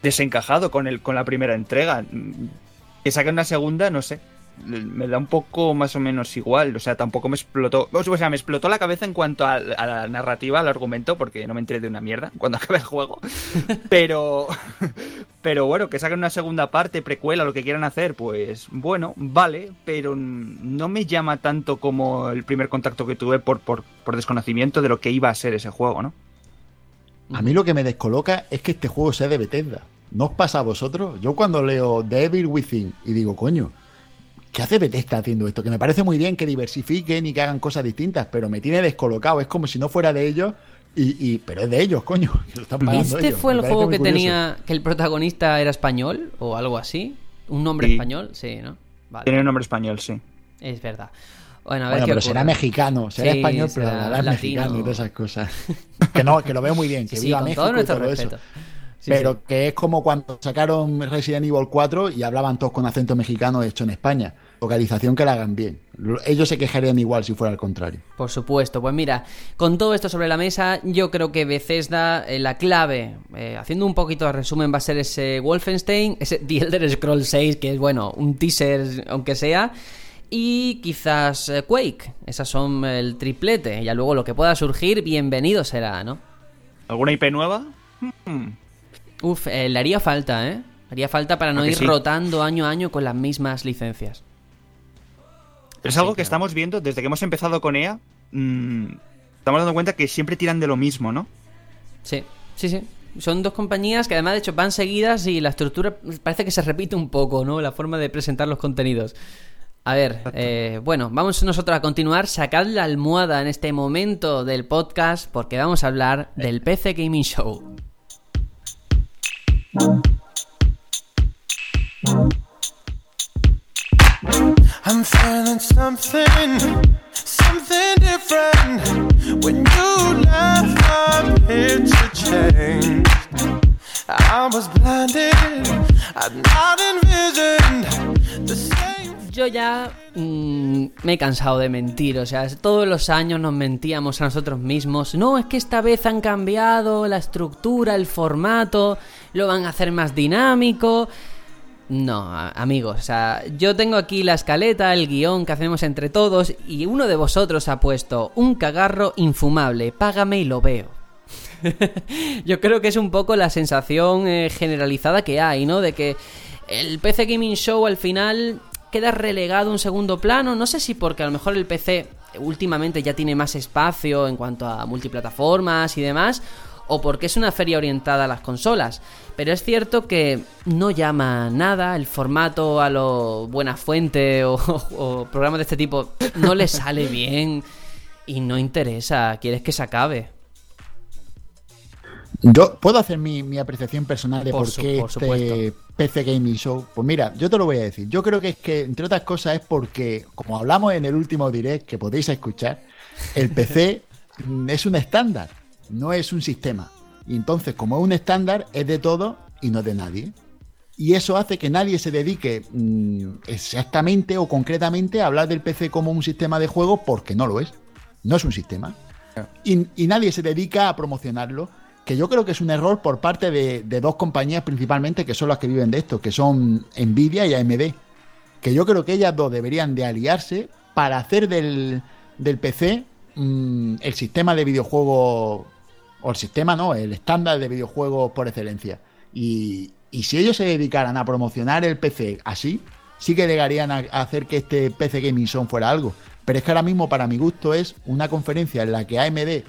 desencajado con el con la primera entrega. Que saquen una segunda, no sé. Me da un poco más o menos igual. O sea, tampoco me explotó. O sea, me explotó la cabeza en cuanto a, a la narrativa, al argumento, porque no me enteré de una mierda cuando *laughs* acabé el juego. *laughs* Pero. Pero bueno, que saquen una segunda parte, precuela, lo que quieran hacer, pues bueno, vale, pero no me llama tanto como el primer contacto que tuve por, por, por desconocimiento de lo que iba a ser ese juego, ¿no? A mí lo que me descoloca es que este juego sea de Bethesda. ¿No os pasa a vosotros? Yo cuando leo The Evil Within y digo, coño, ¿qué hace Bethesda haciendo esto? Que me parece muy bien que diversifiquen y que hagan cosas distintas, pero me tiene descolocado. Es como si no fuera de ellos, y, y- pero es de ellos, coño. Que *laughs* lo están pagando ¿Este ellos. fue el juego que curioso. tenía que el protagonista era español o algo así? ¿Un nombre Sí. español? Sí, ¿no? Vale, Tiene un nombre español, sí. es verdad. Bueno, a ver Bueno, qué pero ocurre. será mexicano, será Sí, español, pero será hablará latino. mexicano y todas esas cosas. *laughs* que no, que lo veo muy bien, que Sí, viva con México todo y nuestro todo respeto. eso. Sí, pero sí. que es como cuando sacaron Resident Evil 4 y hablaban todos con acento mexicano hecho en España. Localización que la hagan bien. Lo- Ellos se quejarían igual si fuera al contrario. Por supuesto, pues mira, con todo esto sobre la mesa, yo creo que Bethesda, eh, la clave, eh, haciendo un poquito de resumen, va a ser ese Wolfenstein, ese *laughs* The Elder Scrolls 6, que es bueno, un teaser aunque sea, y quizás eh, Quake, esas son el triplete, y luego lo que pueda surgir, bienvenido será, ¿no? ¿Alguna IP nueva? Hmm. Uf, eh, le haría falta, ¿eh? Haría falta para no ¿A que ir sí? rotando año a año con las mismas licencias. Es algo que estamos viendo desde que hemos empezado con EA. mm, estamos dando cuenta que siempre tiran de lo mismo, ¿no? Sí, sí, sí. Son dos compañías que además de hecho van seguidas y la estructura parece que se repite un poco, ¿no? La forma de presentar los contenidos. A ver, eh, bueno, vamos nosotros a continuar. Sacad la almohada en este momento del podcast porque vamos a hablar del PC Gaming Show. I'm feeling something, something different. When you left, my picture changed. I was blinded, I'd not envisioned the same. Yo ya mm, me he cansado de mentir, o sea, todos los años nos mentíamos a nosotros mismos. No, es que esta vez han cambiado la estructura, el formato, lo van a hacer más dinámico. No, amigos, o sea, yo tengo aquí la escaleta, el guion que hacemos entre todos y uno de vosotros ha puesto un cagarro infumable, págame y lo veo. *laughs* yo creo que es un poco la sensación eh, generalizada que hay, ¿no? De que el PC Gaming Show al final queda relegado a un segundo plano. No sé si porque a lo mejor el PC últimamente ya tiene más espacio en cuanto a multiplataformas y demás, o porque es una feria orientada a las consolas. Pero es cierto que no llama nada, el formato a lo buena fuente *laughs* o, o programas de este tipo no le sale bien y no interesa, quieres que se acabe. Yo puedo hacer mi, mi apreciación personal de Por por, su- qué por este. PC Gaming Show. Pues mira, yo te lo voy a decir. Yo creo que es que, entre otras cosas, es porque, como hablamos en el último direct que podéis escuchar, el PC *laughs* mm, es un estándar, no es un sistema. Y entonces, como es un estándar, es de todo y no de nadie. Y eso hace que nadie se dedique mm, exactamente o concretamente a hablar del PC como un sistema de juego porque no lo es. No es un sistema. Y, y nadie se dedica a promocionarlo, que yo creo que es un error por parte de, dos compañías principalmente que son las que viven de esto, que son Nvidia y AMD. Que yo creo que ellas dos deberían de aliarse para hacer del, del PC mm, el sistema de videojuegos, o el sistema no, el estándar de videojuegos por excelencia. Y, y si ellos se dedicaran a promocionar el PC así, sí que llegarían a, a hacer que este PC Gaming Zone fuera algo. Pero es que ahora mismo, para mi gusto, es una conferencia en la que AMD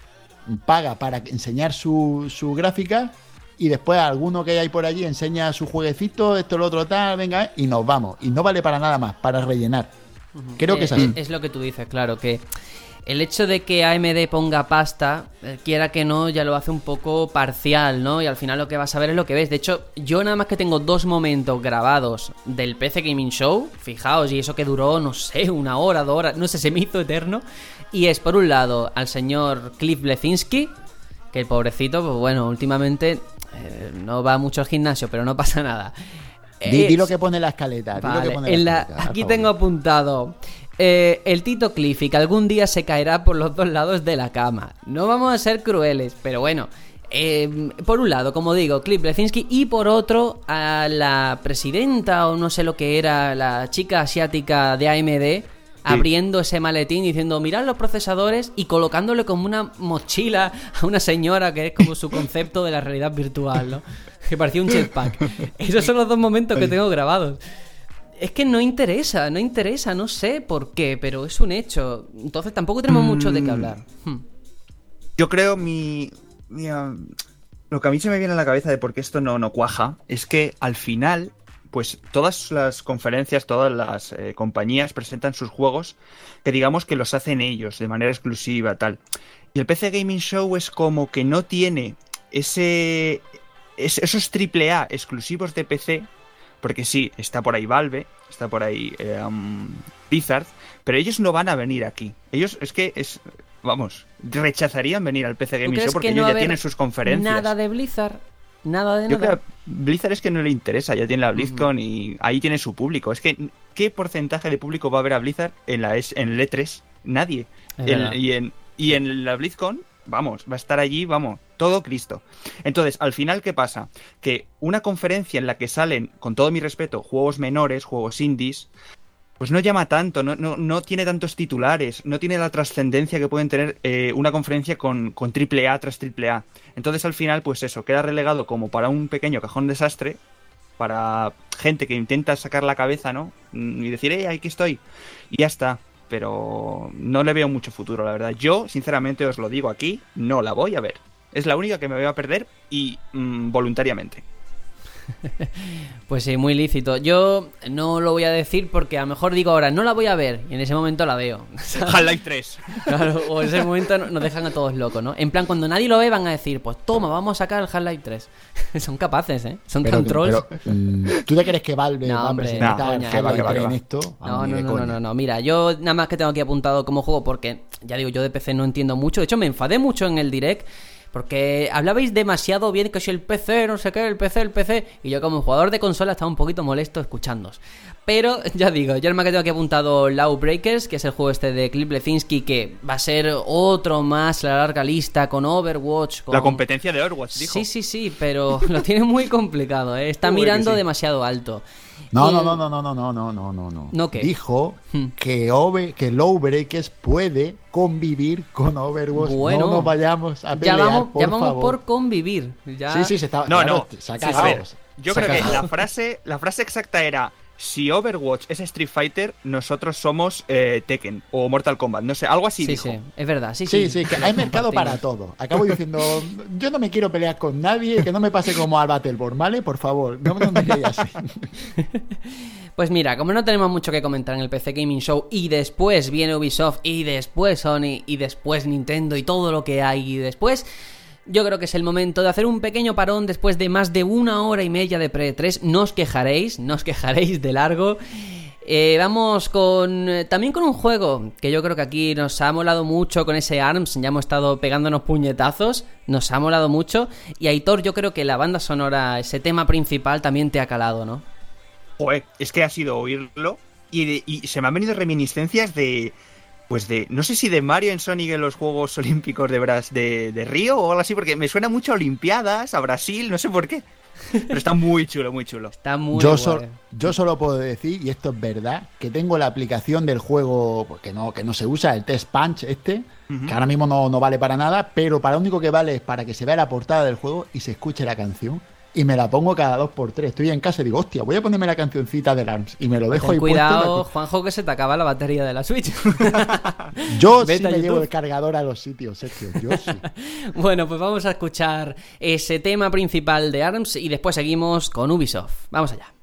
paga para enseñar su, su gráfica y después alguno que hay por allí enseña su jueguecito, esto, lo otro, tal, venga, y nos vamos. Y no vale para nada más, para rellenar. Creo que Eh, es así. Es lo que tú dices, claro, que el hecho de que AMD ponga pasta, eh, quiera que no, ya lo hace un poco parcial, ¿no? Y al final lo que vas a ver es lo que ves. De hecho, yo nada más que tengo dos momentos grabados del PC Gaming Show, fijaos, y eso que duró, no sé, una hora, dos horas, no sé, se me hizo eterno. Y es, por un lado, al señor Cliff Blesinski, que el pobrecito, pues bueno, últimamente eh, no va mucho al gimnasio, pero no pasa nada. Di, lo que pone la escaleta. di lo que Vale, pone en la- escaleta, aquí tengo apuntado eh, el Tito Cliffy, que algún día se caerá por los dos lados de la cama. No vamos a ser crueles, pero bueno. eh, por un lado, como digo, Cliff Blesinski y por otro, a la presidenta o no sé lo que era, la chica asiática de AMD, abriendo ese maletín diciendo, mirad los procesadores y colocándole como una mochila a una señora que es como su concepto de la realidad virtual, ¿no? Que parecía un jetpack. Esos son los dos momentos que tengo grabados. Es que no interesa, no interesa, no sé por qué, pero es un hecho. Entonces tampoco tenemos mucho de qué hablar. Hmm. Yo creo mi, mi, ah, lo que a mí se me viene a la cabeza de por qué esto no, no cuaja es que al final, pues todas las conferencias, todas las eh, compañías presentan sus juegos que digamos que los hacen ellos de manera exclusiva, tal. Y el PC Gaming Show es como que no tiene ese, es- esos AAA exclusivos de PC, porque sí, está por ahí Valve, está por ahí eh, um, Blizzard, pero ellos no van a venir aquí. Ellos es que es, vamos, rechazarían venir al PC ¿Tú Gaming Show porque que no ellos ya tienen sus conferencias. Nada de Blizzard, nada de Yo nada. creo que Blizzard es que no le interesa, ya tiene la BlizzCon y ahí tiene su público. Es que, ¿qué porcentaje de público va a haber a Blizzard en, la, es- en el E3? Nadie. Es En- verdad. y, en, y en la BlizzCon, vamos, va a estar allí, vamos, todo Cristo. Entonces, al final, ¿qué pasa? Que una conferencia en la que salen, con todo mi respeto, juegos menores, juegos indies, pues no llama tanto, no, no, no tiene tantos titulares, no tiene la trascendencia que pueden tener eh, una conferencia con, con AAA tras AAA. Entonces al final, pues eso, queda relegado como para un pequeño cajón desastre, para gente que intenta sacar la cabeza, ¿no? Mm, Y decir, eh, aquí estoy. Y ya está. Pero no le veo mucho futuro, la verdad. Yo, sinceramente, os lo digo aquí, no la voy a ver. Es la única que me voy a perder y mm, voluntariamente. *laughs* Pues sí, muy lícito. Yo no lo voy a decir porque a lo mejor digo ahora, no la voy a ver, y en ese momento la veo. *laughs* Half-Life 3. Claro, o en ese momento no- nos dejan a todos locos, ¿no? En plan, cuando nadie lo ve, van a decir, pues toma, vamos a sacar el Half-Life 3. *laughs* Son capaces, ¿eh? Son Pero- tan trolls. pero, mm, ¿Tú te crees que Valve No, va a presentar no, coña, Half-Life que va, que va, 3 que en va. esto? No, ni no, no, no, no. Mira, yo nada más que tengo aquí apuntado como juego porque, ya digo, yo de PC no entiendo mucho. De hecho, me enfadé mucho en el direct porque hablabais demasiado bien que si el PC, no sé qué, el PC, el PC. Y yo como jugador de consola estaba un poquito molesto escuchándos. Pero, *laughs* ya digo, yo el más que tengo aquí apuntado Lawbreakers, que es el juego este de Cliff Lezinski, que va a ser otro más la larga lista con Overwatch. Con... La competencia de Overwatch, dijo. Sí, sí, sí, pero *laughs* lo tiene muy complicado, ¿eh? Está Uy, mirando sí. demasiado alto. No, no, no, no, no, no, no, no, no, no, no. Dijo Hmm. que, Ove, que Lowbreakers puede convivir con Overwatch. Bueno. no nos vayamos a Ya pelear, vamos, por ya vamos favor. por convivir. Ya... Sí, sí, se está. No, claro, no. Se ha a ver, yo Se creo que la frase, la frase exacta era: si Overwatch es Street Fighter, nosotros somos eh, Tekken o Mortal Kombat. No sé, algo así Sí, dijo. sí, es verdad, sí, sí. Sí, sí, que hay mercado para todo. Acabo diciendo, yo no me quiero pelear con nadie, que no me pase como al Battleborn, ¿vale? Por favor, no me digáis así. *laughs* Pues mira, como no tenemos mucho que comentar en el PC Gaming Show y después viene Ubisoft y después Sony y después Nintendo y todo lo que hay y después, yo creo que es el momento de hacer un pequeño parón después de más de una hora y media de Pre-3. No os quejaréis, no os quejaréis de largo. Eh, vamos con eh, también con un juego que yo creo que aquí nos ha molado mucho con ese ARMS, ya hemos estado pegándonos puñetazos, nos ha molado mucho y Aitor yo creo que la banda sonora, ese tema principal también te ha calado, ¿no? Joder, es que ha sido oírlo y, de- y se me han venido reminiscencias de. Pues de. No sé si de Mario en Sonic en los Juegos Olímpicos de, Bras, de, de Río o algo así, porque me suena mucho a Olimpiadas, a Brasil, no sé por qué. Pero está muy chulo, muy chulo. *laughs* Está muy Yo, yo solo puedo decir, y esto es verdad, que tengo la aplicación del juego pues, que no, que no se usa, el Test Punch este, que ahora mismo no, no vale para nada, pero para lo único que vale es para que se vea la portada del juego y se escuche la canción. Y me la pongo cada dos por tres. Estoy en casa y digo, hostia, voy a ponerme la cancioncita del ARMS. Y me lo dejo Ten ahí cuidado, puesto. Juanjo, que se te acaba la batería de la Switch. *laughs* Yo *laughs* sí Vete me llevo YouTube. el cargador a los sitios, Sergio. Yo sí. *laughs* bueno, pues vamos a escuchar ese tema principal de ARMS y después seguimos con Ubisoft. Vamos allá.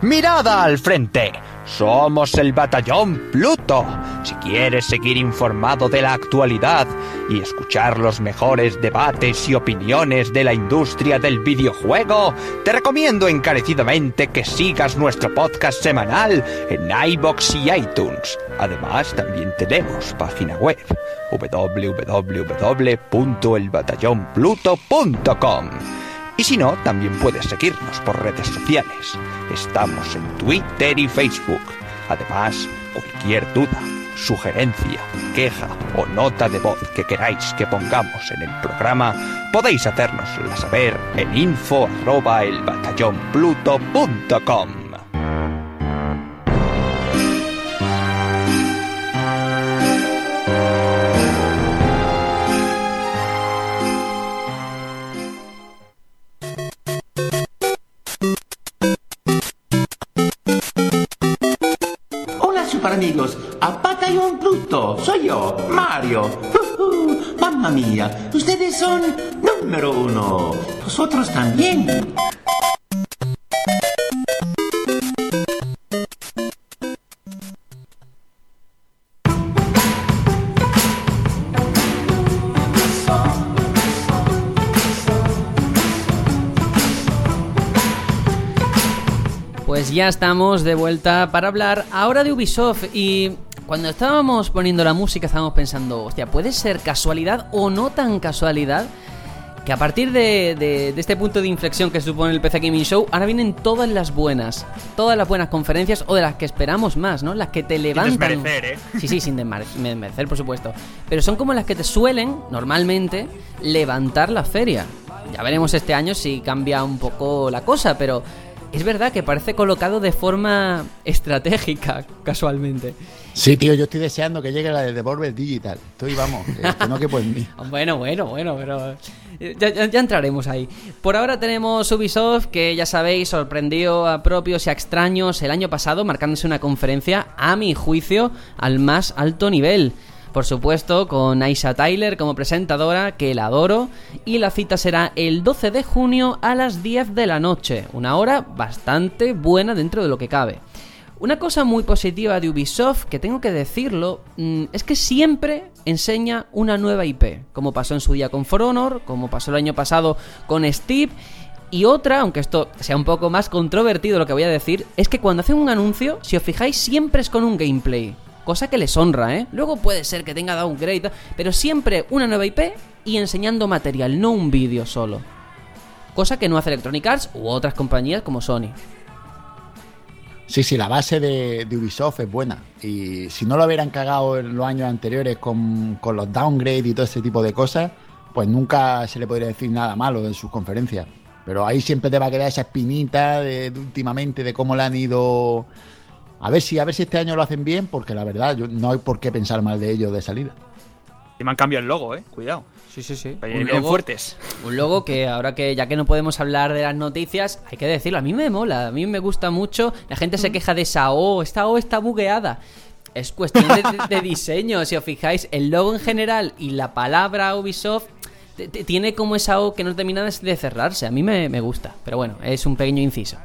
Mirada al frente. Somos el batallón Pluto. Si quieres seguir informado de la actualidad y escuchar los mejores debates y opiniones de la industria del videojuego, te recomiendo encarecidamente que sigas nuestro podcast semanal en iBox y iTunes. Además, también tenemos página web www.elbatallonpluto.com. Y si no, también puedes seguirnos por redes sociales. Estamos en Twitter y Facebook. Además, cualquier duda, sugerencia, queja o nota de voz que queráis que pongamos en el programa, podéis hacérnosla saber en info@elbatallonpluto.com. Hola También. Pues ya estamos de vuelta para hablar ahora de Ubisoft y cuando estábamos poniendo la música estábamos pensando, hostia, ¿puede ser casualidad o no tan casualidad? Que a partir de, de- de este punto de inflexión que supone el PC Gaming Show, ahora vienen todas las buenas, todas las buenas conferencias o de las que esperamos más, ¿no? Las que te levantan. desmerecer, ¿eh? Sí, sí, sin desmerecer, por supuesto. Pero son como las que te suelen, normalmente, levantar la feria. Ya veremos este año si cambia un poco la cosa, pero es verdad que parece colocado de forma estratégica, *laughs* casualmente. Sí, tío, yo estoy deseando que llegue la de Devolver Digital. Estoy, vamos, que, que no quepo en mí. *laughs* Bueno, bueno, bueno, pero ya, entraremos ahí. Por ahora tenemos Ubisoft, que ya sabéis, sorprendió a propios y a extraños el año pasado, marcándose una conferencia, a mi juicio, al más alto nivel. Por supuesto, con Aisha Tyler como presentadora, que la adoro, y la cita será el 12 de junio a las 10 de la noche, una hora bastante buena dentro de lo que cabe. Una cosa muy positiva de Ubisoft, que tengo que decirlo, mm, es que siempre enseña una nueva IP, como pasó en su día con For Honor, como pasó el año pasado con Steve, y otra, aunque esto sea un poco más controvertido lo que voy a decir, es que cuando hacen un anuncio, si os fijáis, siempre es con un gameplay. Cosa que les honra, ¿eh? Luego puede ser que tenga downgrade, pero siempre una nueva IP y enseñando material, no un vídeo solo. Cosa que no hace Electronic Arts u otras compañías como Sony. Sí, sí, la base de, Ubisoft es buena. Y si no lo hubieran cagado en los años anteriores con, con los downgrades y todo ese tipo de cosas, pues nunca se le podría decir nada malo en sus conferencias. Pero ahí siempre te va a quedar esa espinita de, últimamente de cómo le han ido. A ver si, a ver si este año lo hacen bien, porque la verdad, no hay por qué pensar mal de ellos de salida. Y me han cambiado el logo, eh. Cuidado. Sí, sí, sí. Ahí vienen fuertes. Un logo que ahora que ya que no podemos hablar de las noticias, hay que decirlo, a mí me mola, a mí me gusta mucho. La gente se queja de esa O, esta O está bugueada. Es cuestión de, de- de *laughs* diseño, si os fijáis, el logo en general y la palabra Ubisoft tiene como esa O que no termina de de cerrarse. A mí me, me gusta, pero bueno, es un pequeño inciso.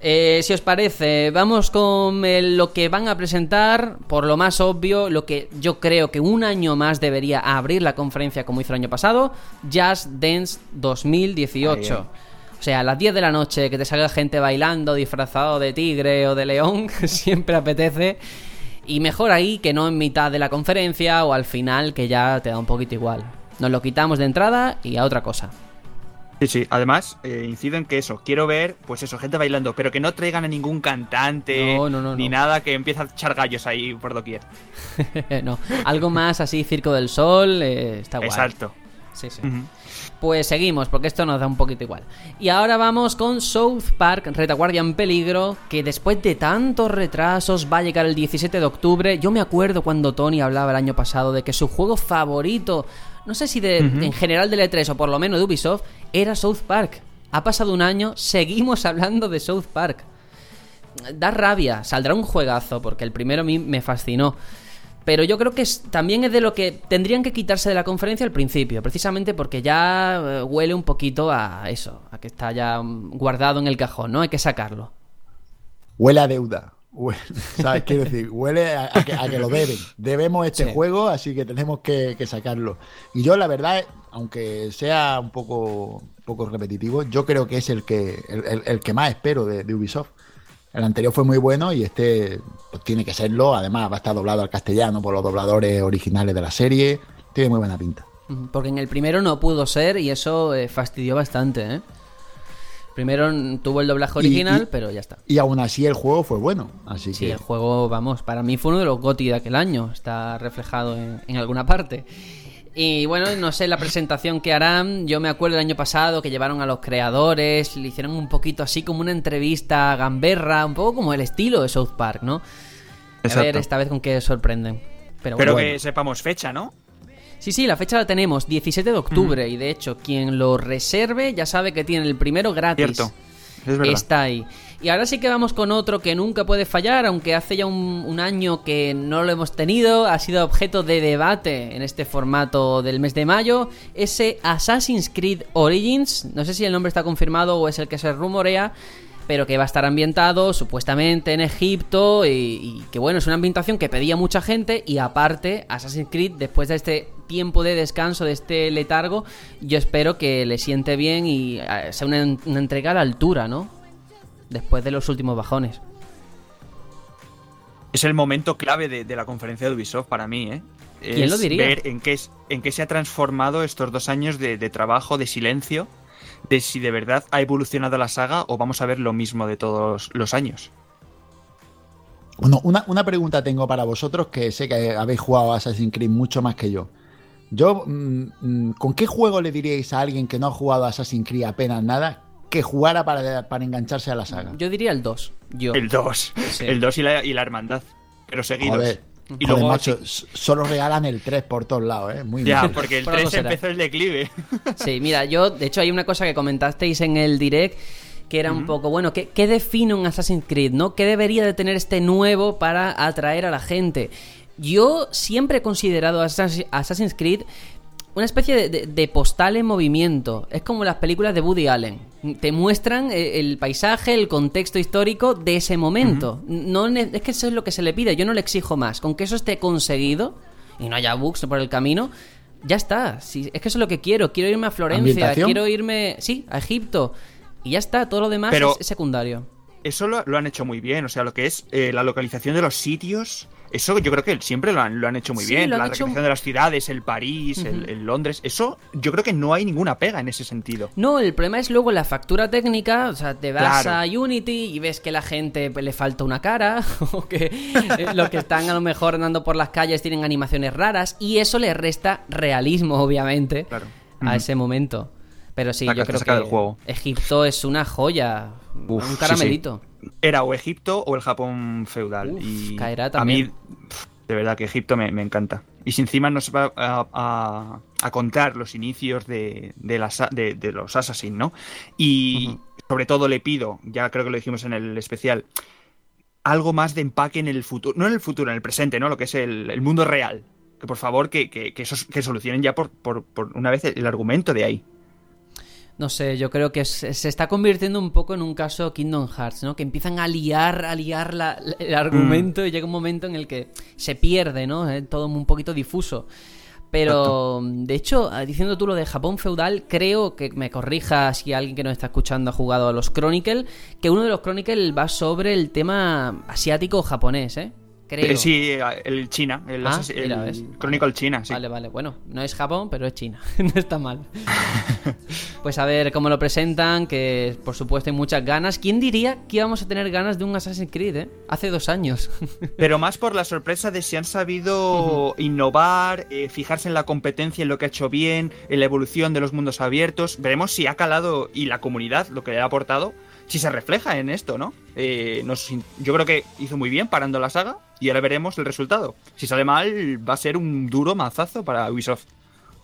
Eh, si os parece, vamos con el- lo que van a presentar, por lo más obvio, lo que yo creo que un año más debería abrir la conferencia como hizo el año pasado, Just Dance 2018. Ahí, O sea, a las 10 de la noche que te salga gente bailando disfrazado de tigre o de león, *laughs* siempre apetece. Y mejor ahí que no en mitad de la conferencia o al final que ya te da un poquito igual. Nos lo quitamos de entrada y a otra cosa. Sí, sí. Además, eh, incido en que eso, quiero ver, pues eso, gente bailando, pero que no traigan a ningún cantante No, no, no, ni nada que empiece a echar gallos ahí por doquier. *laughs* no, algo más así, Circo del Sol, eh, está guay. Exacto. Sí, sí. Pues seguimos, porque esto nos da un poquito igual. Y ahora vamos con South Park, Retaguardia en Peligro, que después de tantos retrasos va a llegar el 17 de octubre. Yo me acuerdo cuando Tony hablaba el año pasado de que su juego favorito, no sé si de, en general de E3 o por lo menos de Ubisoft, era South Park. Ha pasado un año, seguimos *laughs* hablando de South Park. Da rabia, saldrá un juegazo, porque el primero a mí me fascinó. Pero yo creo que es- también es de lo que tendrían que quitarse de la conferencia al principio, precisamente porque ya eh, huele un poquito a eso, a que está ya mm, guardado en el cajón, ¿no? Hay que sacarlo. Huele a deuda. *laughs* ¿Sabes? Quiero decir, huele a, a que, a que lo deben. *laughs* Debemos este Sí. juego, así que tenemos que, que sacarlo. Y yo, la verdad, aunque sea un poco, un poco repetitivo, yo creo que es el que, el, el- el que más espero de, de Ubisoft. El anterior fue muy bueno y este pues, tiene que serlo. Además, va a estar doblado al castellano por los dobladores originales de la serie. Tiene muy buena pinta. Porque en el primero no pudo ser y eso eh, fastidió bastante, ¿eh? Primero tuvo el doblaje Y- original, y- pero ya está. Y aún así el juego fue bueno. Así Sí, que el juego, vamos, para mí fue uno de los GOTY de aquel año. Está reflejado en, en alguna parte. Y bueno, no sé la presentación que harán. Yo me acuerdo el año pasado que llevaron a los creadores, le hicieron un poquito así como una entrevista gamberra, un poco como el estilo de South Park, ¿no? A ver esta vez con qué sorprenden. Pero, Pero bueno. que sepamos fecha, ¿no? Sí, sí, la fecha la tenemos, 17 de octubre. Y de hecho, quien lo reserve ya sabe que tiene el primero gratis. Cierto. Es verdad. Está ahí. Y ahora sí que vamos con otro que nunca puede fallar, aunque hace ya un, un año que no lo hemos tenido, ha sido objeto de debate en este formato del mes de mayo, ese Assassin's Creed Origins, no sé si el nombre está confirmado o es el que se rumorea, pero que va a estar ambientado supuestamente en Egipto y, y que bueno, es una ambientación que pedía mucha gente y aparte Assassin's Creed después de este tiempo de descanso, de este letargo, yo espero que le siente bien y eh, sea una, una entrega a la altura, ¿no? Después de los últimos bajones. Es el momento clave de, de la conferencia de Ubisoft para mí, ¿eh? ¿Quién lo diría? Ver en qué, es- en qué se ha transformado estos dos años de, de trabajo, de silencio, de si de verdad ha evolucionado la saga o vamos a ver lo mismo de todos los años. Bueno, una, una pregunta tengo para vosotros que sé que habéis jugado a Assassin's Creed mucho más que yo. Yo, mm, mm, ¿con qué juego le diríais a alguien que no ha jugado a Assassin's Creed apenas nada que jugara para, para engancharse a la saga? Yo diría el 2. Yo. El 2. Sí. El 2 y la, y la hermandad. Pero seguidos. Joder, y joder, luego macho, solo regalan el 3 por todos lados, ¿eh? Muy Ya, mal. porque el Por algo 3 será. empezó el declive. *laughs* Sí, mira, yo, de hecho, hay una cosa que comentasteis en el direct que era un poco, bueno, ¿qué, qué define un Assassin's Creed, no? ¿Qué debería de tener este nuevo para atraer a la gente? Yo siempre he considerado a Assassin- Assassin's Creed una especie de, de- de postal en movimiento. Es como las películas de Woody Allen. Te muestran eh, el paisaje, el contexto histórico de ese momento. no, es que eso es lo que se le pide. Yo no le exijo más. Con que eso esté conseguido y no haya bugs por el camino, ya está. Es que eso es lo que quiero. Quiero irme a Florencia, quiero irme, sí, a Egipto. Y ya está. Todo lo demás Pero- es secundario. Eso lo, lo han hecho muy bien. O sea, lo que es eh, la localización de los sitios. Eso yo creo que siempre lo han, lo han hecho muy Sí, bien. La hecho- recreación de las ciudades, el París, el, Londres. Eso yo creo que no hay ninguna pega en ese sentido. No, el problema es luego la factura técnica, o sea, te vas Claro. a Unity y ves que la gente pues, le falta una cara, *laughs* o que eh, los que están a lo mejor andando por las calles tienen animaciones raras, y eso le resta realismo, obviamente, Claro. a ese momento. Pero sí, Saca- yo creo saca que del juego. Egipto es una joya, Uf, un caramelito. sí. Era o Egipto o el Japón feudal. Uf, y caerá A también. mí, pf, de verdad, que Egipto me, me encanta. Y si encima nos va a, a- a contar los inicios de, de, las a- de- de los Assassin, ¿no? Y sobre todo le pido, ya creo que lo dijimos en el especial, algo más de empaque en el futuro, no en el futuro, en el presente, ¿no? Lo que es el, el mundo real. Que por favor, que, que, que, esos- que solucionen ya por, por, por una vez el argumento de ahí. No sé, yo creo que se, se está convirtiendo un poco en un caso Kingdom Hearts, ¿no? Que empiezan a liar, a liar la- la- el argumento y llega un momento en el que se pierde, ¿no? Eh, todo un poquito difuso. Pero, de hecho, eh, diciendo tú lo de Japón feudal, creo que me corrija si alguien que nos está escuchando ha jugado a los Chronicle, que uno de los Chronicle va sobre el tema asiático japonés, ¿eh? Creo. Eh, sí, el China, el, Ah, mira, el. Chronicle China, sí. Vale, vale. Bueno, no es Japón, pero es China. *laughs* no está mal. *laughs* pues a ver cómo lo presentan, que por supuesto hay muchas ganas. ¿Quién diría que íbamos a tener ganas de un Assassin's Creed, eh? Hace dos años. *laughs* Pero más por la sorpresa de si han sabido innovar, eh, fijarse en la competencia, en lo que ha hecho bien, en la evolución de los mundos abiertos. Veremos si ha calado y la comunidad, lo que le ha aportado, si se refleja en esto, ¿no? Eh, nos- yo creo que hizo muy bien parando la saga y ahora veremos el resultado. Si sale mal, va a ser un duro mazazo para Ubisoft.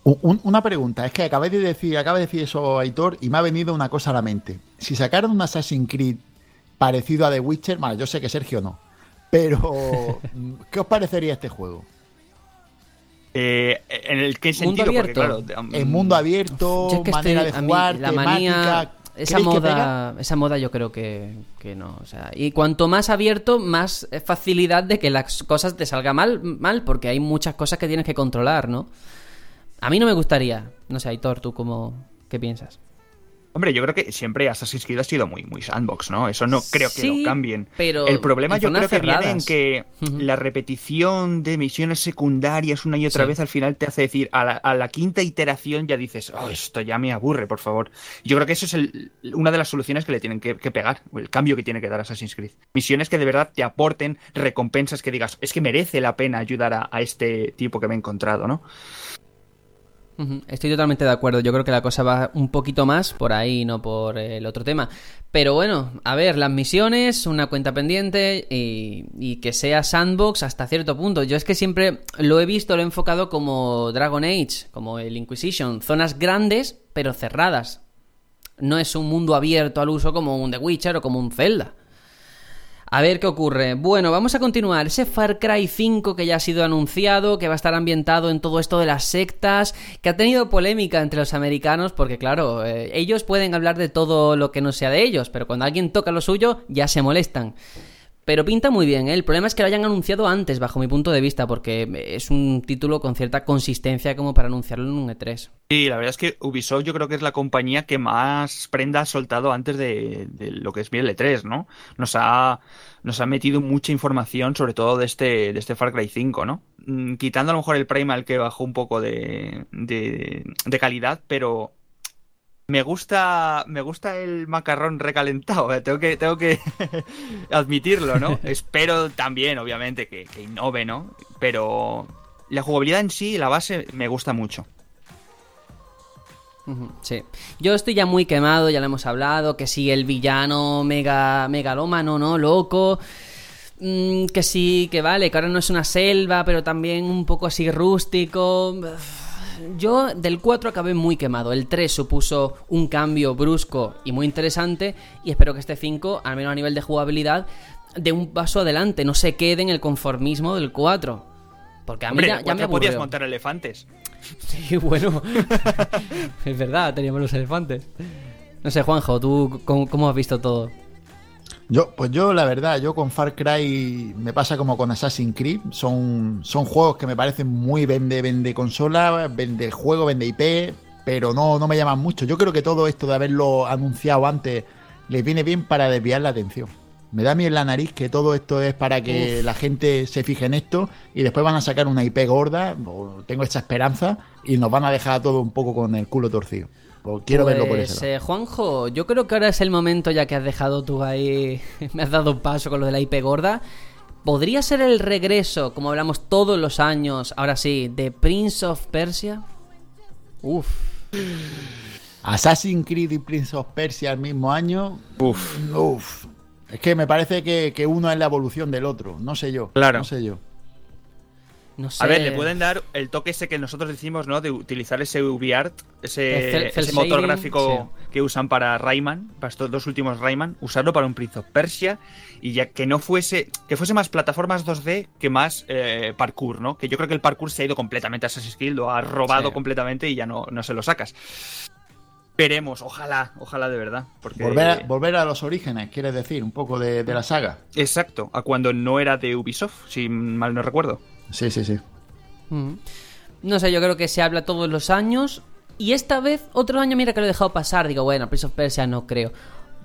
Un- un- una pregunta, es que acabé de decir, acaba de decir eso Aitor y me ha venido una cosa a la mente. Si sacaran un Assassin's Creed parecido a The Witcher, vale, yo sé que Sergio no, pero *laughs* ¿qué os parecería este juego? Eh, ¿En el qué Mundo sentido? Porque, abierto. claro, um, En mundo abierto, Yo es que manera estoy- de jugar, la temática. manía, esa moda, esa moda yo creo que, que no. O sea, y cuanto más abierto, más facilidad de que las cosas te salgan mal, mal, porque hay muchas cosas que tienes que controlar, ¿no? A mí no me gustaría. No sé, Aitor, ¿tú cómo, qué piensas? Hombre, yo creo que siempre Assassin's Creed ha sido muy, muy sandbox, ¿no? Eso no creo que Sí, lo cambien. pero el problema yo creo que viene en que la repetición de misiones secundarias una y otra Sí. vez al final te hace decir, a la, a la quinta iteración ya dices, oh, esto ya me aburre, por favor. Yo creo que eso es el- una de las soluciones que le tienen que, que pegar, el cambio que tiene que dar Assassin's Creed. Misiones que de verdad te aporten recompensas que digas, es que merece la pena ayudar a, a este tipo que me he encontrado, ¿no? Estoy totalmente de acuerdo. Yo creo que la cosa va un poquito más por ahí, no por el otro tema. Pero bueno, a ver, las misiones, una cuenta pendiente y, y que sea sandbox hasta cierto punto. Yo es que siempre lo he visto, lo he enfocado como Dragon Age, como el Inquisition. Zonas grandes, pero cerradas. No es un mundo abierto al uso como un The Witcher o como un Zelda. A ver qué ocurre. Bueno, vamos a continuar. Ese Far Cry 5 que ya ha sido anunciado, que va a estar ambientado en todo esto de las sectas, que ha tenido polémica entre los americanos, porque claro, eh, ellos pueden hablar de todo lo que no sea de ellos, pero cuando alguien toca lo suyo, ya se molestan. Pero pinta muy bien, ¿eh? El problema es que lo hayan anunciado antes, bajo mi punto de vista, porque es un título con cierta consistencia como para anunciarlo en un E E3. Sí, la verdad es que Ubisoft yo creo que es la compañía que más prenda ha soltado antes de, de lo que es bien el E3, ¿no? Nos ha, nos ha metido mucha información, sobre todo de este, de este Far Cry 5, ¿no? Mm, Quitando a lo mejor el Primal que bajó un poco de, de, de calidad, pero me gusta, me gusta el macarrón recalentado, eh, tengo que, tengo que *laughs* admitirlo, ¿no? *laughs* Espero también, obviamente, que, que innove, ¿no? Pero la jugabilidad en sí, la base, me gusta mucho. Sí. Yo estoy ya muy quemado, ya lo hemos hablado, que si el villano mega megalómano, ¿no? Loco. Mm, que sí, que vale, que ahora no es una selva, pero también un poco así rústico. Yo del 4 acabé muy quemado. El 3 supuso un cambio brusco y muy interesante. Y espero que este 5, al menos a nivel de jugabilidad, de un paso adelante. No se quede en el conformismo del 4. Porque a mí Hombre, ya, ya me cuatro podías aburrió. montar elefantes. *laughs* Sí, bueno. *laughs* es verdad, teníamos los elefantes. No sé, Juanjo, ¿tú cómo, cómo has visto todo? Yo, pues yo, la verdad, yo con Far Cry me pasa como con Assassin's Creed. Son, son juegos que me parecen muy vende, vende consola, vende juego, vende IP, pero no, no me llaman mucho. Yo creo que todo esto de haberlo anunciado antes les viene bien para desviar la atención. Me da miedo en la nariz que todo esto es para que la gente se fije en esto y después van a sacar una IP gorda, tengo esa esperanza, y nos van a dejar todo un poco con el culo torcido. O quiero verlo por Pues, ese lado. eh, Juanjo, yo creo que ahora es el momento, ya que has dejado tú ahí, *laughs* me has dado un paso con lo de la IP gorda. ¿Podría ser el regreso, como hablamos todos los años, ahora sí, de Prince of Persia? Uf. Assassin's Creed y Prince of Persia al mismo año. Uf. Es que me parece que, que uno es la evolución del otro. No sé yo. Claro. No sé yo. No sé. A ver, le pueden dar el toque ese que nosotros decimos, ¿no? De utilizar ese UbiArt, El ese, motor shading, gráfico que usan para Rayman, para estos dos últimos Rayman, usarlo para un Prince of Persia y ya que no fuese, que fuese más plataformas 2D que más eh, parkour, ¿no? Que yo creo que el parkour se ha ido completamente a Assassin's Creed, lo ha robado Sí. completamente y ya no, no se lo sacas. Veremos, ojalá, ojalá de verdad. Porque... Volver a, volver a los orígenes, quieres decir, un poco de, de la saga. Exacto, a cuando no era de Ubisoft, si mal no recuerdo. Sí, sí, sí. Mm. No sé, yo creo que se habla todos los años. Y esta vez, otro año, mira que lo he dejado pasar. Digo, bueno, Prince of Persia no creo.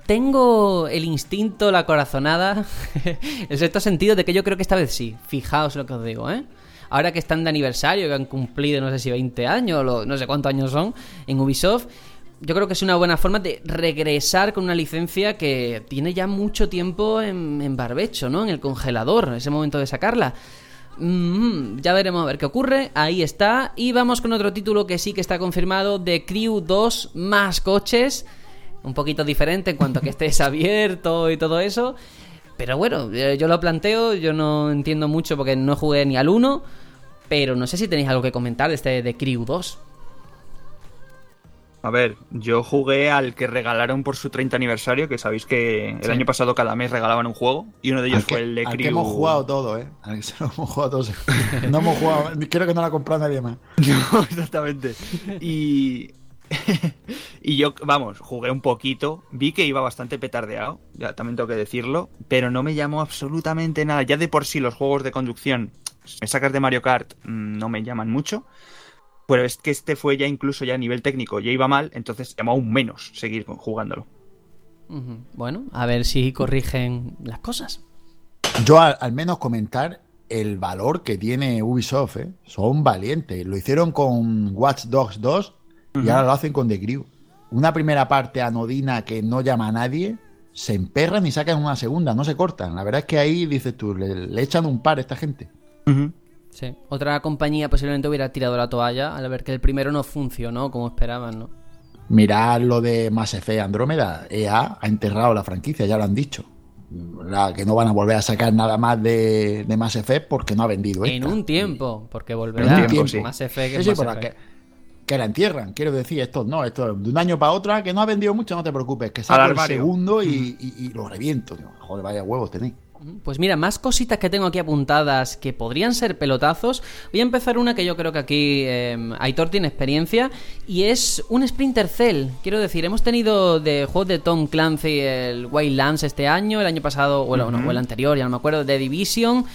Tengo el instinto, la corazonada, *laughs* el sexto sentido de que yo creo que esta vez sí. Fijaos lo que os digo, ¿eh? Ahora que están de aniversario, que han cumplido no sé si 20 años, o no sé cuántos años son, en Ubisoft, yo creo que es una buena forma de regresar con una licencia que tiene ya mucho tiempo en, en barbecho, ¿no? En el congelador, ese momento de sacarla. Mm, ya veremos a ver qué ocurre. Ahí está. Y vamos con otro título que sí que está confirmado: de Crew 2 más coches. Un poquito diferente en cuanto a que estés *laughs* abierto y todo eso. Pero bueno, eh, yo lo planteo. Yo no entiendo mucho porque no jugué ni al 1. Pero no sé si tenéis algo que comentar de este de Crew 2. A ver, yo jugué al que regalaron por su 30 aniversario, que sabéis que el Sí. año pasado cada mes regalaban un juego, y uno de ellos Al que, fue el de al que Crew. hemos jugado todo, ¿eh? Al que se lo *laughs* hemos jugado todos. *laughs* No hemos jugado, creo que no lo ha comprado nadie más. *laughs* No, exactamente. Y. y yo, vamos, jugué un poquito. Vi que iba bastante petardeado, ya también tengo que decirlo. Pero no me llamó absolutamente nada. Ya de por sí los juegos de conducción, me sacas de Mario Kart, mm, no me llaman mucho. Pero es que este fue ya incluso ya a nivel técnico, ya iba mal, entonces llamó aún menos seguir jugándolo. Bueno, a ver si corrigen las cosas. Yo al, al menos comentar el valor que tiene Ubisoft, ¿eh? Son valientes. Lo hicieron con Watch Dogs 2 y ahora lo hacen con The Crew. Una primera parte anodina que no llama a nadie, se emperran y sacan una segunda, no se cortan. La verdad es que ahí dices tú, le, le echan un par a esta gente. Sí. Otra compañía posiblemente hubiera tirado la toalla al ver que el primero no funcionó como esperaban, ¿no? Mirad lo de Mass Effect Andrómeda. EA ha enterrado la franquicia, ya lo han dicho. La que no van a volver a sacar nada más de, de Mass Effect porque no ha vendido En esta. un tiempo, porque En volverá un tiempo. Mass Effect Sí, sí, Mass Effect. que, que la entierran. Quiero decir, esto no, esto de un año para otra, que no ha vendido mucho, no te preocupes, que saco el segundo y, y- y lo reviento. Joder, vaya huevos tenéis. Pues mira, más cositas que tengo aquí apuntadas que podrían ser pelotazos. Voy a empezar una que yo creo que aquí eh, Aitor tiene experiencia y es un Splinter Cell. Quiero decir, hemos tenido de juegos de Tom Clancy el Wildlands este año, el año pasado, o el, no, o el anterior, ya no me acuerdo, de Division.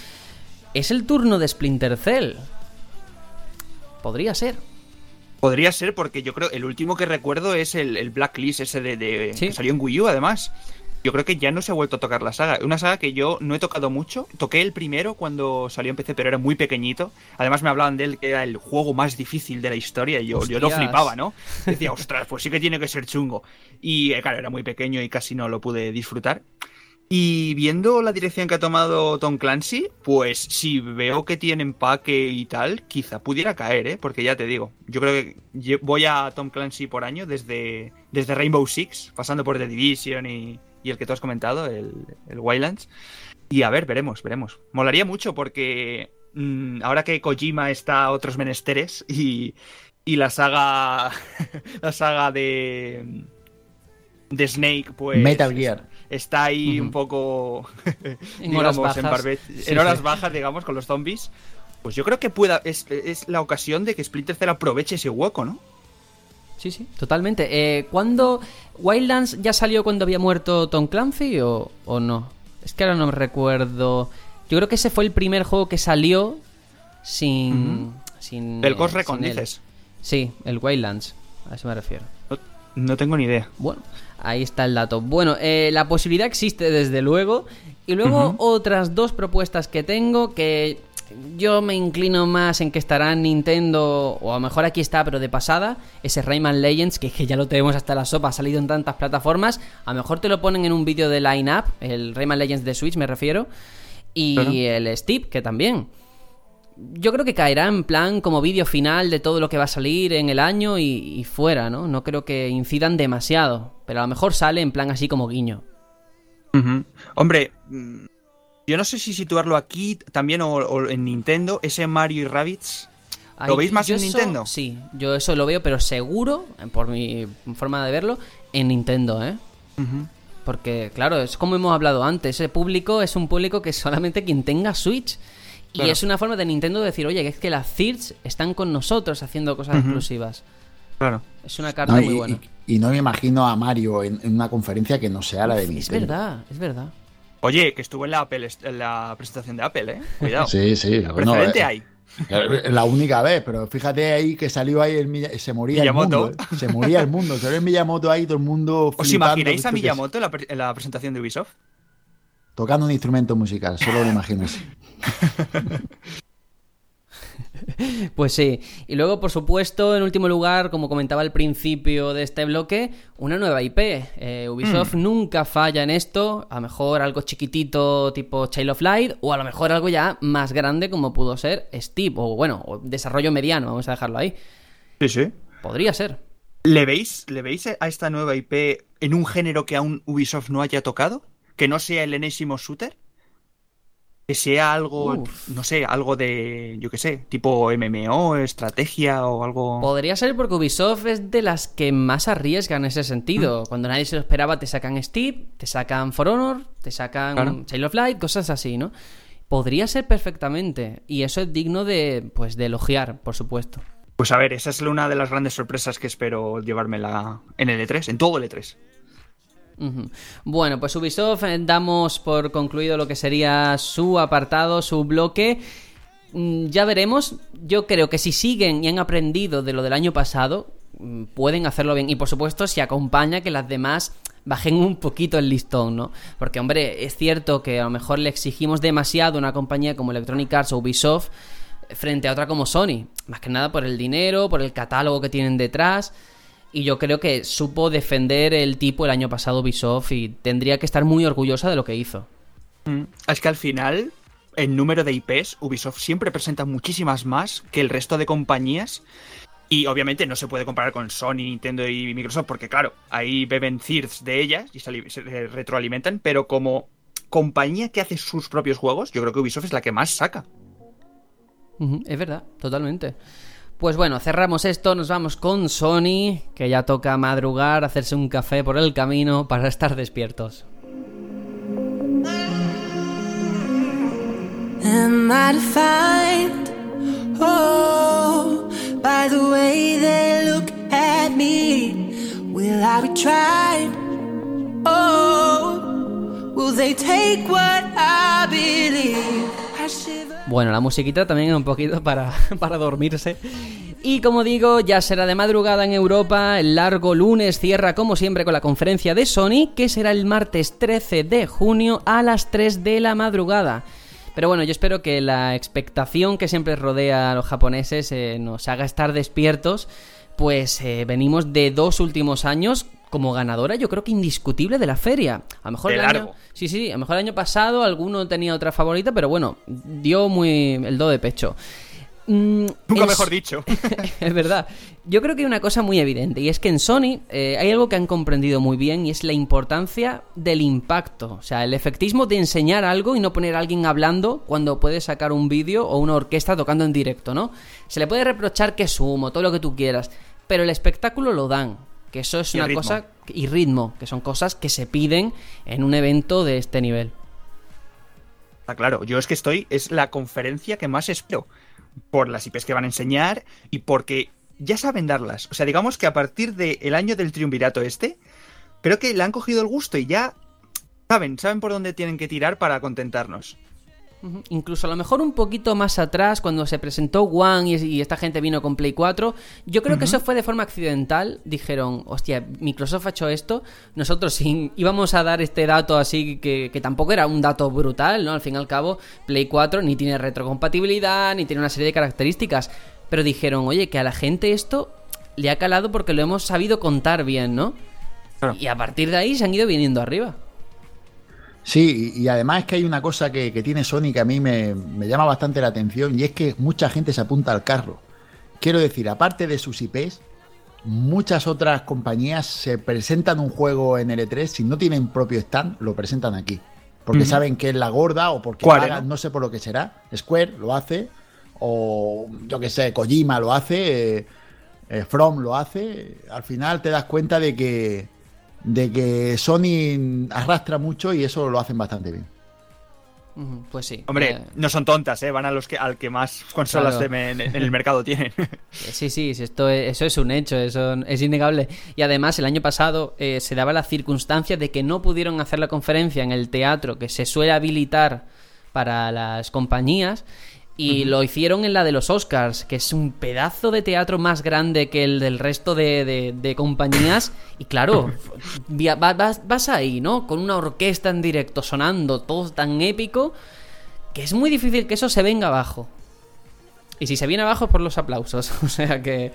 Es el turno de Splinter Cell. Podría ser. Podría ser porque yo creo el último que recuerdo es el, el Blacklist ese de, de- Sí. que salió en Wii U además. Yo creo que ya no se ha vuelto a tocar la saga. Una saga que yo no he tocado mucho. Toqué el primero cuando salió en PC, pero era muy pequeñito. Además me hablaban de él que era el juego más difícil de la historia y yo, yo lo flipaba, ¿no? *laughs* Decía, ostras, pues sí que tiene que ser chungo. Y eh, claro, era muy pequeño y casi no lo pude disfrutar. Y viendo la dirección que ha tomado Tom Clancy, pues si veo que tiene empaque y tal, quizá pudiera caer, ¿eh? Porque ya te digo, yo creo que voy a Tom Clancy por año desde, desde Rainbow Six, pasando por The Division y, y el que tú has comentado, el, el Wildlands. Y a ver, veremos, veremos. Molaría mucho porque mm, ahora que Kojima está a otros menesteres y, y la saga, *laughs* la saga de, de Snake, pues Metal Gear. está ahí un poco *laughs* En horas en, bajas. barbe- Sí, en horas sí. bajas, digamos, con los zombies. Pues yo creo que pueda es, es la ocasión de que Splinter Cell aproveche ese hueco, ¿no? Sí, sí, totalmente. Eh, ¿Cuándo Wildlands ya salió cuando había muerto Tom Clancy o, o no? Es que ahora no me recuerdo. Yo creo que ese fue el primer juego que salió sin... sin El eh, Ghost Recon, sin él. dices. Sí, el Wildlands. A eso me refiero. No, no tengo ni idea. Bueno, ahí está el dato. Bueno, eh, la posibilidad existe desde luego. Y luego otras dos propuestas que tengo que yo me inclino más en que estará en Nintendo, o a lo mejor aquí está, pero de pasada, ese Rayman Legends, que, que ya lo tenemos hasta la sopa, ha salido en tantas plataformas. A lo mejor te lo ponen en un vídeo de line-up, el Rayman Legends de Switch me refiero. Y Claro. el Steve, que también. Yo creo que caerá en plan como vídeo final de todo lo que va a salir en el año y, y fuera, ¿no? No creo que incidan demasiado, pero a lo mejor sale en plan así como guiño. Hombre, mm, yo no sé si situarlo aquí también o, o en Nintendo, ese Mario y Rabbids. ¿Lo veis más en eso- Nintendo? Sí, yo eso lo veo, pero seguro, por mi forma de verlo, en Nintendo, ¿eh? Porque, claro, es como hemos hablado antes, ese público es un público que solamente quien tenga Switch. Y Claro. es una forma de Nintendo de decir, oye, que es que las CIRS están con nosotros haciendo cosas exclusivas. Claro. Es una carta No, muy buena. y- y no me imagino a Mario en, en una conferencia que no sea la de Es Nintendo. verdad, es verdad. Oye, que estuvo en la, Apple, en la presentación de Apple, ¿eh? Cuidado. Sí, sí. bueno, Precedente eh, hay. La única vez, pero fíjate ahí que salió ahí el se moría Miyamoto. el mundo. eh. Se moría el mundo. Salió el Miyamoto ahí, todo el mundo. ¿Os imagináis ¿esto a? Miyamoto en la, en la presentación de Ubisoft? Tocando un instrumento musical, solo lo imagino así. *laughs* *laughs* Pues sí. Y luego, por supuesto, en último lugar, como comentaba al principio de este bloque, una nueva IP. Eh, Ubisoft nunca falla en esto. A lo mejor algo chiquitito tipo Child of Light, o a lo mejor algo ya más grande como pudo ser Steve, o bueno, o desarrollo mediano, vamos a dejarlo ahí. Sí, sí. Podría ser. ¿Le veis, ¿Le veis a esta nueva IP en un género que aún Ubisoft no haya tocado? ¿Que no sea el enésimo shooter? Que sea algo, Uf. no sé, algo de, yo qué sé, tipo MMO, estrategia o algo... Podría ser porque Ubisoft es de las que más arriesgan en ese sentido. Mm. Cuando nadie se lo esperaba, te sacan Steve, te sacan For Honor, te sacan Claro. Child of Light, cosas así, ¿no? Podría ser perfectamente. Y eso es digno de, pues, de elogiar, por supuesto. Pues a ver, esa es una de las grandes sorpresas que espero llevármela en el E3, en todo el E3. Bueno, pues Ubisoft eh, damos por concluido lo que sería su apartado, su bloque. Mm, Ya veremos. Yo creo que si siguen y han aprendido de lo del año pasado, mm, pueden hacerlo bien. Y por supuesto, si acompaña que las demás bajen un poquito el listón, ¿no? Porque, hombre, es cierto que a lo mejor le exigimos demasiado a una compañía como Electronic Arts o Ubisoft frente a otra como Sony. Más que nada por el dinero, por el catálogo que tienen detrás. Y yo creo que supo defender el tipo el año pasado Ubisoft y tendría que estar muy orgullosa de lo que hizo. Mm. Es que al final, en número de IPs, Ubisoft siempre presenta muchísimas más que el resto de compañías. Y obviamente no se puede comparar con Sony, Nintendo y Microsoft, porque claro, ahí beben CIRS de ellas y se, se retroalimentan, pero como compañía que hace sus propios juegos, yo creo que Ubisoft es la que más saca. Es verdad, totalmente. Pues bueno, cerramos esto, nos vamos con Sony, que ya toca madrugar, hacerse un café por el camino para estar despiertos. Oh, by the way they look at me. Oh, Bueno, la musiquita también es un poquito para, *laughs* para dormirse. Y como digo, ya será de madrugada en Europa. El largo lunes cierra como siempre con la conferencia de Sony, que será el martes 13 de junio a las 3 de la madrugada. Pero bueno, yo espero que la expectación que siempre rodea a los japoneses eh, nos haga estar despiertos. Pues eh, venimos de dos últimos años como ganadora, yo creo que indiscutible de la feria. A lo mejor De el año. Sí, sí, a lo mejor el año pasado alguno tenía otra favorita, pero bueno, dio muy el do de pecho. Mm, Nunca mejor dicho. *laughs* es verdad. Yo creo que hay una cosa muy evidente y es que en Sony eh, hay algo que han comprendido muy bien y es la importancia del impacto. O sea, el efectismo de enseñar algo y no poner a alguien hablando cuando puedes sacar un vídeo o una orquesta tocando en directo, ¿no? Se le puede reprochar que es humo, todo lo que tú quieras, pero el espectáculo lo dan. Que eso es Y una cosa. Y ritmo, que son cosas que se piden en un evento de este nivel. Está claro, yo es que estoy, es la conferencia que más espero. Por las IPs que van a enseñar y porque ya saben darlas. O sea, digamos que a partir del año del triunvirato este, creo que le han cogido el gusto y ya saben, saben por dónde tienen que tirar para contentarnos. Incluso a lo mejor un poquito más atrás, cuando se presentó One y, y esta gente vino con Play 4, yo creo que eso fue de forma accidental. Dijeron, hostia, Microsoft ha hecho esto, nosotros sí íbamos a dar este dato así que, que tampoco era un dato brutal, ¿no? Al fin y al cabo, Play 4 ni tiene retrocompatibilidad, ni tiene una serie de características. Pero dijeron, oye, que a la gente esto le ha calado porque lo hemos sabido contar bien, ¿no? Y a partir de ahí se han ido viniendo arriba. Sí, y además es que hay una cosa que, que tiene Sony que a mí me, me llama bastante la atención y es que mucha gente se apunta al carro. Quiero decir, aparte de sus IPs, muchas otras compañías se presentan un juego en L3, si no tienen propio stand, lo presentan aquí. Porque saben que es la gorda o porque no sé por lo que será. Square lo hace, o yo que sé, Kojima lo hace, eh, eh, From lo hace. Al final te das cuenta de que, de que Sony arrastra mucho y eso lo hacen bastante bien. Pues sí. Hombre, Eh, no son tontas, ¿eh? Van a los que, al que más consolas Claro. de- en, en el mercado *laughs* tienen. Sí, sí, sí, esto es- eso es un hecho, eso es innegable. Y además, el año pasado eh, se daba la circunstancia de que no pudieron hacer la conferencia en el teatro que se suele habilitar para las compañías. Y lo hicieron en la de los Oscars, que es un pedazo de teatro más grande que el del resto de, de- de compañías. Y claro, *laughs* vas, vas ahí, ¿no? Con una orquesta en directo sonando, todo tan épico, que es muy difícil que eso se venga abajo. Y si se viene abajo es por los aplausos. *laughs* O sea que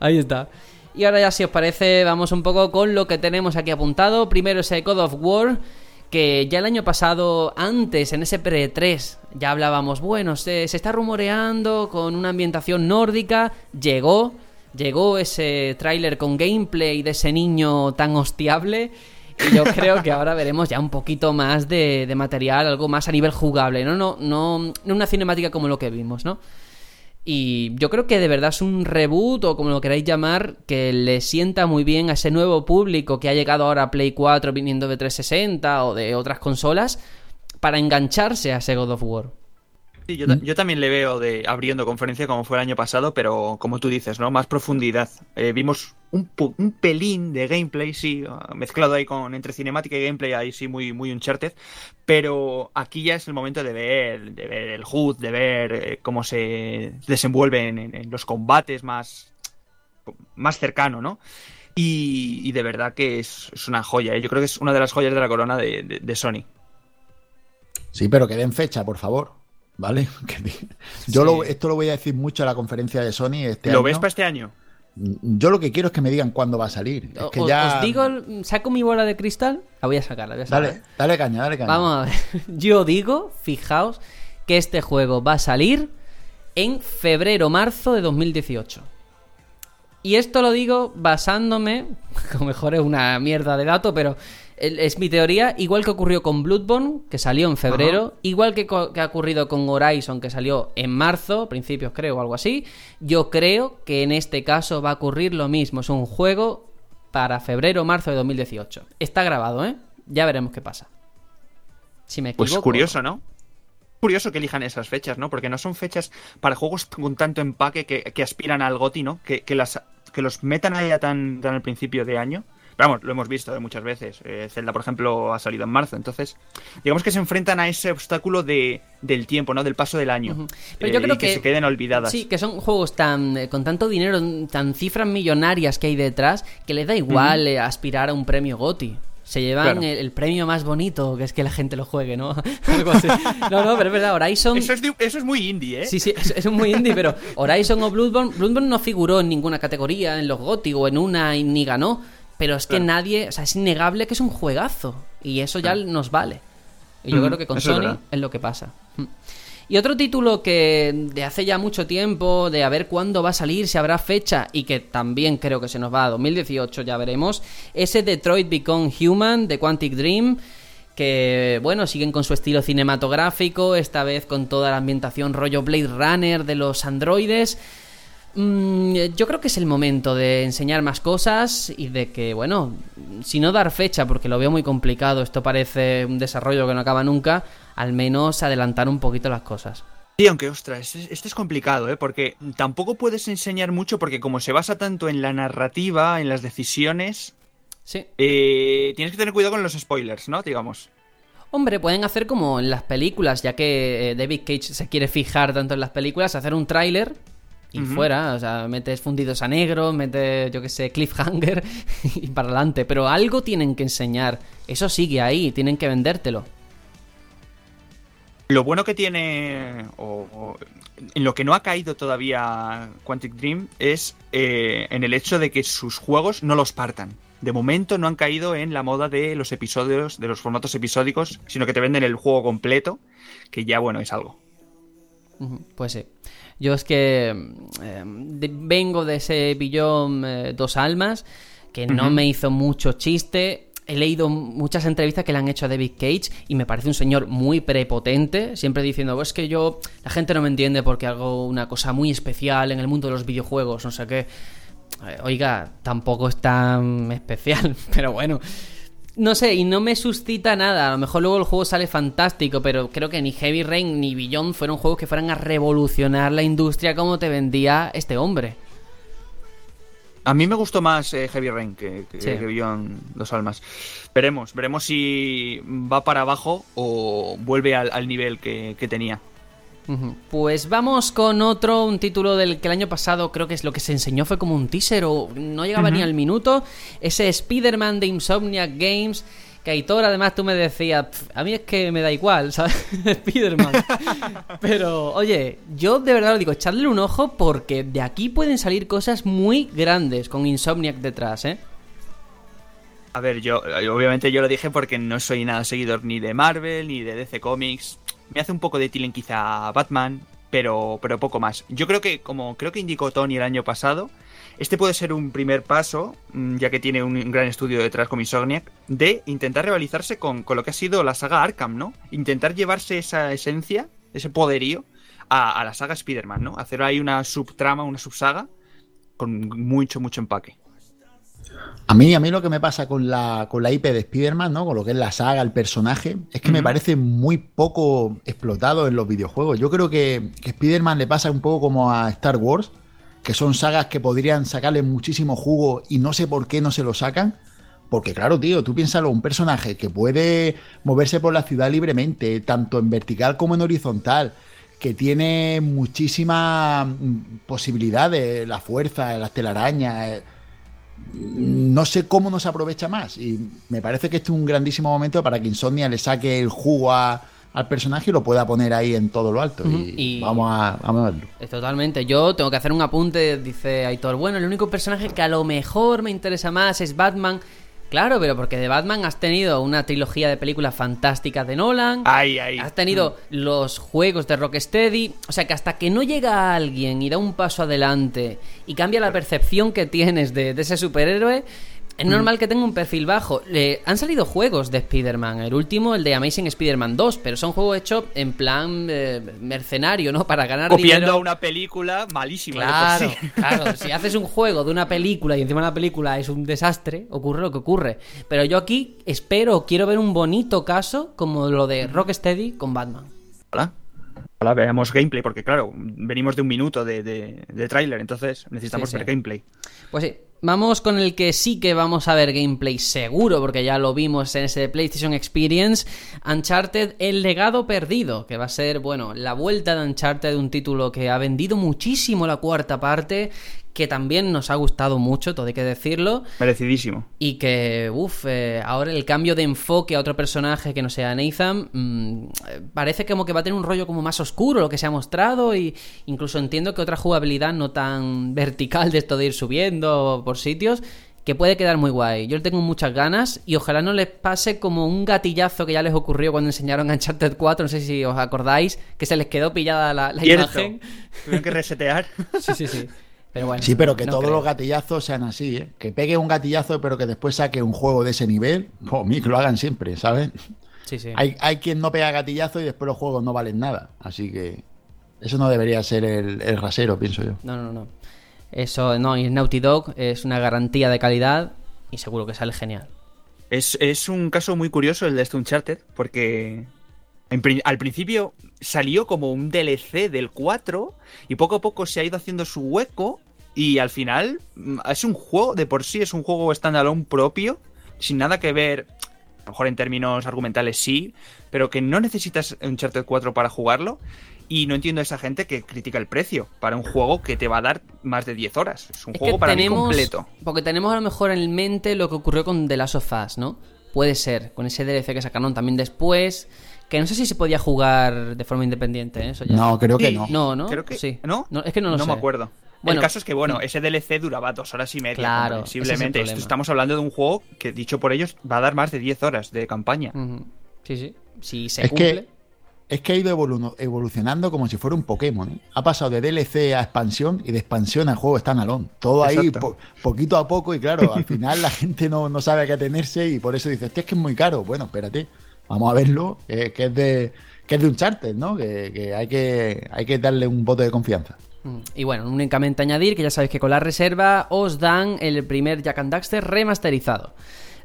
ahí está. Y ahora ya si os parece vamos un poco con lo que tenemos aquí apuntado. Primero ese God of War. Que ya el año pasado, antes, en ese pre-3, ya hablábamos, bueno, se, se está rumoreando con una ambientación nórdica. Llegó, llegó ese tráiler con gameplay de ese niño tan hostiable. Y yo creo que ahora veremos ya un poquito más de, de material, algo más a nivel jugable, ¿no? No, no, no una cinemática como lo que vimos, ¿no? Y yo creo que de verdad es un reboot o como lo queráis llamar, que le sienta muy bien a ese nuevo público que ha llegado ahora a Play 4 viniendo de 360 o de otras consolas para engancharse a ese God of War. Sí, yo, ta- yo también le veo de abriendo conferencia como fue el año pasado, pero como tú dices, ¿no? Más profundidad. Eh, vimos un, un pelín de gameplay, sí, ah, mezclado ahí con entre cinemática y gameplay, ahí sí muy, muy Uncharted. Pero aquí ya es el momento de ver, de ver el HUD, de ver eh, cómo se desenvuelven en, en los combates más, más cercano, ¿no? Y, y de verdad que es, es una joya, ¿eh? yo creo que es una de las joyas de la corona de, de- de Sony. Sí, pero que den fecha, por favor. ¿Vale? *laughs* Yo lo- esto lo voy a decir mucho a la conferencia de Sony este ¿Lo año. ves para este año? Yo lo que quiero es que me digan cuándo va a salir. Es que os, ya... os digo, saco mi bola de cristal, la voy a sacar, la voy a sacar. Dale, dale caña, dale caña. Vamos a ver. *laughs* Yo digo, fijaos, que este juego va a salir en febrero-marzo de 2018. Y esto lo digo basándome, *laughs* a lo mejor es una mierda de dato, pero es mi teoría, igual que ocurrió con Bloodborne, que salió en febrero, igual que, ha ocurrido con Horizon, que salió en marzo, principios creo, o algo así, yo creo que en este caso va a ocurrir lo mismo. Es un juego para febrero-marzo de 2018. Está grabado, ¿eh? Ya veremos qué pasa. Si me equivoco. Pues curioso, ¿no? Curioso que elijan esas fechas, ¿no? Porque no son fechas para juegos con tanto empaque que, que aspiran al GOTI, ¿no? Que, que las, que los metan ahí a tan, tan al principio de año. Pero vamos, lo hemos visto ¿eh? muchas veces. Eh, Zelda, por ejemplo, ha salido en marzo. Entonces, digamos que se enfrentan a ese obstáculo de, del tiempo, ¿no? Del paso del año. Pero Eh, yo creo y que, que- se queden olvidadas. Sí, que son juegos tan eh, con tanto dinero, tan cifras millonarias que hay detrás, que les da igual eh, aspirar a un premio GOTI. Se llevan Claro. el, el premio más bonito, que es que la gente lo juegue, ¿no? *laughs* Algo así. No, no, pero es verdad, Horizon... Eso es, de- eso es muy indie, ¿eh? Sí, sí, es, es muy indie, pero Horizon o Bloodborne, Bloodborne no figuró en ninguna categoría, en los GOTY o en una y ni ganó. Pero es que Claro. nadie, o sea, es innegable que es un juegazo. Y eso ya nos vale. Y yo Ujú, creo que con es Sony verdad. es lo que pasa. Mm. Y otro título que de hace ya mucho tiempo, de a ver cuándo va a salir, si habrá fecha, y que también creo que se nos va a 2018, ya veremos, ese Detroit Become Human de Quantic Dream, que bueno, siguen con su estilo cinematográfico, esta vez con toda la ambientación rollo Blade Runner de los androides. Mm, yo creo que es el momento de enseñar más cosas y de que, bueno, si no dar fecha, porque lo veo muy complicado, esto parece un desarrollo que no acaba nunca, al menos adelantar un poquito las cosas. Sí, aunque ostras, este, este es complicado, ¿eh? Porque tampoco puedes enseñar mucho porque como se basa tanto en la narrativa, en las decisiones, Sí. eh, tienes que tener cuidado con los spoilers, ¿no? Digamos. Hombre, pueden hacer como en las películas, ya que eh, David Cage se quiere fijar tanto en las películas, hacer un tráiler y fuera, o sea, metes fundidos a negro, metes, yo que sé, cliffhanger *laughs* y para adelante, pero algo tienen que enseñar, eso sigue ahí, tienen que vendértelo. Lo bueno que tiene, o, o en lo que no ha caído todavía Quantic Dream, es eh, en el hecho de que sus juegos no los partan. De momento no han caído en la moda de los episodios, de los formatos episódicos, sino que te venden el juego completo, que ya, bueno, es algo. Pues sí. Yo es que eh, de- vengo de ese billón eh, dos almas que no me hizo mucho chiste. He leído muchas entrevistas que le han hecho a David Cage y me parece un señor muy prepotente, siempre diciendo, "Pues es que yo, la gente no me entiende porque hago una cosa muy especial en el mundo de los videojuegos, no sé qué. Eh, Oiga, tampoco es tan especial, *laughs* pero bueno. No sé, y no me suscita nada. A lo mejor luego el juego sale fantástico, pero creo que ni Heavy Rain ni Beyond fueron juegos que fueran a revolucionar la industria como te vendía este hombre. A mí me gustó más eh, Heavy Rain que, que, Sí. que Beyond Dos Almas. Veremos, veremos si va para abajo o vuelve al, al nivel que, que tenía. Pues vamos con otro, un título del que el año pasado creo que es lo que se enseñó fue como un teaser o no llegaba ni al minuto. Ese Spider-Man de Insomniac Games. Que Aitor, además tú me decías, "Pf, a mí es que me da igual, *laughs* ¿sabes? Spider-Man. Pero, oye, yo de verdad lo digo, echadle un ojo porque de aquí pueden salir cosas muy grandes con Insomniac detrás, ¿eh? A ver, yo obviamente yo lo dije porque no soy nada seguidor ni de Marvel ni de DC Comics. Me hace un poco de tilen quizá Batman, pero, pero poco más. Yo creo que, como creo que indicó Tony el año pasado, Este puede ser un primer paso, mm, ya que tiene un gran estudio detrás con Insomniac, de intentar rivalizarse con, con lo que ha sido la saga Arkham, ¿no? Intentar llevarse esa esencia, ese poderío, a, a la saga Spider-Man, ¿no? Hacer ahí una subtrama, una subsaga, con mucho, mucho empaque. A mí, a mí lo que me pasa con la, con la IP de Spider-Man, ¿no? Con lo que es la saga, el personaje, es que me parece muy poco explotado en los videojuegos. Yo creo que, que Spider-Man le pasa un poco como a Star Wars, que son sagas que podrían sacarle muchísimo jugo y no sé por qué no se lo sacan. Porque claro, tío, tú piénsalo, un personaje que puede moverse por la ciudad libremente, tanto en vertical como en horizontal, que tiene muchísimas mm, posibilidades, la fuerza, las telarañas, eh, no sé cómo no se aprovecha más. Y me parece que este es un grandísimo momento para que Insomnia le saque el jugo a- al personaje y lo pueda poner ahí en todo lo alto. Y- vamos a, vamos a verlo. Eh, Totalmente. Yo tengo que hacer un apunte, dice Aitor. Bueno, el único personaje que a lo mejor me interesa más es Batman. Claro, pero porque de Batman has tenido una trilogía de películas fantásticas de Nolan. Has tenido los juegos de Rocksteady. O sea que hasta que no llega alguien y da un paso adelante y cambia la percepción que tienes de, de ese superhéroe, es normal que tenga un perfil bajo. Le- han salido juegos de Spider-Man. El último, el de Amazing Spider-Man 2, pero son juegos hechos en plan eh, mercenario, ¿no? Para ganar Copiando dinero. a una película malísima. Claro, sí. *laughs* claro. Si haces un juego de una película y encima la película es un desastre, ocurre lo que ocurre. Pero yo aquí espero, quiero ver un bonito caso como lo de Rocksteady con Batman. Ojalá. Ojalá veamos gameplay, porque claro, venimos de un minuto de, de, de tráiler, entonces necesitamos Sí, sí. ver gameplay. Pues sí, vamos con el que sí que vamos a ver gameplay seguro, porque ya lo vimos en ese PlayStation Experience, Uncharted El legado perdido, que va a ser, bueno, la vuelta de Uncharted, un título que ha vendido muchísimo la cuarta parte, que también nos ha gustado mucho, todo hay que decirlo. Merecidísimo. Y que, uff, ahora el cambio de enfoque a otro personaje que no sea Nathan, mm, eh, parece como que va a tener un rollo como más oscuro lo que se ha mostrado y incluso entiendo que otra jugabilidad no tan *laughs* vertical de esto de ir subiendo por sitios, que puede quedar muy guay. Yo le tengo muchas ganas y ojalá no les pase como un gatillazo que ya les ocurrió cuando enseñaron Uncharted 4, no sé si os acordáis, que se les quedó pillada la, imagen. Tuvieron que resetear. *laughs* Sí, sí, sí. Pero bueno, Sí, pero que no todos creo. los gatillazos sean así, ¿eh? Que pegue un gatillazo, pero que después saque un juego de ese nivel, pues mí, que lo hagan siempre, ¿sabes? Sí, sí. Hay, hay quien no pega gatillazo y después los juegos no valen nada. Así que eso no debería ser el, el rasero, pienso yo. No, no, no. Eso, no, y Naughty Dog es una garantía de calidad y seguro que sale genial. Es, es un caso muy curioso el de este Uncharted, porque en al principio salió como un DLC del 4 y poco a poco se ha ido haciendo su hueco y al final mm, es un juego de por sí, es un juego standalone propio, sin nada que ver, a lo mejor en términos argumentales sí, pero que no necesitas Uncharted 4 para jugarlo. Y no entiendo a esa gente que critica el precio para un juego que te va a dar más de 10 horas. Es un Es juego para mí tenemos, completo. porque tenemos a lo mejor en mente lo que ocurrió con The Last of Us, ¿no? Puede ser, con ese DLC que sacaron también después, que no sé si se podía jugar de forma independiente, ¿eh? Eso ya- No, creo que Sí. no. No, ¿no? Creo que sí. ¿No? es que no lo no sé. me acuerdo. Bueno, el caso es que, bueno, ese DLC duraba dos horas y media. Claro, es problema. estamos hablando de un juego que, dicho por ellos, va a dar más de 10 horas de campaña. Ujú. Sí, sí. Si se Es cumple. que, es que ha ido evolu- evolucionando como si fuera un Pokémon. ¿eh? Ha pasado de DLC a expansión y de expansión a juego standalone. Todo ahí po- poquito a poco y claro, al *laughs* final la gente no, no sabe a qué atenerse y por eso dice, "Hostia, es que es muy caro. Bueno, espérate, vamos a verlo, eh, que es de que es de Uncharted, ¿no? Que, que hay que hay que darle un voto de confianza. Mm. Y bueno, únicamente añadir que ya sabéis que con la reserva os dan el primer Jack and Daxter remasterizado.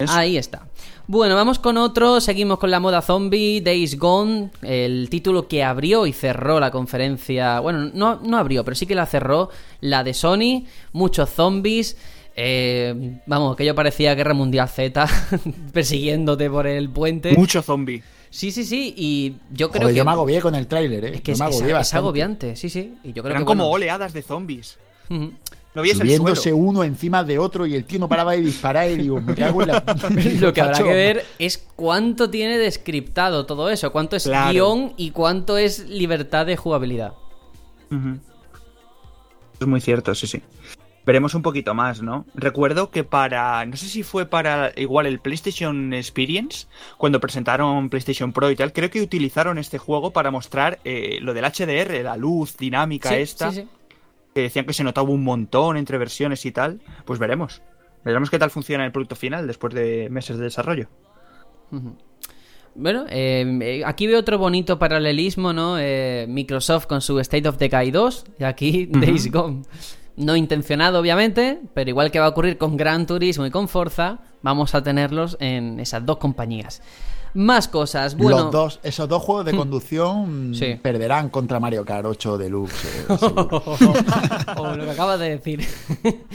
Ahí está. Bueno, vamos con otro. Seguimos con la moda zombie, Days Gone, el título que abrió y cerró la conferencia. Bueno, no, no abrió, pero sí que la cerró la de Sony. Muchos zombies. Eh, vamos, que yo parecía Guerra Mundial Z *laughs* persiguiéndote por el puente. Mucho zombie. Sí, sí, sí. Y yo creo Joder, que. yo me agobié con el tráiler, ¿eh? Es que Yo es, me es- agobié es agobiante, sí, sí. Y yo creo Eran que como bueno, oleadas de zombies. Vies el Subiéndose uno encima de otro y el tío no paraba de disparar y digo, me cago en la... *laughs* Lo que habrá que ver es cuánto tiene descriptado todo eso, cuánto es Claro. guion y cuánto es libertad de jugabilidad. Es muy cierto, sí, sí. Veremos un poquito más, ¿no? Recuerdo que para, no sé si fue para igual el PlayStation Experience, cuando presentaron PlayStation Pro y tal, creo que utilizaron este juego para mostrar eh, lo del HDR, la luz dinámica Sí, esta. sí, sí. que decían que se notaba un montón entre versiones y tal, pues veremos. Veremos qué tal funciona el producto final después de meses de desarrollo. Bueno, eh, eh, aquí veo otro bonito paralelismo, ¿no? Eh, Microsoft con su State of Decay 2 y aquí Days Gone. No intencionado, obviamente, pero igual que va a ocurrir con Gran Turismo y con Forza, vamos a tenerlos en esas dos compañías. Más cosas. Bueno, Los dos, esos dos juegos de Hmm. conducción Sí. perderán contra Mario Kart 8 Deluxe. eh, *laughs* o lo que acabas de decir. *laughs*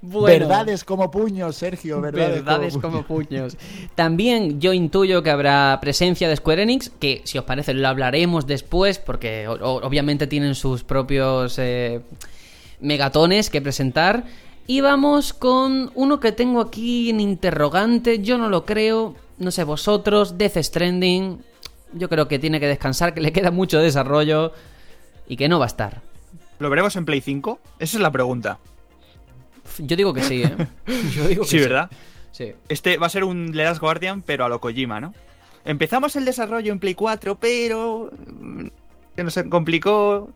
Bueno. Verdades como puños, Sergio. Verdades, Verdades como, como puños. También yo intuyo que habrá presencia de Square Enix, que si os parece lo hablaremos después, porque o- obviamente tienen sus propios eh, megatones que presentar. Y vamos con uno que tengo aquí en interrogante, yo no lo creo, no sé vosotros, Death Stranding, yo creo que tiene que descansar, que le queda mucho desarrollo y que no va a estar. ¿Lo veremos en Play 5? Esa es la pregunta. Yo digo que sí, ¿eh? *laughs* Yo digo que Sí, ¿verdad? Sí. Este va a ser un The Last Guardian, pero a lo Kojima, ¿no? Empezamos el desarrollo en Play 4, pero. mm, Se nos complicó.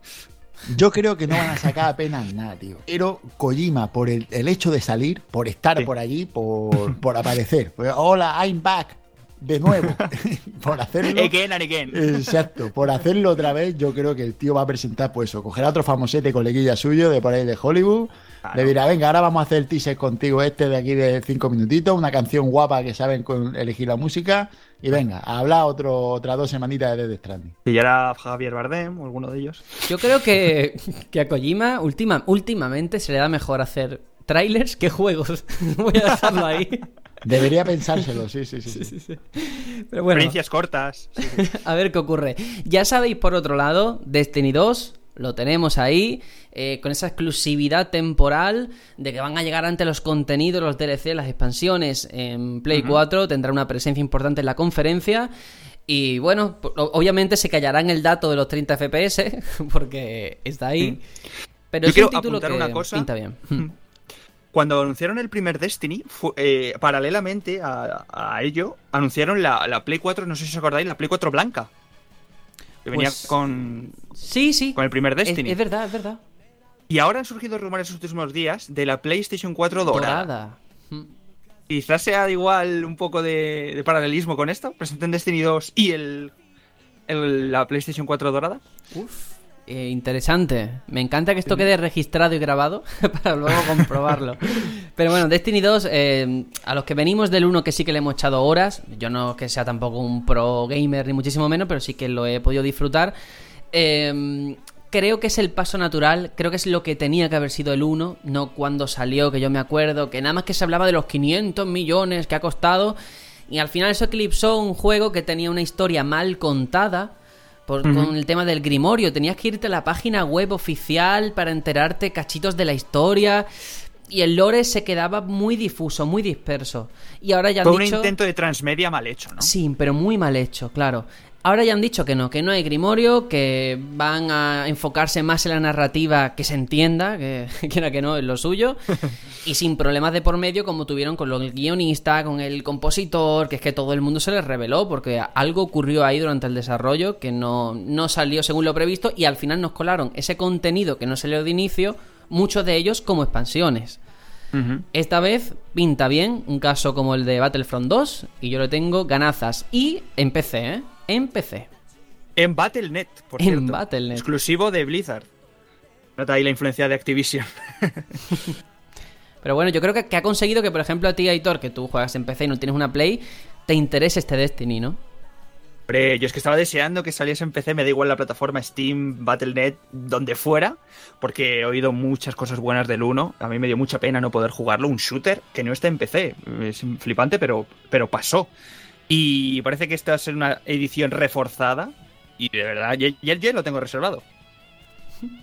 Yo creo que no van a sacar apenas nada, tío. Pero Kojima, por el, el hecho de salir, por estar Sí. por allí, por, por aparecer. Pues, Hola, I'm back. De nuevo. *laughs* por hacerlo. Again and again. Exacto, por hacerlo otra vez, yo creo que el tío va a presentar, pues eso, cogerá otro famosete coleguilla suyo de por ahí de Hollywood, le dirá, venga, ahora vamos a hacer el teaser contigo este de aquí de cinco minutitos, una canción guapa que saben con- elegir la música, y venga, a hablar otro, otras dos semanitas de Death Stranding. Y ya era Javier Bardem o alguno de ellos. Yo creo que, *laughs* que a Kojima última, últimamente se le da mejor hacer trailers que juegos. *laughs* Voy a dejarlo ahí. Debería pensárselo, sí, sí, sí. sí. Pero bueno, Experiencias cortas. Sí, sí. *laughs* a ver qué ocurre. Ya sabéis, por otro lado, Destiny 2 lo tenemos ahí, eh, con esa exclusividad temporal de que van a llegar ante los contenidos, los DLC, las expansiones en Play 4, tendrá una presencia importante en la conferencia. Y bueno, obviamente se callarán el dato de los 30 FPS, *laughs* porque está ahí. Pero Yo es quiero un título apuntar que una cosa. pinta bien. Cuando anunciaron el primer Destiny, eh, paralelamente a, a ello, anunciaron la, la Play 4, no sé si os acordáis, la Play 4 blanca. Que venía Pues- con, Sí, sí. con el primer Es, Destiny. es verdad, es verdad. Y ahora han surgido rumores en los últimos días de la PlayStation 4 dorada. Dorada. Mm. Quizás sea igual un poco de, de paralelismo con esto. Presenten Destiny 2 y el, el- la PlayStation 4 dorada. Uf, eh, interesante. Me encanta que esto quede registrado y grabado *laughs* para luego comprobarlo. Pero bueno, Destiny 2, eh, a los que venimos del 1 que sí que le hemos echado horas, yo no que sea tampoco un pro gamer ni muchísimo menos, pero sí que lo he podido disfrutar. Eh, creo que es el paso natural, creo que es lo que tenía que haber sido el 1, no cuando salió, que yo me acuerdo, que nada más que se hablaba de los 500 millones que ha costado. Y al final eso eclipsó un juego que tenía una historia mal contada, por- con el tema del Grimorio. Tenías que irte a la página web oficial para enterarte cachitos de la historia. Y el lore se quedaba muy difuso, muy disperso. Y ahora ya han Fue un intento de transmedia mal hecho, ¿no? Sí, pero muy mal hecho, claro. Ahora ya han dicho que no, que no hay Grimorio, que van a enfocarse más en la narrativa que se entienda, que *laughs* quiera que no es lo suyo, *laughs* y sin problemas de por medio como tuvieron con el guionista, con el compositor, que es que todo el mundo se les reveló, porque algo ocurrió ahí durante el desarrollo que no, no salió según lo previsto, y al final nos colaron ese contenido que no salió de inicio, muchos de ellos como expansiones. Esta vez pinta bien, un caso como el de Battlefront 2, y yo le tengo ganazas. Y en PC, ¿eh? En PC. En Battle.net, por En cierto. Battle.net. Exclusivo de Blizzard. Nota ahí la influencia de Activision. *laughs* *laughs* Pero bueno, yo creo que, que ha conseguido que, por ejemplo, a ti, Aitor, que tú juegas en PC y no tienes una Play, te interese este Destiny, ¿no? Hombre, yo es que estaba deseando que saliese en PC, me da igual la plataforma Steam, Battle.net, donde fuera, porque he oído muchas cosas buenas del 1. A mí me dio mucha pena no poder jugarlo, un shooter que no está en PC. Es flipante, pero, pero pasó. Y parece que esta va a ser una edición reforzada. Y de verdad, ya, ya- ya lo tengo reservado.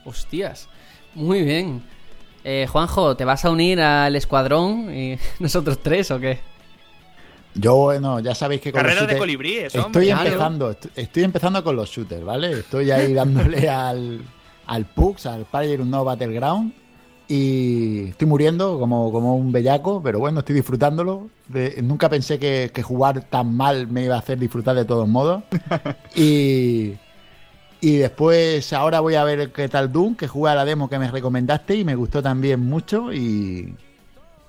Hostias. Muy bien. Eh, Juanjo, ¿te vas a unir al escuadrón y *laughs* nosotros tres o qué? Yo, bueno, ya sabéis que con Carrera los de colibríes, Estoy hombre. Claro. empezando, est- estoy empezando con los shooters, ¿vale? Estoy ahí dándole *laughs* al, al PUX, al Player No Battleground. Y estoy muriendo como, como un bellaco, pero bueno, estoy disfrutándolo. De- nunca pensé que, que jugar tan mal me iba a hacer disfrutar de todos modos. *laughs* Y, Y después, ahora voy a ver qué tal Doom, que jugué a la demo que me recomendaste y me gustó también mucho. Y,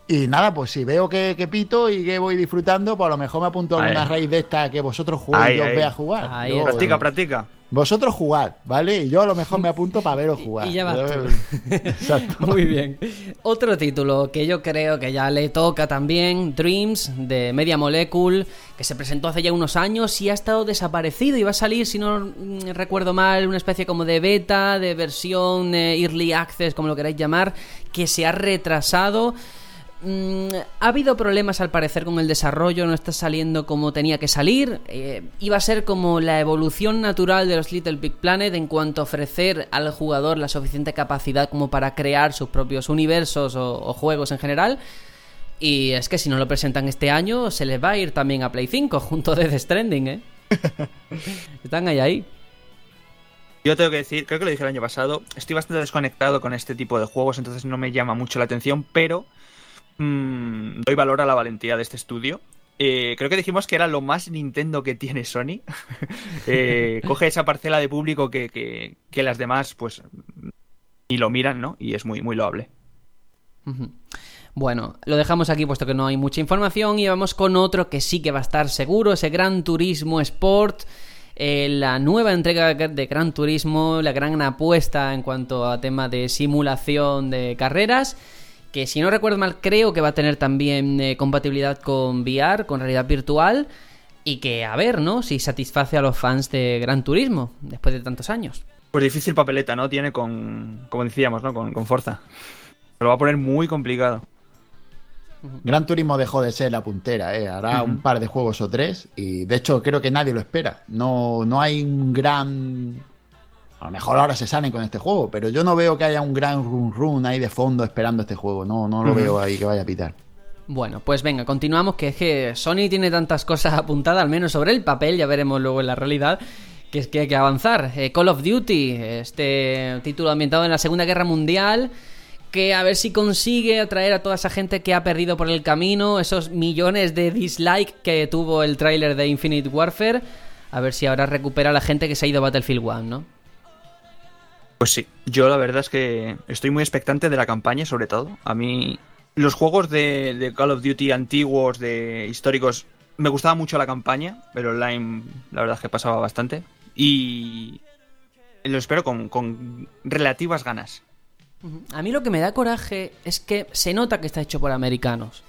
y nada, pues si veo que, que pito y que voy disfrutando, pues a lo mejor me apunto a alguna raíz de esta que vosotros juguéis Ahí, y yo os vea jugar. Ahí, Yo- Practica, practica. Vosotros jugad, ¿vale? Y yo a lo mejor me apunto para veros jugar. y ya vas. *laughs* Exacto. Muy bien. Otro título que yo creo que ya le toca también, Dreams, de Media Molecule, que se presentó hace ya unos años y ha estado desaparecido y va a salir, si no mm, recuerdo mal, una especie como de beta, de versión eh, Early Access, como lo queráis llamar, que se ha retrasado. Mm, ha habido problemas al parecer con el desarrollo, no está saliendo como tenía que salir. Eh, iba a ser como la evolución natural de los Little Big Planet en cuanto a ofrecer al jugador la suficiente capacidad como para crear sus propios universos o, o juegos en general. Y es que si no lo presentan este año, se les va a ir también a Play 5 *laughs* junto de The Stranding, ¿eh? *laughs* Están ahí ahí. Yo tengo que decir, creo que lo dije el año pasado, estoy bastante desconectado con este tipo de juegos, entonces no me llama mucho la atención, pero mm, doy valor a la valentía de este estudio. Eh, creo que dijimos que era lo más Nintendo que tiene Sony. *laughs* Eh, coge esa parcela de público que, que- las demás, pues, ni lo miran, ¿no? Y es muy, muy loable. Bueno, lo dejamos aquí puesto que no hay mucha información y vamos con otro que sí que va a estar seguro, ese Gran Turismo Sport, eh, la nueva entrega de Gran Turismo, la gran apuesta en cuanto a tema de simulación de carreras, que si no recuerdo mal creo que va a tener también eh, compatibilidad con VR, con realidad virtual, y que a ver, ¿no? Si satisface a los fans de Gran Turismo después de tantos años. Pues difícil papeleta, ¿no? Tiene con, como decíamos, ¿no? Con, con Forza. Se lo va a poner muy complicado. Gran Turismo dejó de ser la puntera, ¿eh? hará un par de juegos o tres y de hecho creo que nadie lo espera. No, no hay un gran... A lo mejor ahora se salen con este juego, pero yo no veo que haya un gran run run ahí de fondo esperando este juego. No, no lo veo ahí que vaya a pitar. Bueno, pues venga, continuamos, que es que Sony tiene tantas cosas apuntadas, al menos sobre el papel, ya veremos luego en la realidad, que es que hay que avanzar. Eh, Call of Duty, este título ambientado en la Segunda Guerra Mundial, que a ver si consigue atraer a toda esa gente que ha perdido por el camino, esos millones de dislike que tuvo el tráiler de Infinite Warfare, a ver si ahora recupera a la gente que se ha ido a Battlefield 1, ¿no? Pues sí, yo la verdad es que estoy muy expectante de la campaña, sobre todo. A mí, los juegos de, Call of Duty antiguos, de históricos, me gustaba mucho la campaña, pero online, la verdad es que pasaba bastante. Y lo espero con relativas ganas. A mí lo que me da coraje es que se nota que está hecho por americanos.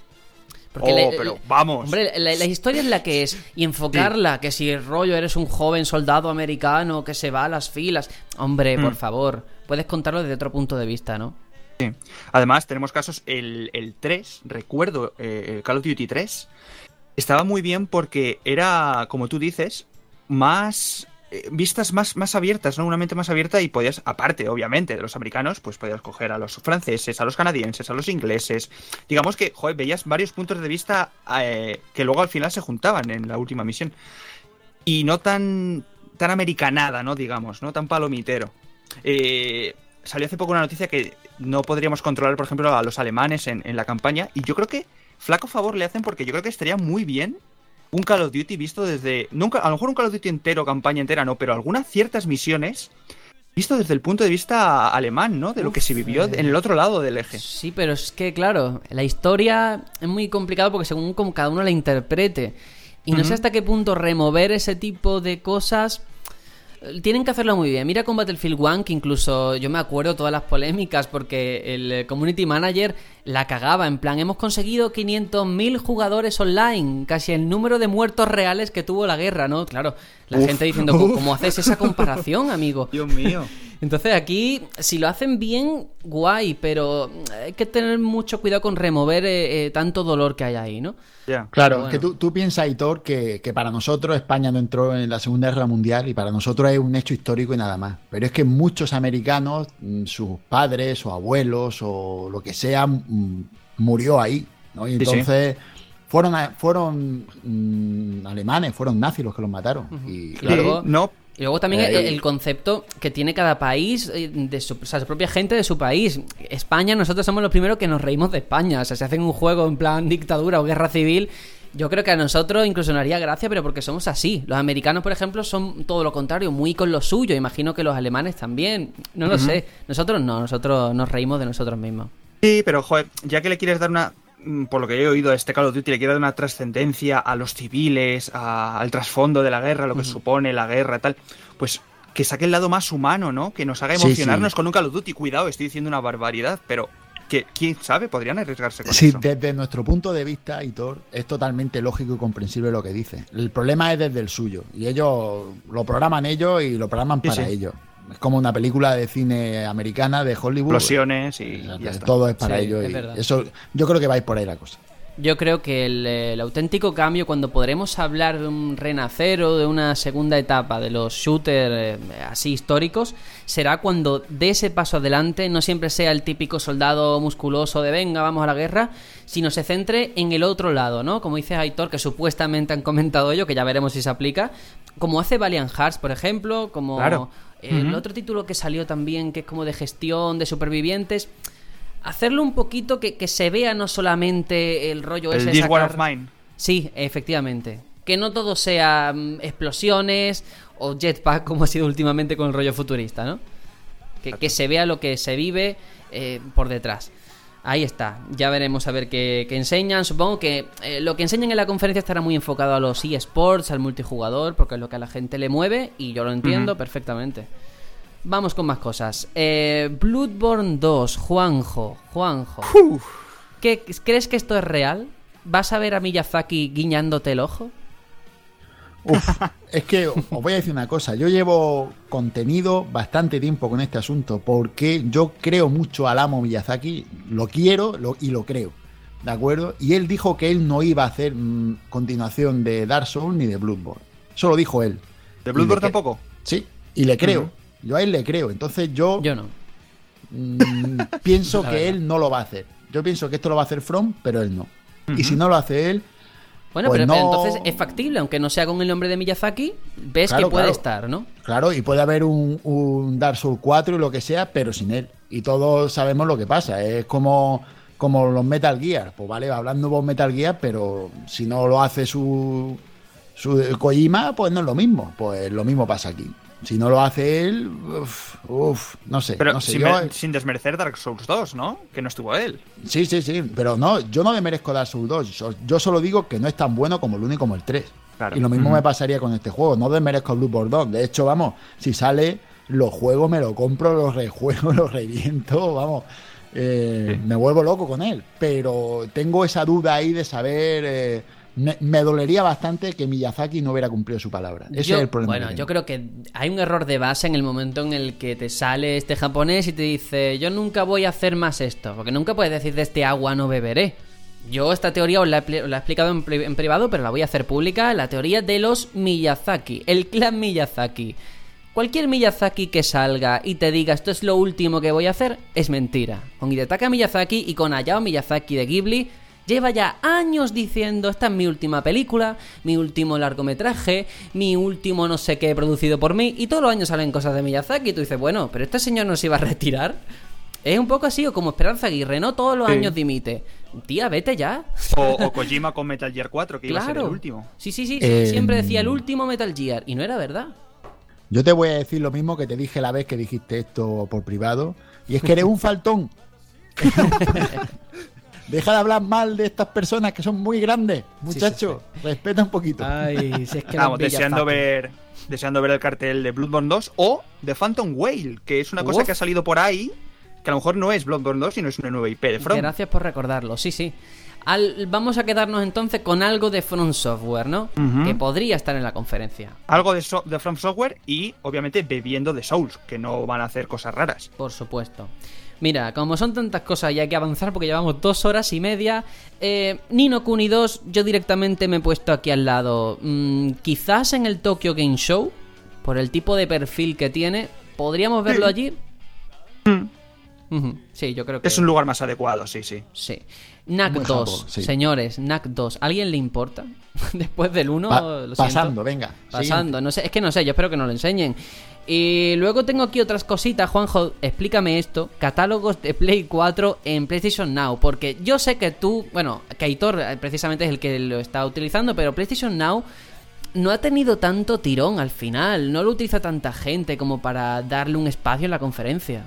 Oh, la- pero vamos. Hombre, la, la historia es la que es. Y enfocarla, que si rollo eres un joven soldado americano que se va a las filas. Hombre, por Mm. favor, puedes contarlo desde otro punto de vista, ¿no? Sí. Además, tenemos casos, el, el 3, recuerdo, eh, el Call of Duty 3, estaba muy bien porque era, como tú dices, más eh, vistas más, más abiertas, ¿no? Una mente más abierta y podías, aparte, obviamente, de los americanos, pues podías coger a los franceses, a los canadienses, a los ingleses. Digamos que, joder, veías varios puntos de vista eh, que luego al final se juntaban en la última misión. Y no tan, tan americanada, ¿no? Digamos, ¿no? Tan palomitero. Eh, salió hace poco una noticia que no podríamos controlar, por ejemplo, a los alemanes en, en la campaña. Y yo creo que flaco favor le hacen porque yo creo que estaría muy bien un Call of Duty visto desde. Nunca, a lo mejor un Call of Duty entero, campaña entera, no, pero algunas ciertas misiones visto desde el punto de vista alemán, ¿no? De lo que se vivió en el otro lado del eje. Sí, pero es que, claro, la historia es muy complicado porque según como cada uno la interprete. Y no sé hasta qué punto remover ese tipo de cosas. eh, Tienen que hacerlo muy bien. Mira con Battlefield 1, que incluso yo me acuerdo todas las polémicas porque el eh, community manager la cagaba. En plan, hemos conseguido 500.000 jugadores online, casi el número de muertos reales que tuvo la guerra, ¿no? Claro, la Uf, gente diciendo, ¿cómo, uf. cómo haces esa comparación, amigo? *laughs* Dios mío. Entonces aquí, si lo hacen bien, guay, pero hay que tener mucho cuidado con remover eh, eh, tanto dolor que hay ahí, ¿no? Ya. Claro, Bueno. que tú, tú piensas, Hitor, que, que para nosotros España no entró en la Segunda Guerra Mundial y para nosotros es un hecho histórico y nada más. Pero es que muchos americanos, mm, sus padres o abuelos o lo que sea, murió ahí. ¿no? Y Sí, sí. entonces fueron, a- fueron mm, alemanes, fueron nazis los que los mataron. Y Y claro, luego, no. y luego también Eh, el, concepto que tiene cada país, eh, de su, o sea, su propia gente de su país. España, nosotros somos los primeros que nos reímos de España. O sea, se hacen un juego en plan dictadura o guerra civil Yo creo que a nosotros incluso nos haría gracia, pero porque somos así. Los americanos, por ejemplo, son todo lo contrario, muy con lo suyo. Imagino que los alemanes también. No lo sé. Nosotros no, nosotros nos reímos de nosotros mismos. Sí, pero joder, ya que le quieres dar una. mm, Por lo que he oído este Call of Duty, le quieres dar una trascendencia a los civiles, a- al trasfondo de la guerra, lo que supone la guerra, tal. Pues que saque el lado más humano, ¿no? Que nos haga Sí, emocionarnos sí. con un Call of Duty. Cuidado, estoy diciendo una barbaridad, pero que quién sabe, podrían arriesgarse con Sí, eso. desde nuestro punto de vista, Hitor, es totalmente lógico y comprensible lo que dice. El problema es desde el suyo. Y ellos lo programan ellos y lo programan Sí, para sí. ellos. Es como una película de cine americana de Hollywood. Explosiones y ya está. Todo es para Sí, ellos. es y verdad. eso, yo creo que va a ir por ahí la cosa. Yo creo que el, el auténtico cambio, cuando podremos hablar de un renacer o de una segunda etapa de los shooters eh, así históricos, será cuando de ese paso adelante no siempre sea el típico soldado musculoso de venga, vamos a la guerra, sino se centre en el otro lado, ¿no? Como dice Aitor, que supuestamente han comentado yo, que ya veremos si se aplica, como hace Valiant Hearts, por ejemplo, como Claro. El otro título que salió también, que es como de gestión, de supervivientes. Hacerlo un poquito que, que se vea no solamente el rollo El ese This War of Mine. Sí, efectivamente. Que no todo sea mm, explosiones o jetpack *laughs* como ha sido últimamente con el rollo futurista, ¿no? Que, que se vea lo que se vive eh, por detrás. Ahí está, ya veremos a ver qué, qué enseñan. Supongo que eh, lo que enseñan en la conferencia estará muy enfocado a los eSports, al multijugador, porque es lo que a la gente le mueve y yo lo entiendo perfectamente. Vamos con más cosas. Eh, Bloodborne 2, Juanjo, Juanjo. ¿Qué, ¿Crees que esto es real? ¿Vas a ver a Miyazaki guiñándote el ojo? Uf, *laughs* es que os voy a decir una cosa. Yo llevo contenido bastante tiempo con este asunto porque yo creo mucho al amo Miyazaki, lo quiero lo- y lo creo. ¿De acuerdo? Y él dijo que él no iba a hacer mm, continuación de Dark Souls ni de Bloodborne. Eso lo dijo él. ¿De Bloodborne tampoco? Sí, y le creo. Yo a él le creo. Entonces yo. Yo no. mm, *laughs* pienso que él no lo va a hacer. Yo pienso que esto lo va a hacer From, pero él no. Y si no lo hace él. Bueno, pues pero, entonces es factible, aunque no sea con el nombre de Miyazaki, ves Claro, que puede claro. estar, ¿no? Claro, y puede haber un, un Dark Souls 4 y lo que sea, pero sin él. Y todos sabemos lo que pasa. Es como, como los Metal Gear. Pues vale, hablando vos Metal Gear, pero si no lo hace su, su Kojima, pues no es lo mismo. Pues lo mismo pasa aquí. Si no lo hace él, uf, uf, no sé. Pero no sé, sin, yo- me- sin desmerecer Dark Souls 2, ¿no? Que no estuvo él. Sí, sí, sí, pero no, yo no me merezco Dark Souls 2. Yo, yo solo digo que no es tan bueno como el 1 y como el 3. Claro. Y lo mismo me pasaría con este juego. No desmerezco el Bloodborne 2. De hecho, vamos, si sale, lo juego, me lo compro, lo rejuego, *laughs* lo reviento, vamos. eh, Me vuelvo loco con él. Pero tengo esa duda ahí de saber. eh, me, me dolería bastante que Miyazaki no hubiera cumplido su palabra. Ese Yo- es el problema. Bueno, yo creo que hay un error de base en el momento en el que te sale este japonés y te dice, yo nunca voy a hacer más esto, porque nunca puedes decir de este agua no beberé. Yo esta teoría os la, he la explicado en, pri- en privado, pero la voy a hacer pública, la teoría de los Miyazaki, el clan Miyazaki. Cualquier Miyazaki que salga y te diga esto es lo último que voy a hacer, es mentira. Con Hidetaka Miyazaki y con Hayao Miyazaki de Ghibli, lleva ya años diciendo esta es mi última película, mi último largometraje, mi último no sé qué producido por mí, y todos los años salen cosas de Miyazaki y tú dices, bueno, pero este señor no se iba a retirar. Es un poco así, o como Esperanza Aguirre, ¿no? Todos los Sí. años dimite. Tía, vete ya. O, o Kojima con Metal Gear 4, que iba a ser el Claro. último. Sí, sí, sí, sí, Eh, siempre decía el último Metal Gear, y no era verdad. Yo te voy a decir lo mismo que te dije la vez que dijiste esto por privado. Y es que eres un faltón. *laughs* Deja de hablar mal de estas personas que son muy grandes. Muchacho, respeta un poquito. Ay, si es que *laughs* Vamos, deseando ver, deseando ver el cartel de Bloodborne 2 o de Phantom Whale, que es una cosa que ha salido por ahí, que a lo mejor no es Bloodborne 2, sino es una nueva IP de From. Gracias por recordarlo, sí, sí. Al- vamos a quedarnos entonces con algo de From Software, ¿no? Que podría estar en la conferencia. Algo de, so- de From Software y, obviamente, bebiendo de Souls, que no van a hacer cosas raras. Por supuesto. Mira, como son tantas cosas y hay que avanzar porque llevamos dos horas y media, eh, Nino Kuni 2 yo directamente me he puesto aquí al lado. Mm, quizás en el Tokyo Game Show, por el tipo de perfil que tiene, ¿podríamos verlo allí? Sí, yo creo que Es un lugar más adecuado, sí, sí. Sí. NAC Buen 2, Japón, sí. señores, NAC 2. ¿Alguien le importa? *laughs* Después del 1, Pa- lo siento. pasando, venga. Pasando, no sé, es que no sé, yo espero que nos lo enseñen. Y luego tengo aquí otras cositas, Juanjo, explícame esto, catálogos de Play 4 en PlayStation Now, porque yo sé que tú, bueno, que Aitor eh, precisamente es el que lo está utilizando, pero PlayStation Now no ha tenido tanto tirón al final, no lo utiliza tanta gente como para darle un espacio en la conferencia.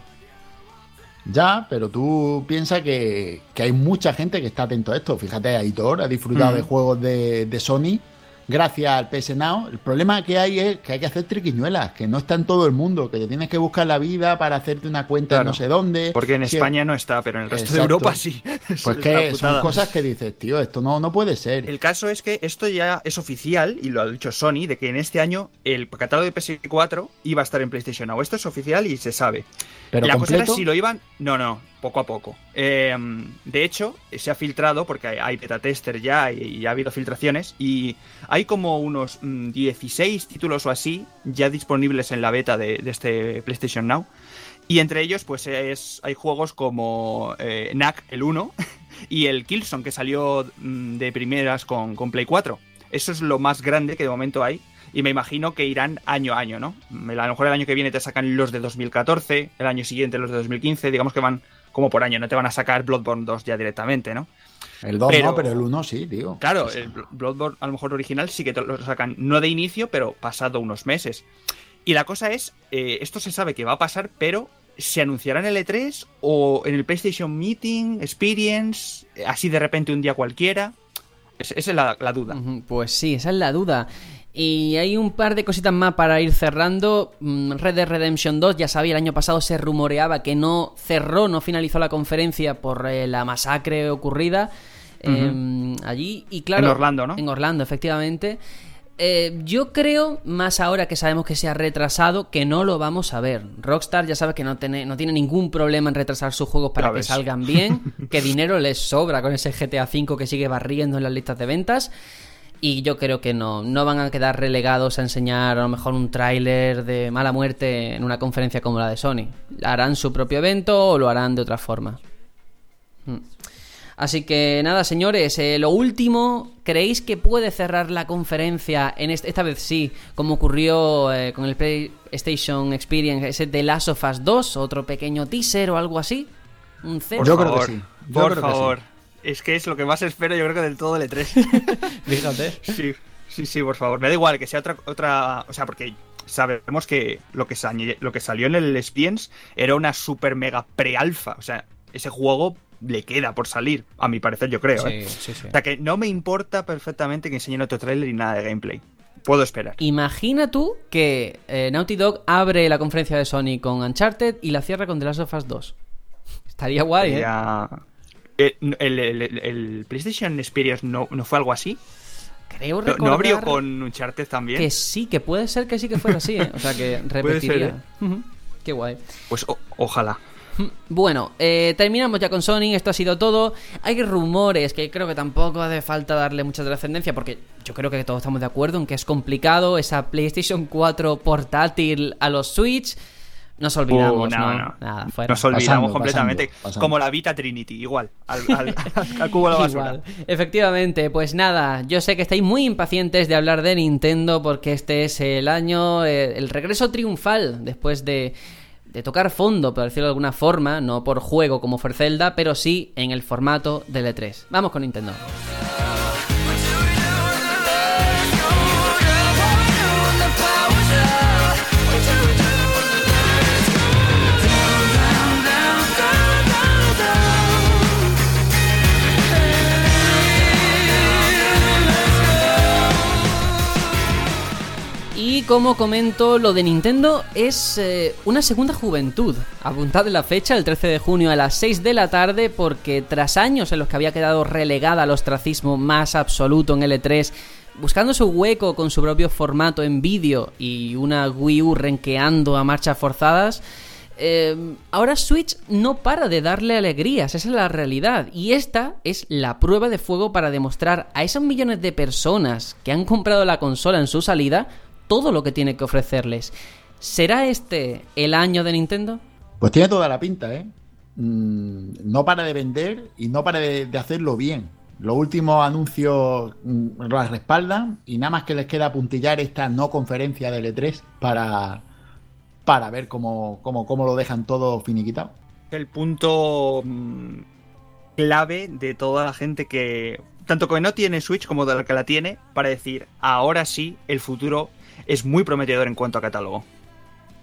Ya, pero tú piensas que, que hay mucha gente que está atento a esto. Fíjate, Aitor ha disfrutado Mm. de juegos de, de Sony gracias al PS Now. El problema que hay es que hay que hacer triquiñuelas, que no está en todo el mundo, que te tienes que buscar la vida para hacerte una cuenta en Claro. no sé dónde. Porque en España no está, pero en el resto de. Europa sí. Pues *laughs* que son cosas que dices, tío, esto no, no puede ser. El caso es que esto ya es oficial, y lo ha dicho Sony, de que en este año el catálogo de PS4 iba a estar en PlayStation Now. Esto es oficial y se sabe. Pero la cosa era si lo iban. No, no, poco a poco. Eh, de hecho, se ha filtrado, porque hay, beta tester ya y, y ha habido filtraciones, y hay como unos mm, 16 títulos o así ya disponibles en la beta de, de este PlayStation Now. Y entre ellos, pues es, hay juegos como eh, Knack, el 1, *laughs* y el Killzone, que salió mm, de primeras con, con Play 4. Eso es lo más grande que de momento hay. Y me imagino que irán año a año, ¿no? A lo mejor el año que viene te sacan los de 2014, el año siguiente los de 2015, digamos que van como por año, no te van a sacar Bloodborne 2 ya directamente, ¿no? El 2 pero- no, pero el 1 sí, tío. Claro, el Bl- Bloodborne a lo mejor original sí que te lo sacan, no de inicio, pero pasado unos meses. Y la cosa es, eh, esto se sabe que va a pasar, pero ¿se anunciará en el E3 o en el PlayStation Meeting, Experience, eh, así de repente un día cualquiera? Es- esa es la, la duda. Pues sí, esa es la duda. Y hay un par de cositas más para ir cerrando. Mm, Red Dead Redemption 2, ya sabía, el año pasado se rumoreaba que no cerró, no finalizó la conferencia por eh, la masacre ocurrida eh, allí. Y claro, En Orlando, ¿no? En Orlando, efectivamente. Eh, yo creo, más ahora que sabemos que se ha retrasado, que no lo vamos a ver. Rockstar ya sabe que no tiene, no tiene ningún problema en retrasar sus juegos para que salgan bien, *laughs* que dinero les sobra con ese GTA V que sigue barriendo en las listas de ventas. Y yo creo que no, no van a quedar relegados a enseñar a lo mejor un tráiler de mala muerte en una conferencia como la de Sony. Harán su propio evento o lo harán de otra forma. Mm. Así que nada, señores, eh, lo último, ¿creéis que puede cerrar la conferencia en este- esta vez sí, como ocurrió eh, con el PlayStation Experience, ese de Last of Us 2, otro pequeño teaser o algo así? Un cero. Por Yo creo que favor, sí. Yo por creo que sí. Es que es lo que más espero, yo creo que del todo el E3. *laughs* Fíjate. Sí, sí, sí, por favor. Me da igual que sea otra, otra. O sea, porque sabemos que lo que, sa- lo que salió en el Experience era una super mega pre-alfa. O sea, ese juego le queda por salir, a mi parecer, yo creo. Sí, ¿eh? sí, sí. O sea, que no me importa perfectamente que enseñen otro trailer y nada de gameplay. Puedo esperar. Imagina tú que eh, Naughty Dog abre la conferencia de Sony con Uncharted y la cierra con The Last of Us 2. Estaría guay, ¿eh? Eh, El, el- el- el PlayStation Experience no, no fue algo así. Creo ¿No, recordar ¿no abrió con Uncharted también? que sí, que puede ser que sí que fuera así, ¿eh? O sea, que *laughs* repetiría. ser, Ujú. Qué guay. Pues o- ojalá. Bueno, eh, terminamos ya con Sony, esto ha sido todo. Hay rumores que creo que tampoco hace falta darle mucha trascendencia porque yo creo que todos estamos de acuerdo en que es complicado esa PlayStation 4 portátil a los Switch. Nos olvidamos, Uh, ¿no? no, no. Nada, fuera. Nos olvidamos Pasando, completamente. pasando, pasando. Como la Vita Trinity, igual. Al, al- *laughs* al cubo de la basura. Igual. Efectivamente, pues nada, yo sé que estáis muy impacientes de hablar de Nintendo porque este es el año, eh, el regreso triunfal después de, de tocar fondo, por decirlo de alguna forma, no por juego como fue Zelda, pero sí en el formato del E3. Vamos con Nintendo. Y como comento, lo de Nintendo es eh, una segunda juventud. Apuntad la fecha, el 13 de junio a las 6 de la tarde, porque tras años en los que había quedado relegada al ostracismo más absoluto en L3, buscando su hueco con su propio formato en vídeo y una Wii U renqueando a marchas forzadas, eh, ahora Switch no para de darle alegrías, esa es la realidad. Y esta es la prueba de fuego para demostrar a esos millones de personas que han comprado la consola en su salida todo lo que tiene que ofrecerles. ¿Será este el año de Nintendo? Pues tiene toda la pinta, ¿eh? mm, no para de vender y no para de, de hacerlo bien. Los últimos anuncios mm, las respaldan y nada más que les queda puntillar esta no conferencia de L3 para, para ver cómo, cómo, cómo lo dejan todo finiquitado. El punto mm, clave de toda la gente que, tanto que no tiene Switch como de la que la tiene, para decir, ahora sí, el futuro es muy prometedor en cuanto a catálogo.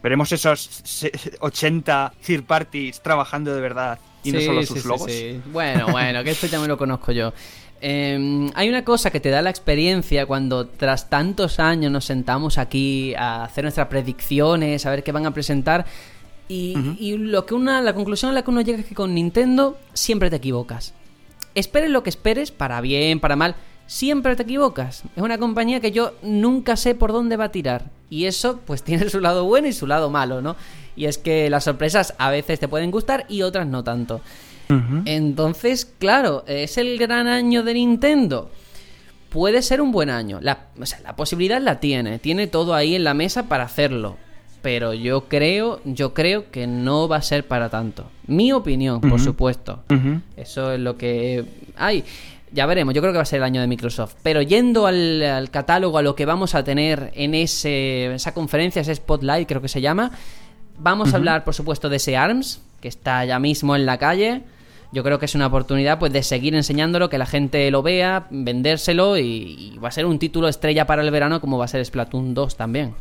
Veremos esos se- 80 third parties trabajando de verdad y no solo sus sí, logos. sí. Bueno, bueno, que esto ya me lo conozco yo. Eh, hay una cosa que te da la experiencia cuando tras tantos años nos sentamos aquí a hacer nuestras predicciones, a ver qué van a presentar. Y, y lo que una, la conclusión a la que uno llega es que con Nintendo siempre te equivocas. Esperes lo que esperes, para bien, para mal, siempre te equivocas. Es una compañía que yo nunca sé por dónde va a tirar. Y eso, pues *laughs* tiene su lado bueno y su lado malo, ¿no? Y es que las sorpresas a veces te pueden gustar y otras no tanto. Entonces, claro, es el gran año de Nintendo. Puede ser un buen año. La, o sea, la posibilidad la tiene. Tiene todo ahí en la mesa para hacerlo. Pero yo creo, yo creo que no va a ser para tanto. Mi opinión, por supuesto. Eso es lo que hay. Ya veremos, yo creo que va a ser el año de Microsoft. Pero yendo al, al catálogo, a lo que vamos a tener en ese, esa conferencia, ese Spotlight creo que se llama, vamos a hablar, por supuesto, de ese ARMS, que está ya mismo en la calle. Yo creo que es una oportunidad pues de seguir enseñándolo, que la gente lo vea, vendérselo y, y va a ser un título estrella para el verano como va a ser Splatoon 2 también.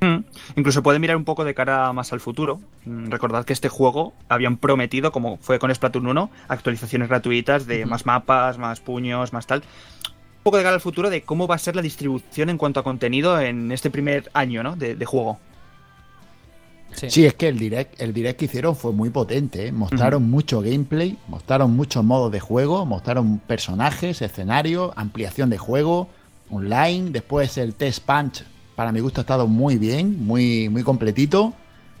Mm. Incluso puede mirar un poco de cara más al futuro. Mm, Recordad que este juego habían prometido, como fue con Splatoon 1, actualizaciones gratuitas de más mapas, más puños, más tal. Un poco de cara al futuro de cómo va a ser la distribución en cuanto a contenido en este primer año ¿no? de, de juego. Sí. es que el direct, el direct que hicieron fue muy potente. ¿eh? Mostraron mucho gameplay, mostraron muchos modos de juego, mostraron personajes, escenarios, ampliación de juego, online. Después el test punch, para mi gusto, ha estado muy bien, muy, muy completito.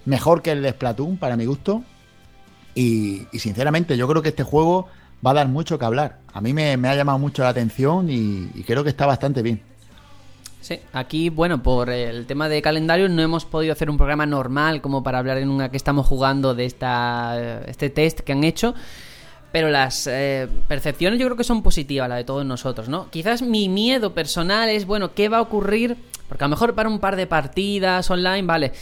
Mejor que el de Splatoon, para mi gusto. Y, sinceramente, yo creo que este juego va a dar mucho que hablar. A mí me, ha llamado mucho la atención y, y creo que está bastante bien. Sí, aquí, bueno, por el tema de calendario no hemos podido hacer un programa normal como para hablar en una que estamos jugando de esta, este test que han hecho. Pero las eh, percepciones yo creo que son positivas, la de todos nosotros, ¿no? Quizás mi miedo personal es, bueno, ¿qué va a ocurrir? Porque a lo mejor para un par de partidas online, vale.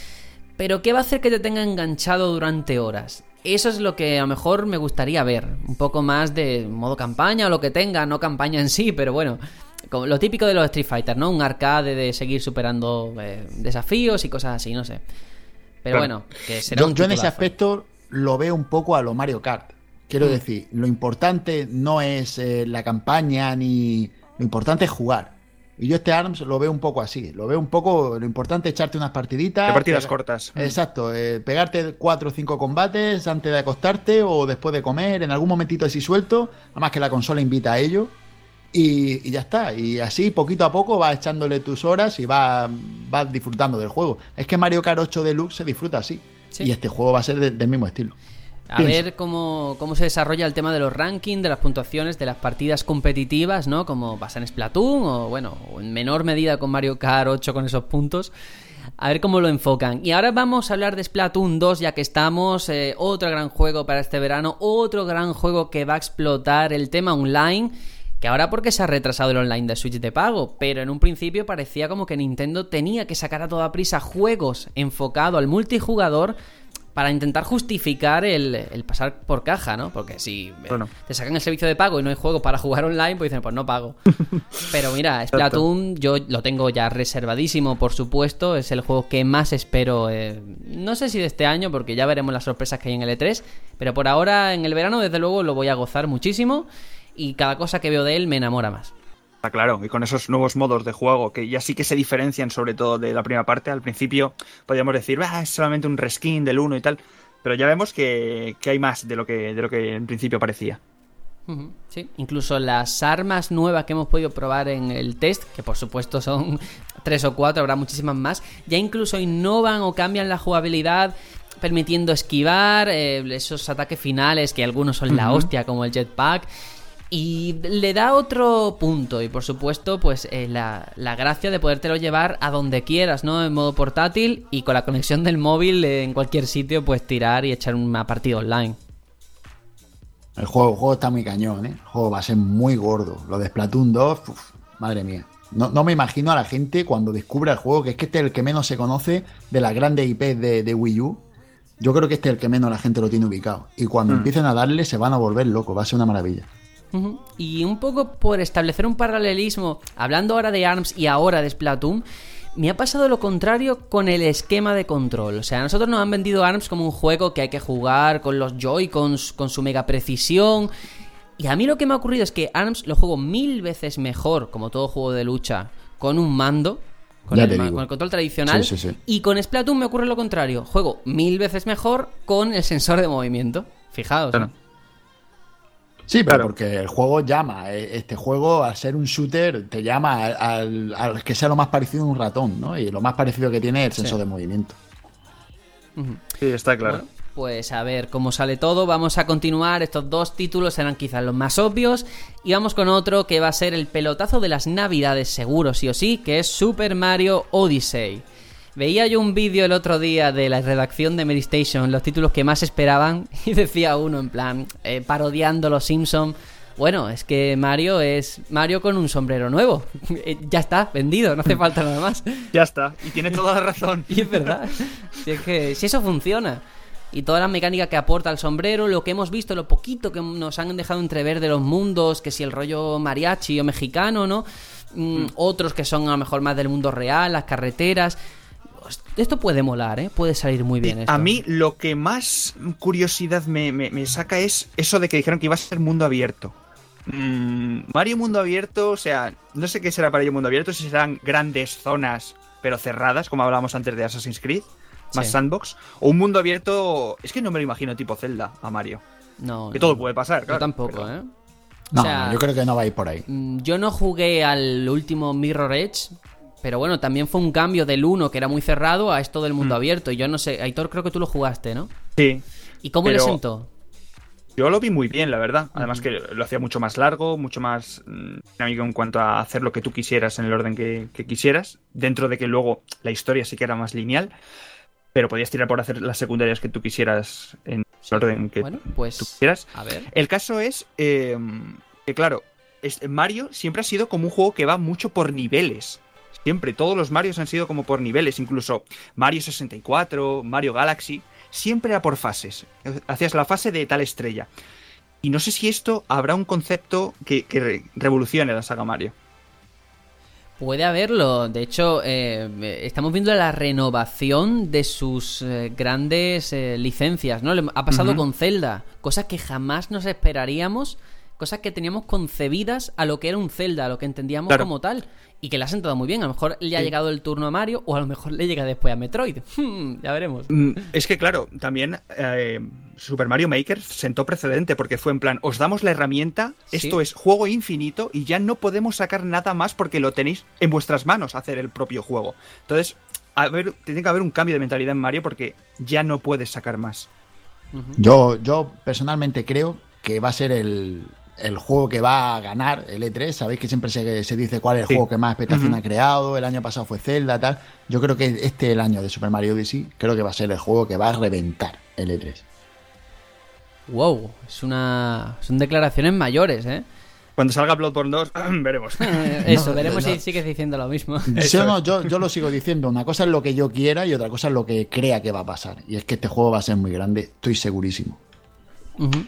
Pero ¿qué va a hacer que te tenga enganchado durante horas? Eso es lo que a lo mejor me gustaría ver. Un poco más de modo campaña o lo que tenga, no campaña en sí, pero bueno. Como lo típico de los Street Fighter, ¿no? Un arcade de seguir superando eh, desafíos y cosas así, no sé. Pero Claro. bueno, que será Yo, un yo en ese aspecto lo veo un poco a lo Mario Kart. Quiero Mm. decir, lo importante no es eh, la campaña ni. Lo importante es jugar. Y yo este ARMS lo veo un poco así. Lo veo un poco. Lo importante es echarte unas partiditas. De partidas cortas. Exacto. eh, pegarte cuatro o cinco combates antes de acostarte o después de comer. En algún momentito así suelto. Además que la consola invita a ello. Y, y ya está. Y así, poquito a poco, vas echándole tus horas y vas, vas disfrutando del juego. Es que Mario Kart 8 Deluxe se disfruta así. Y este juego va a ser de- del mismo estilo. A Pienso. ver cómo, cómo se desarrolla el tema de los rankings, de las puntuaciones, de las partidas competitivas, ¿no? Como pasa en Splatoon o, bueno, o en menor medida con Mario Kart 8 con esos puntos. A ver cómo lo enfocan. Y ahora vamos a hablar de Splatoon 2, ya que estamos. eh, otro gran juego para este verano. Otro gran juego que va a explotar el tema online. Que ahora porque se ha retrasado el online de Switch de pago. Pero en un principio parecía como que Nintendo tenía que sacar a toda prisa juegos enfocados al multijugador para intentar justificar el, el pasar por caja, ¿no? Porque si eh, Bueno. te sacan el servicio de pago y no hay juego para jugar online, pues dicen, pues no pago. *laughs* Pero mira, Splatoon yo lo tengo ya reservadísimo, por supuesto. Es el juego que más espero. eh, no sé si de este año, porque ya veremos las sorpresas que hay en el E3. Pero por ahora, en el verano, desde luego, lo voy a gozar muchísimo. Y cada cosa que veo de él me enamora más. Está claro, y con esos nuevos modos de juego que ya sí que se diferencian sobre todo de la primera parte. Al principio podríamos decir, "Ah, es solamente un reskin del 1 y tal, pero ya vemos que, que hay más de lo que, de lo que en principio parecía. Sí, incluso las armas nuevas que hemos podido probar en el test, que por supuesto son *laughs* tres o cuatro, habrá muchísimas más, ya incluso innovan o cambian la jugabilidad, permitiendo esquivar eh, esos ataques finales que algunos son la hostia, como el jetpack. Y le da otro punto y por supuesto pues eh, la, la gracia de podértelo llevar a donde quieras, ¿no? En modo portátil y con la conexión del móvil eh, en cualquier sitio pues tirar y echar una partida online. El juego, el juego está muy cañón, ¿eh? El juego va a ser muy gordo. Lo de Splatoon 2, uf, madre mía. No, no me imagino a la gente cuando descubra el juego, que es que este es el que menos se conoce de las grandes IPs de, de Wii U. Yo creo que este es el que menos la gente lo tiene ubicado. Y cuando Mm. empiecen a darle, se van a volver locos. Va a ser una maravilla. Y un poco por establecer un paralelismo, hablando ahora de ARMS y ahora de Splatoon, me ha pasado lo contrario con el esquema de control. O sea, a nosotros nos han vendido ARMS como un juego que hay que jugar con los Joy-Cons, con su mega precisión. Y a mí lo que me ha ocurrido es que ARMS lo juego mil veces mejor, como todo juego de lucha, con un mando, con, el, con control tradicional. Sí, sí, sí. Y con Splatoon me ocurre lo contrario. Juego mil veces mejor con el sensor de movimiento. Fijaos. Sí, pero porque el juego llama. eh, Este juego, al ser un shooter, te llama al, que sea lo más parecido a un ratón, ¿no? Y lo más parecido que tiene es el Sí. sensor de movimiento. Sí, está claro. Bueno, pues a ver cómo sale todo. Vamos a continuar. Estos dos títulos serán quizás los más obvios. Y vamos con otro que va a ser el pelotazo de las navidades, seguro, sí o sí, que es Super Mario Odyssey. Veía yo un vídeo el otro día de la redacción de Medistation, los títulos que más esperaban, *laughs* y decía uno en plan, eh, parodiando los Simpsons. Bueno, es que Mario es Mario con un sombrero nuevo. *laughs* Eh, ya está, vendido, no hace falta nada más. Ya está. Y tiene toda la razón. *laughs* Y es verdad. Si es que si eso funciona. Y toda la mecánica que aporta el sombrero, lo que hemos visto, lo poquito que nos han dejado entrever de los mundos, que si el rollo mariachi o mexicano, ¿no? Mm, Otros que son a lo mejor más del mundo real, las carreteras. Esto puede molar, ¿eh? Puede salir muy bien. esto. A mí lo que más curiosidad me, me- me saca es eso de que dijeron que iba a ser mundo abierto. Mm, Mario mundo abierto, o sea, no sé qué será para ello mundo abierto, si serán grandes zonas pero cerradas, como hablábamos antes de Assassin's Creed, más Sí. sandbox, o un mundo abierto, es que no me lo imagino tipo Zelda a Mario. No, Que no. todo puede pasar, Yo claro. tampoco, ¿eh? No, O sea, no, yo creo que no va a ir por ahí. Mm, Yo no jugué al último Mirror Edge, pero bueno, también fue un cambio del 1 que era muy cerrado a esto del Mm. mundo abierto. Y yo no sé, Aitor, creo que tú lo jugaste, ¿no? Sí. ¿Y cómo le sentó? Yo lo vi muy bien, la verdad. Además que lo hacía mucho más largo, mucho más mm, dinámico en cuanto a hacer lo que tú quisieras en el orden que, que quisieras. Dentro de que luego la historia sí que era más lineal. Pero podías tirar por hacer las secundarias que tú quisieras en el orden que Bueno, pues. tú quisieras. A ver. El caso es eh, que, claro, Mario siempre ha sido como un juego que va mucho por niveles. Siempre, todos los Marios han sido como por niveles, incluso Mario 64, Mario Galaxy, siempre era por fases. Hacías la fase de tal estrella. Y no sé si esto habrá un concepto que, que re- revolucione la saga Mario. Puede haberlo. De hecho, eh, estamos viendo la renovación de sus eh, grandes eh, licencias, ¿no? Ha pasado con Zelda. Cosas que jamás nos esperaríamos. Cosas que teníamos concebidas a lo que era un Zelda, a lo que entendíamos Claro. como tal. Y que le ha sentado muy bien. A lo mejor le ha Sí. llegado el turno a Mario o a lo mejor le llega después a Metroid. *laughs* Hmm, ya veremos. Mm, Es que, claro, también eh, Super Mario Maker sentó precedente porque fue en plan, os damos la herramienta, Sí. esto es juego infinito y ya no podemos sacar nada más porque lo tenéis en vuestras manos hacer el propio juego. Entonces, a ver, tiene que haber un cambio de mentalidad en Mario porque ya no puedes sacar más. Yo, yo personalmente creo que va a ser el, el juego que va a ganar el E3. Sabéis que siempre se, se dice cuál es el Sí. juego que más expectación ha creado. El año pasado fue Zelda, tal. Yo creo que este el año de Super Mario Odyssey. Creo que va a ser el juego que va a reventar el E E3. Wow, es una... son declaraciones mayores, ¿eh? Cuando salga Bloodborne 2, *clears throat* veremos. *laughs* *laughs* Eso, No, veremos no. si sigues diciendo lo mismo. *laughs* Sí o no, yo, yo lo sigo diciendo. Una cosa es lo que yo quiera y otra cosa es lo que crea que va a pasar. Y es que este juego va a ser muy grande, estoy segurísimo.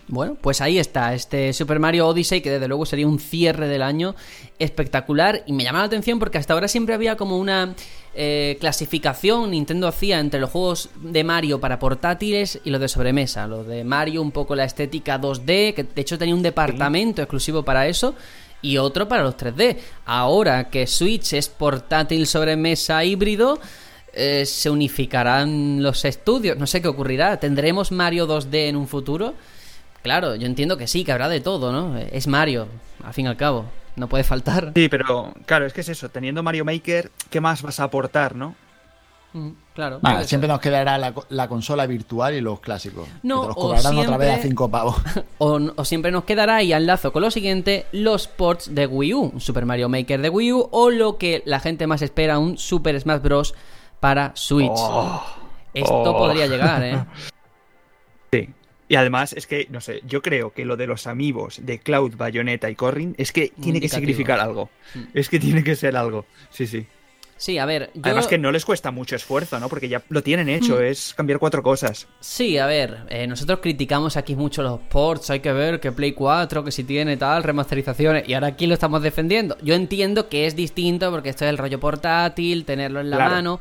Bueno, pues ahí está, este Super Mario Odyssey, que desde luego sería un cierre del año espectacular. Y me llama la atención porque hasta ahora siempre había como una eh, clasificación Nintendo hacía entre los juegos de Mario para portátiles y los de sobremesa. Los de Mario, un poco la estética 2D, que de hecho tenía un departamento exclusivo para eso. Y otro para los 3D. Ahora que Switch es portátil sobremesa híbrido, eh, se unificarán los estudios. No sé qué ocurrirá. ¿Tendremos Mario 2D en un futuro? Claro, yo entiendo que sí, que habrá de todo, ¿no? Es Mario, al fin y al cabo. No puede faltar. Sí, pero claro, es que es eso. Teniendo Mario Maker, ¿qué más vas a aportar, no? Mm, Claro. Vale, siempre nos quedará la, co- la consola virtual y los clásicos. No, que te los o cobrarán otra vez a siempre- 5 pavos. *laughs* O, o siempre nos quedará, y al lazo con lo siguiente, los ports de Wii U. Un Super Mario Maker de Wii U o lo que la gente más espera, un Super Smash Bros. para Switch. Oh, Esto oh. podría llegar, ¿eh? *laughs* Sí. Y además es que, no sé, yo creo que lo de los amigos de Cloud, Bayonetta y Corrin es que tiene que significar algo. Mm. Es que tiene que ser algo. Sí, sí. Sí, a ver, yo... Además que no les cuesta mucho esfuerzo, ¿no? Porque ya lo tienen hecho, Mm. es cambiar cuatro cosas. Sí, a ver, eh, nosotros criticamos aquí mucho los ports, hay que ver que Play 4, que si tiene tal, remasterizaciones, y ahora aquí lo estamos defendiendo. Yo entiendo que es distinto porque esto es el rollo portátil, tenerlo en la Claro. mano,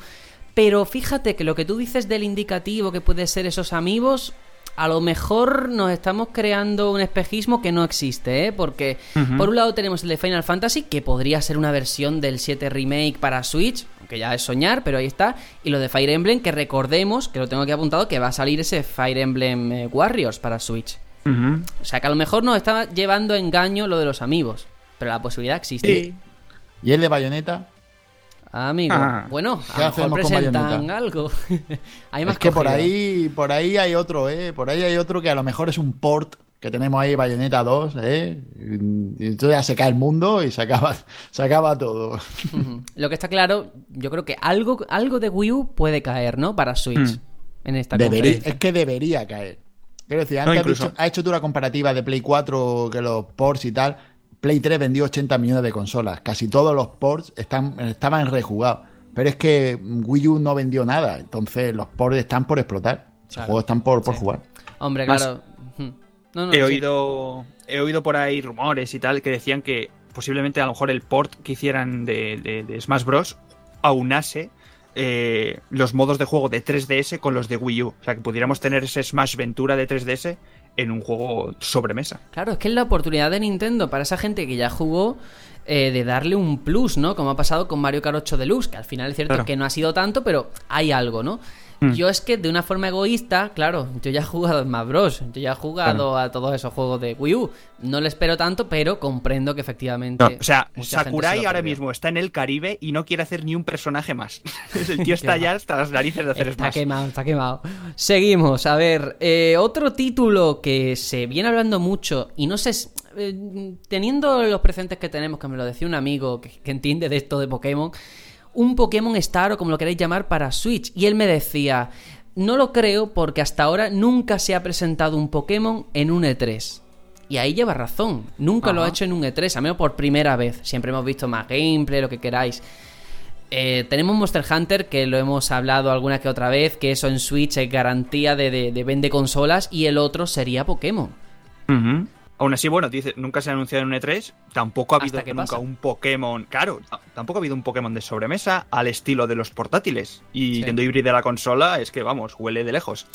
pero fíjate que lo que tú dices del indicativo que puede ser esos amigos, a lo mejor nos estamos creando un espejismo que no existe, ¿eh? Porque por un lado tenemos el de Final Fantasy, que podría ser una versión del 7 Remake para Switch, aunque ya es soñar, pero ahí está. Y lo de Fire Emblem, que recordemos, que lo tengo aquí apuntado, que va a salir ese Fire Emblem eh, Warriors para Switch. O sea que a lo mejor nos está llevando a engaño lo de los amigos, pero la posibilidad existe. ¿Y el de Bayonetta? Amigo, Ah. bueno, ¿Qué a lo mejor presentan algo. *laughs* Hay más es que por ahí, por ahí hay otro, ¿eh? Por ahí hay otro que a lo mejor es un port que tenemos ahí, Bayonetta 2, ¿eh? Y entonces ya se cae el mundo y se acaba, se acaba todo. Lo que está claro, yo creo que algo, algo de Wii U puede caer, ¿no? Para Switch. Mm. En esta Debería- conferencia. es que debería caer. Quiero decir, No, antes has, incluso- dicho- has hecho tú la comparativa de Play 4 que los ports y tal. Play 3 vendió 80 millones de consolas. Casi todos los ports están, estaban rejugados. Pero es que Wii U no vendió nada. Entonces los ports están por explotar. Los Claro. juegos están por, por jugar. Hombre, Más- claro. Ujú. No, no, he sí. oído he oído por ahí rumores y tal que decían que posiblemente a lo mejor el port que hicieran de, de- de Smash Bros aunase eh, los modos de juego de 3DS con los de Wii U. O sea, que pudiéramos tener ese Smash Ventura de 3DS en un juego sobremesa. Claro, es que es la oportunidad de Nintendo para esa gente que ya jugó eh, de darle un plus, ¿no? Como ha pasado con Mario Kart 8 Deluxe, que al final es cierto Claro. que no ha sido tanto, pero hay algo, ¿no? Mm. Yo es que de una forma egoísta, claro, yo ya he jugado en Smash Bros, yo ya he jugado a todos esos juegos de Wii U. No le espero tanto, pero comprendo que efectivamente. No, o sea, se Sakurai lo ahora mismo está en el Caribe y no quiere hacer ni un personaje más. *laughs* el tío *laughs* está ya hasta las narices de hacer Está Smash. quemado, está quemado. Seguimos, a ver, eh, otro título que se viene hablando mucho y no sé, eh, teniendo los presentes que tenemos, que me lo decía un amigo que, que entiende de esto de Pokémon, un Pokémon Star o como lo queréis llamar para Switch. Y él me decía, no lo creo porque hasta ahora nunca se ha presentado un Pokémon en un E3. Y ahí lleva razón, nunca lo ha hecho en un E3, al menos por primera vez. Siempre hemos visto más gameplay, lo que queráis. Eh, tenemos Monster Hunter, que lo hemos hablado alguna que otra vez, que eso en Switch es garantía de, de- de vende consolas, y el otro sería Pokémon. Aún así, bueno, dice, nunca se ha anunciado en un E3, tampoco ha ¿Hasta habido nunca pasa? un Pokémon, claro, tampoco ha habido un Pokémon de sobremesa al estilo de los portátiles. Y Sí. yendo híbrida la consola, es que vamos, huele de lejos.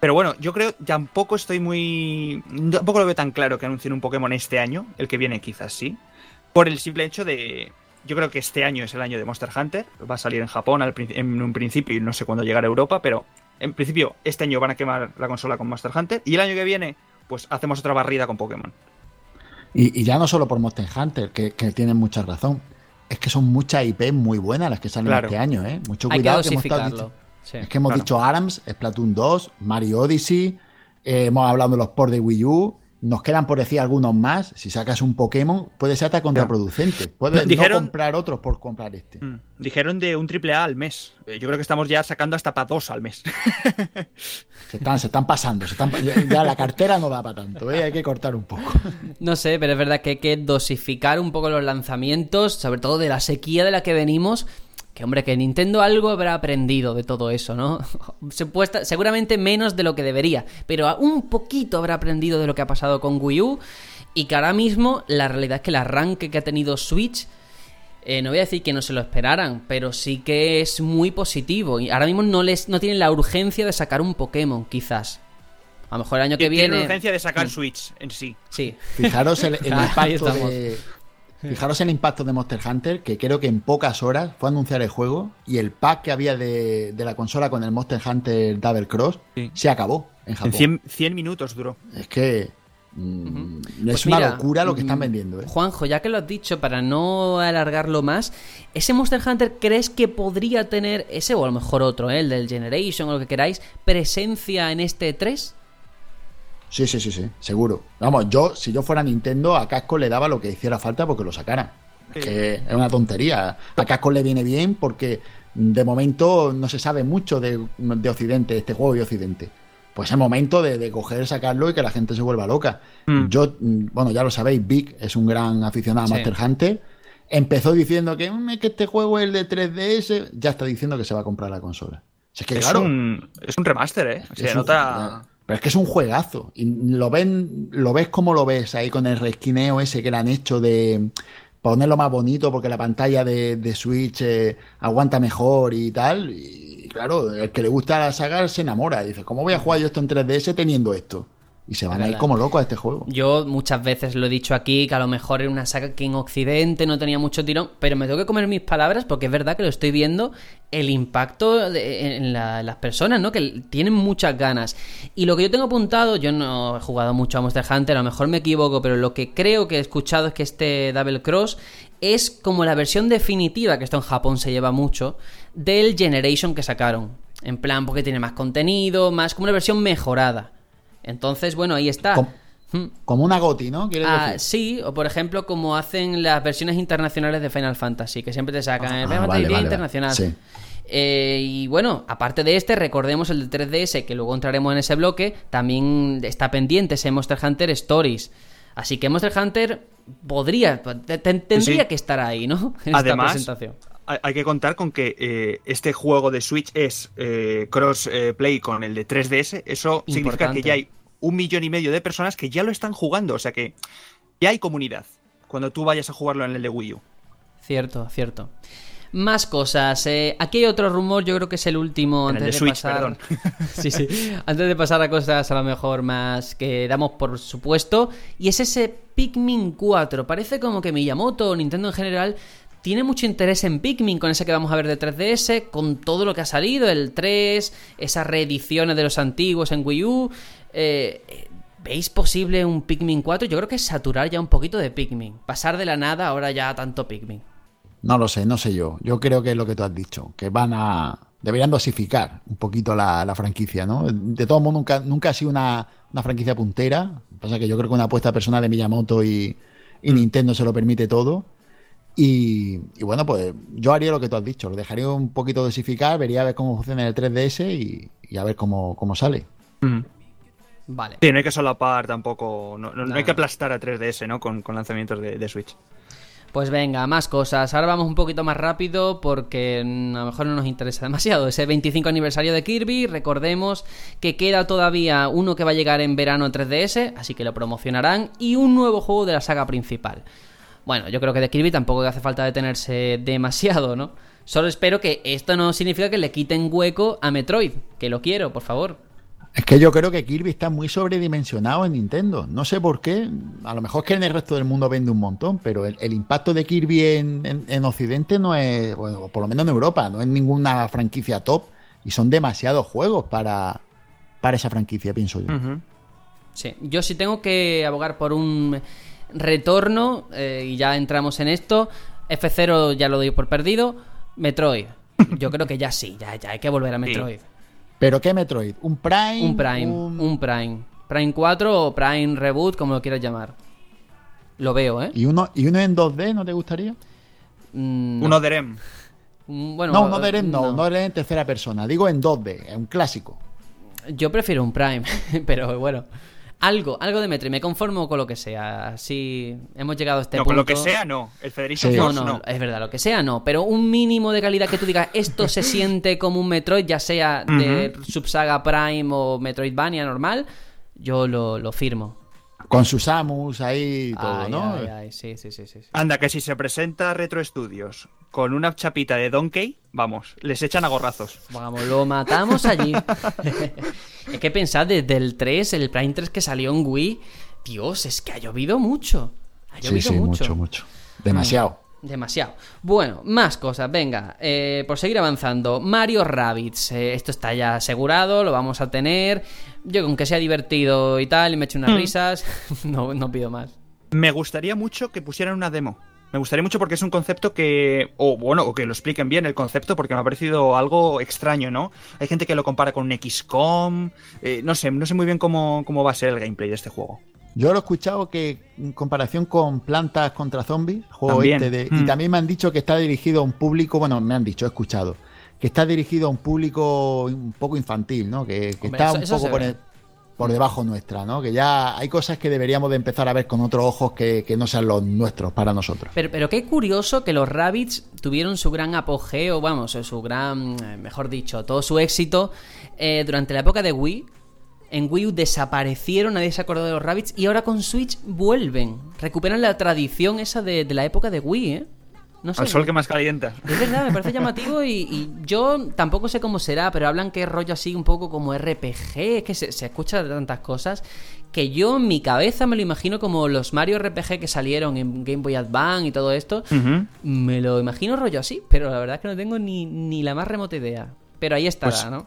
Pero bueno, yo creo, tampoco estoy muy. Tampoco lo veo tan claro que anuncien un Pokémon este año, el que viene quizás sí. Por el simple hecho de. Yo creo que este año es el año de Monster Hunter. Va a salir en Japón al en un principio y no sé cuándo llegará a Europa, pero en principio este año van a quemar la consola con Monster Hunter. Y el año que viene, pues hacemos otra barrida con Pokémon. Y, y ya no solo por Monster Hunter, que, que tienen mucha razón. Es que son muchas IP muy buenas las que salen Claro. este año, ¿eh? Mucho Hay que cuidado que hemos estado Sí. Es que hemos Claro. dicho ARMS, Splatoon 2, Mario Odyssey, eh, hemos hablado de los ports de Wii U, nos quedan por decir algunos más. Si sacas un Pokémon, puede ser hasta contraproducente. Puedes *laughs* Dijeron- no comprar otros por comprar este. Mm. Dijeron de un triple A al mes. Eh, Yo creo que estamos ya sacando hasta para dos al mes. *laughs* Se están, se están pasando, se están, ya, la cartera no da para tanto, ¿eh? hay que cortar un poco. No sé, pero es verdad que hay que dosificar un poco los lanzamientos, sobre todo de la sequía de la que venimos. Que hombre, que Nintendo algo habrá aprendido de todo eso, ¿no? *laughs* Supuesta- seguramente menos de lo que debería, pero un poquito habrá aprendido de lo que ha pasado con Wii U. Y que ahora mismo la realidad es que el arranque que ha tenido Switch, eh, no voy a decir que no se lo esperaran, pero sí que es muy positivo. Y ahora mismo no les no tienen la urgencia de sacar un Pokémon, quizás. A lo mejor el año que Tienen viene. urgencia de sacar Mm. Switch en sí. Sí. Fijaros el, el Ahí impacto de, fijaros el impacto de Monster Hunter, que creo que en pocas horas fue a anunciar el juego y el pack que había de, de la consola con el Monster Hunter Double Cross Sí. se acabó en En Japón. 100, 100 minutos duró. Es que mm, Pues es una locura lo que están mm, vendiendo. ¿eh? Juanjo, ya que lo has dicho, para no alargarlo más, ¿ese Monster Hunter crees que podría tener, ese o a lo mejor otro, ¿eh? el del Generation o lo que queráis, presencia en este 3? Sí, sí, sí, sí, seguro. Vamos, yo, si yo fuera Nintendo, a Casco le daba lo que hiciera falta porque lo sacaran. Es que es una tontería. A Casco le viene bien porque de momento no se sabe mucho de, de Occidente, este juego de Occidente. Pues es momento de, de coger, sacarlo y que la gente se vuelva loca. Mm. Yo, mm, bueno, ya lo sabéis, Vic es un gran aficionado a Sí. Monster Hunter. Empezó diciendo que, "Mm, es que este juego es el de 3DS, ya está diciendo que se va a comprar la consola. Si es que es, claro, un, es un remaster, ¿eh? Se un- nota... Pero es que es un juegazo. Y lo ven, lo ves como lo ves ahí con el resquineo ese que le han hecho de ponerlo más bonito porque la pantalla de, de Switch eh, aguanta mejor y tal. Y claro, el que le gusta la saga se enamora. Dice, ¿cómo voy a jugar yo esto en 3DS teniendo esto? Y se van a ir como locos a este juego. Yo muchas veces lo he dicho aquí, que a lo mejor era una saga que en Occidente no tenía mucho tirón, pero me tengo que comer mis palabras porque es verdad que lo estoy viendo, el impacto de- en la- las personas, ¿no? Que tienen muchas ganas. Y lo que yo tengo apuntado, yo no he jugado mucho a Monster Hunter, a lo mejor me equivoco, pero lo que creo que he escuchado es que este Double Cross es como la versión definitiva, que esto en Japón se lleva mucho, del Generation que sacaron. En plan, porque tiene más contenido, más como una versión mejorada. Entonces, bueno, ahí está. Com- Hmm. Como una GOTI, ¿no? ¿Quieres Ah, decir? sí, o por ejemplo, como hacen las versiones internacionales de Final Fantasy, que siempre te sacan el Ah, Final Fantasy vale, Vía vale, internacional. sí. Eh, y bueno, aparte de este, recordemos el de 3DS, que luego entraremos en ese bloque, también está pendiente ese Monster Hunter Stories. Así que Monster Hunter podría, te- te- tendría Sí. que estar ahí, ¿no? *laughs* En Además, esta presentación. Hay que contar con que eh, este juego de Switch es eh, cross-play con el de 3DS. Eso significa que ya hay un millón y medio de personas que ya lo están jugando. O sea que ya hay comunidad cuando tú vayas a jugarlo en el de Wii U. Cierto, cierto. Más cosas. eh, aquí hay otro rumor, yo creo que es el último En el antes de de, Switch, pasar. perdón. *laughs* sí, sí. Antes de pasar a cosas a lo mejor más que damos por supuesto. Y es ese Pikmin 4. Parece como que Miyamoto o Nintendo en general tiene mucho interés en Pikmin con ese que vamos a ver de 3DS, con todo lo que ha salido, el 3, esas reediciones de los antiguos en Wii U. Eh, ¿Veis posible un Pikmin 4? Yo creo que es saturar ya un poquito de Pikmin. Pasar de la nada ahora ya a tanto Pikmin. No lo sé, no sé yo. Yo creo que es lo que tú has dicho, que van a... Deberían dosificar un poquito la, la franquicia, ¿no? De todo modo, nunca, nunca ha sido una, una franquicia puntera. Pasa que yo creo que una apuesta personal de Miyamoto y, y Nintendo se lo permite todo. Y, y bueno, pues yo haría lo que tú has dicho, lo dejaría un poquito dosificar, vería a ver cómo funciona el 3DS y, y a ver cómo, cómo sale. Vale. Sí, no hay que solapar tampoco. No, no- no hay que aplastar a 3DS, ¿no? Con, con lanzamientos de, de Switch. Pues venga, más cosas. Ahora vamos un poquito más rápido porque mm, a lo mejor no nos interesa *laughs* demasiado. Ese 25 aniversario de Kirby, recordemos que queda todavía uno que va a llegar en verano en 3DS, así que lo promocionarán, y un nuevo juego de la saga principal. Bueno, yo creo que de Kirby tampoco hace falta detenerse demasiado, ¿no? Solo espero que esto no significa que le quiten hueco a Metroid, que lo quiero, por favor. Es que yo creo que Kirby está muy sobredimensionado en Nintendo. No sé por qué. A lo mejor es que en el resto del mundo vende un montón, pero el, el impacto de Kirby en, en- en Occidente no es, bueno, por lo menos en Europa, no es ninguna franquicia top. Y son demasiados juegos para, para esa franquicia, pienso yo. Sí, yo sí tengo que abogar por un retorno, eh, y ya entramos en esto. F0 ya lo doy por perdido. Metroid. Yo creo que ya sí, ya, ya hay que volver a Metroid. ¿Pero qué Metroid? ¿Un Prime? Un Prime, un... Prime. Prime 4 o Prime Reboot, como lo quieras llamar. Lo veo, ¿eh? ¿Y uno, ¿Y uno en 2D no te gustaría? Mm, no. Uno de REM. Mm, Bueno, no, no de Ren, no, no. no de Ren en tercera persona. Digo en 2D, un clásico. Yo prefiero un Prime, *laughs* pero bueno. Algo, algo de Metroid. Me conformo con lo que sea. Así hemos llegado a este no, punto. con lo que sea, no. El Federation Sí. No, Force, no, no. es verdad, lo que sea no, pero un mínimo de calidad que tú digas, esto se *laughs* siente como un Metroid, ya sea de Subsaga Prime o Metroidvania normal, yo lo, lo firmo. Con sus Samus ahí y todo, Ay, ¿no? ay, ay, sí, sí, sí, sí. sí. Anda, que si se presenta Retro Studios con una chapita de Donkey, vamos, les echan a gorrazos. Vamos, lo matamos allí. *laughs* es que pensad, desde el 3, el Prime 3 que salió en Wii, Dios, es que ha llovido mucho. Ha Sí, llovido sí, mucho. mucho, mucho. Demasiado. Demasiado. Bueno, más cosas, venga. eh, por seguir avanzando, Mario Rabbids. eh, esto está ya asegurado, lo vamos a tener. Yo, aunque sea divertido y tal, y me eche unas risas, *laughs* no, no pido más. Me gustaría mucho que pusieran una demo. Me gustaría mucho porque es un concepto que. O bueno, o que lo expliquen bien el concepto, porque me ha parecido algo extraño, ¿no? Hay gente que lo compara con un XCOM. eh, no sé, no sé muy bien cómo, cómo va a ser el gameplay de este juego. Yo lo he escuchado que en comparación con Plantas contra Zombies, juego También. este de- Mm. y también me han dicho que está dirigido a un público, bueno, me han dicho, he escuchado, que está dirigido a un público un poco infantil, ¿no? Que, que Hombre, está eso- un eso poco ve. en- por debajo nuestra, ¿no? Que ya hay cosas que deberíamos de empezar a ver con otros ojos que, que no sean los nuestros para nosotros. Pero, pero qué curioso que los Rabbits tuvieron su gran apogeo, vamos, su gran, eh, mejor dicho, todo su éxito eh, durante la época de Wii. En Wii U desaparecieron, nadie se acordó de los Rabbits y ahora con Switch vuelven. Recuperan la tradición esa de, de la época de Wii, ¿eh? No sé. Al sol que más calienta. Es verdad, me parece llamativo y, y yo tampoco sé cómo será, pero hablan que es rollo así un poco como RPG, es que se, se escucha de tantas cosas que yo en mi cabeza me lo imagino como los Mario RPG que salieron en Game Boy Advance y todo esto. Me lo imagino rollo así, pero la verdad es que no tengo ni, ni la más remota idea. Pero ahí estará, Pues- ¿no?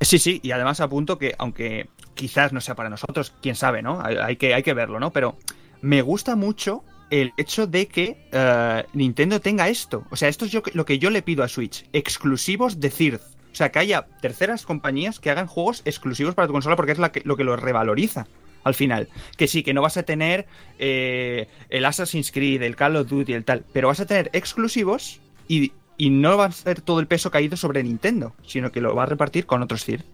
Sí, sí, y además apunto que, aunque quizás no sea para nosotros, quién sabe, ¿no? Hay, hay que, hay que verlo, ¿no? Pero me gusta mucho el hecho de que eh, Nintendo tenga esto. O sea, esto es lo que yo le pido a Switch. Exclusivos de Third. O sea, que haya terceras compañías que hagan juegos exclusivos para tu consola porque es lo que lo revaloriza. Al final, que sí, que no vas a tener eh, el Assassin's Creed, el Call of Duty, el tal, pero vas a tener exclusivos y, y no va a ser todo el peso caído sobre Nintendo, sino que lo va a repartir con otros Third.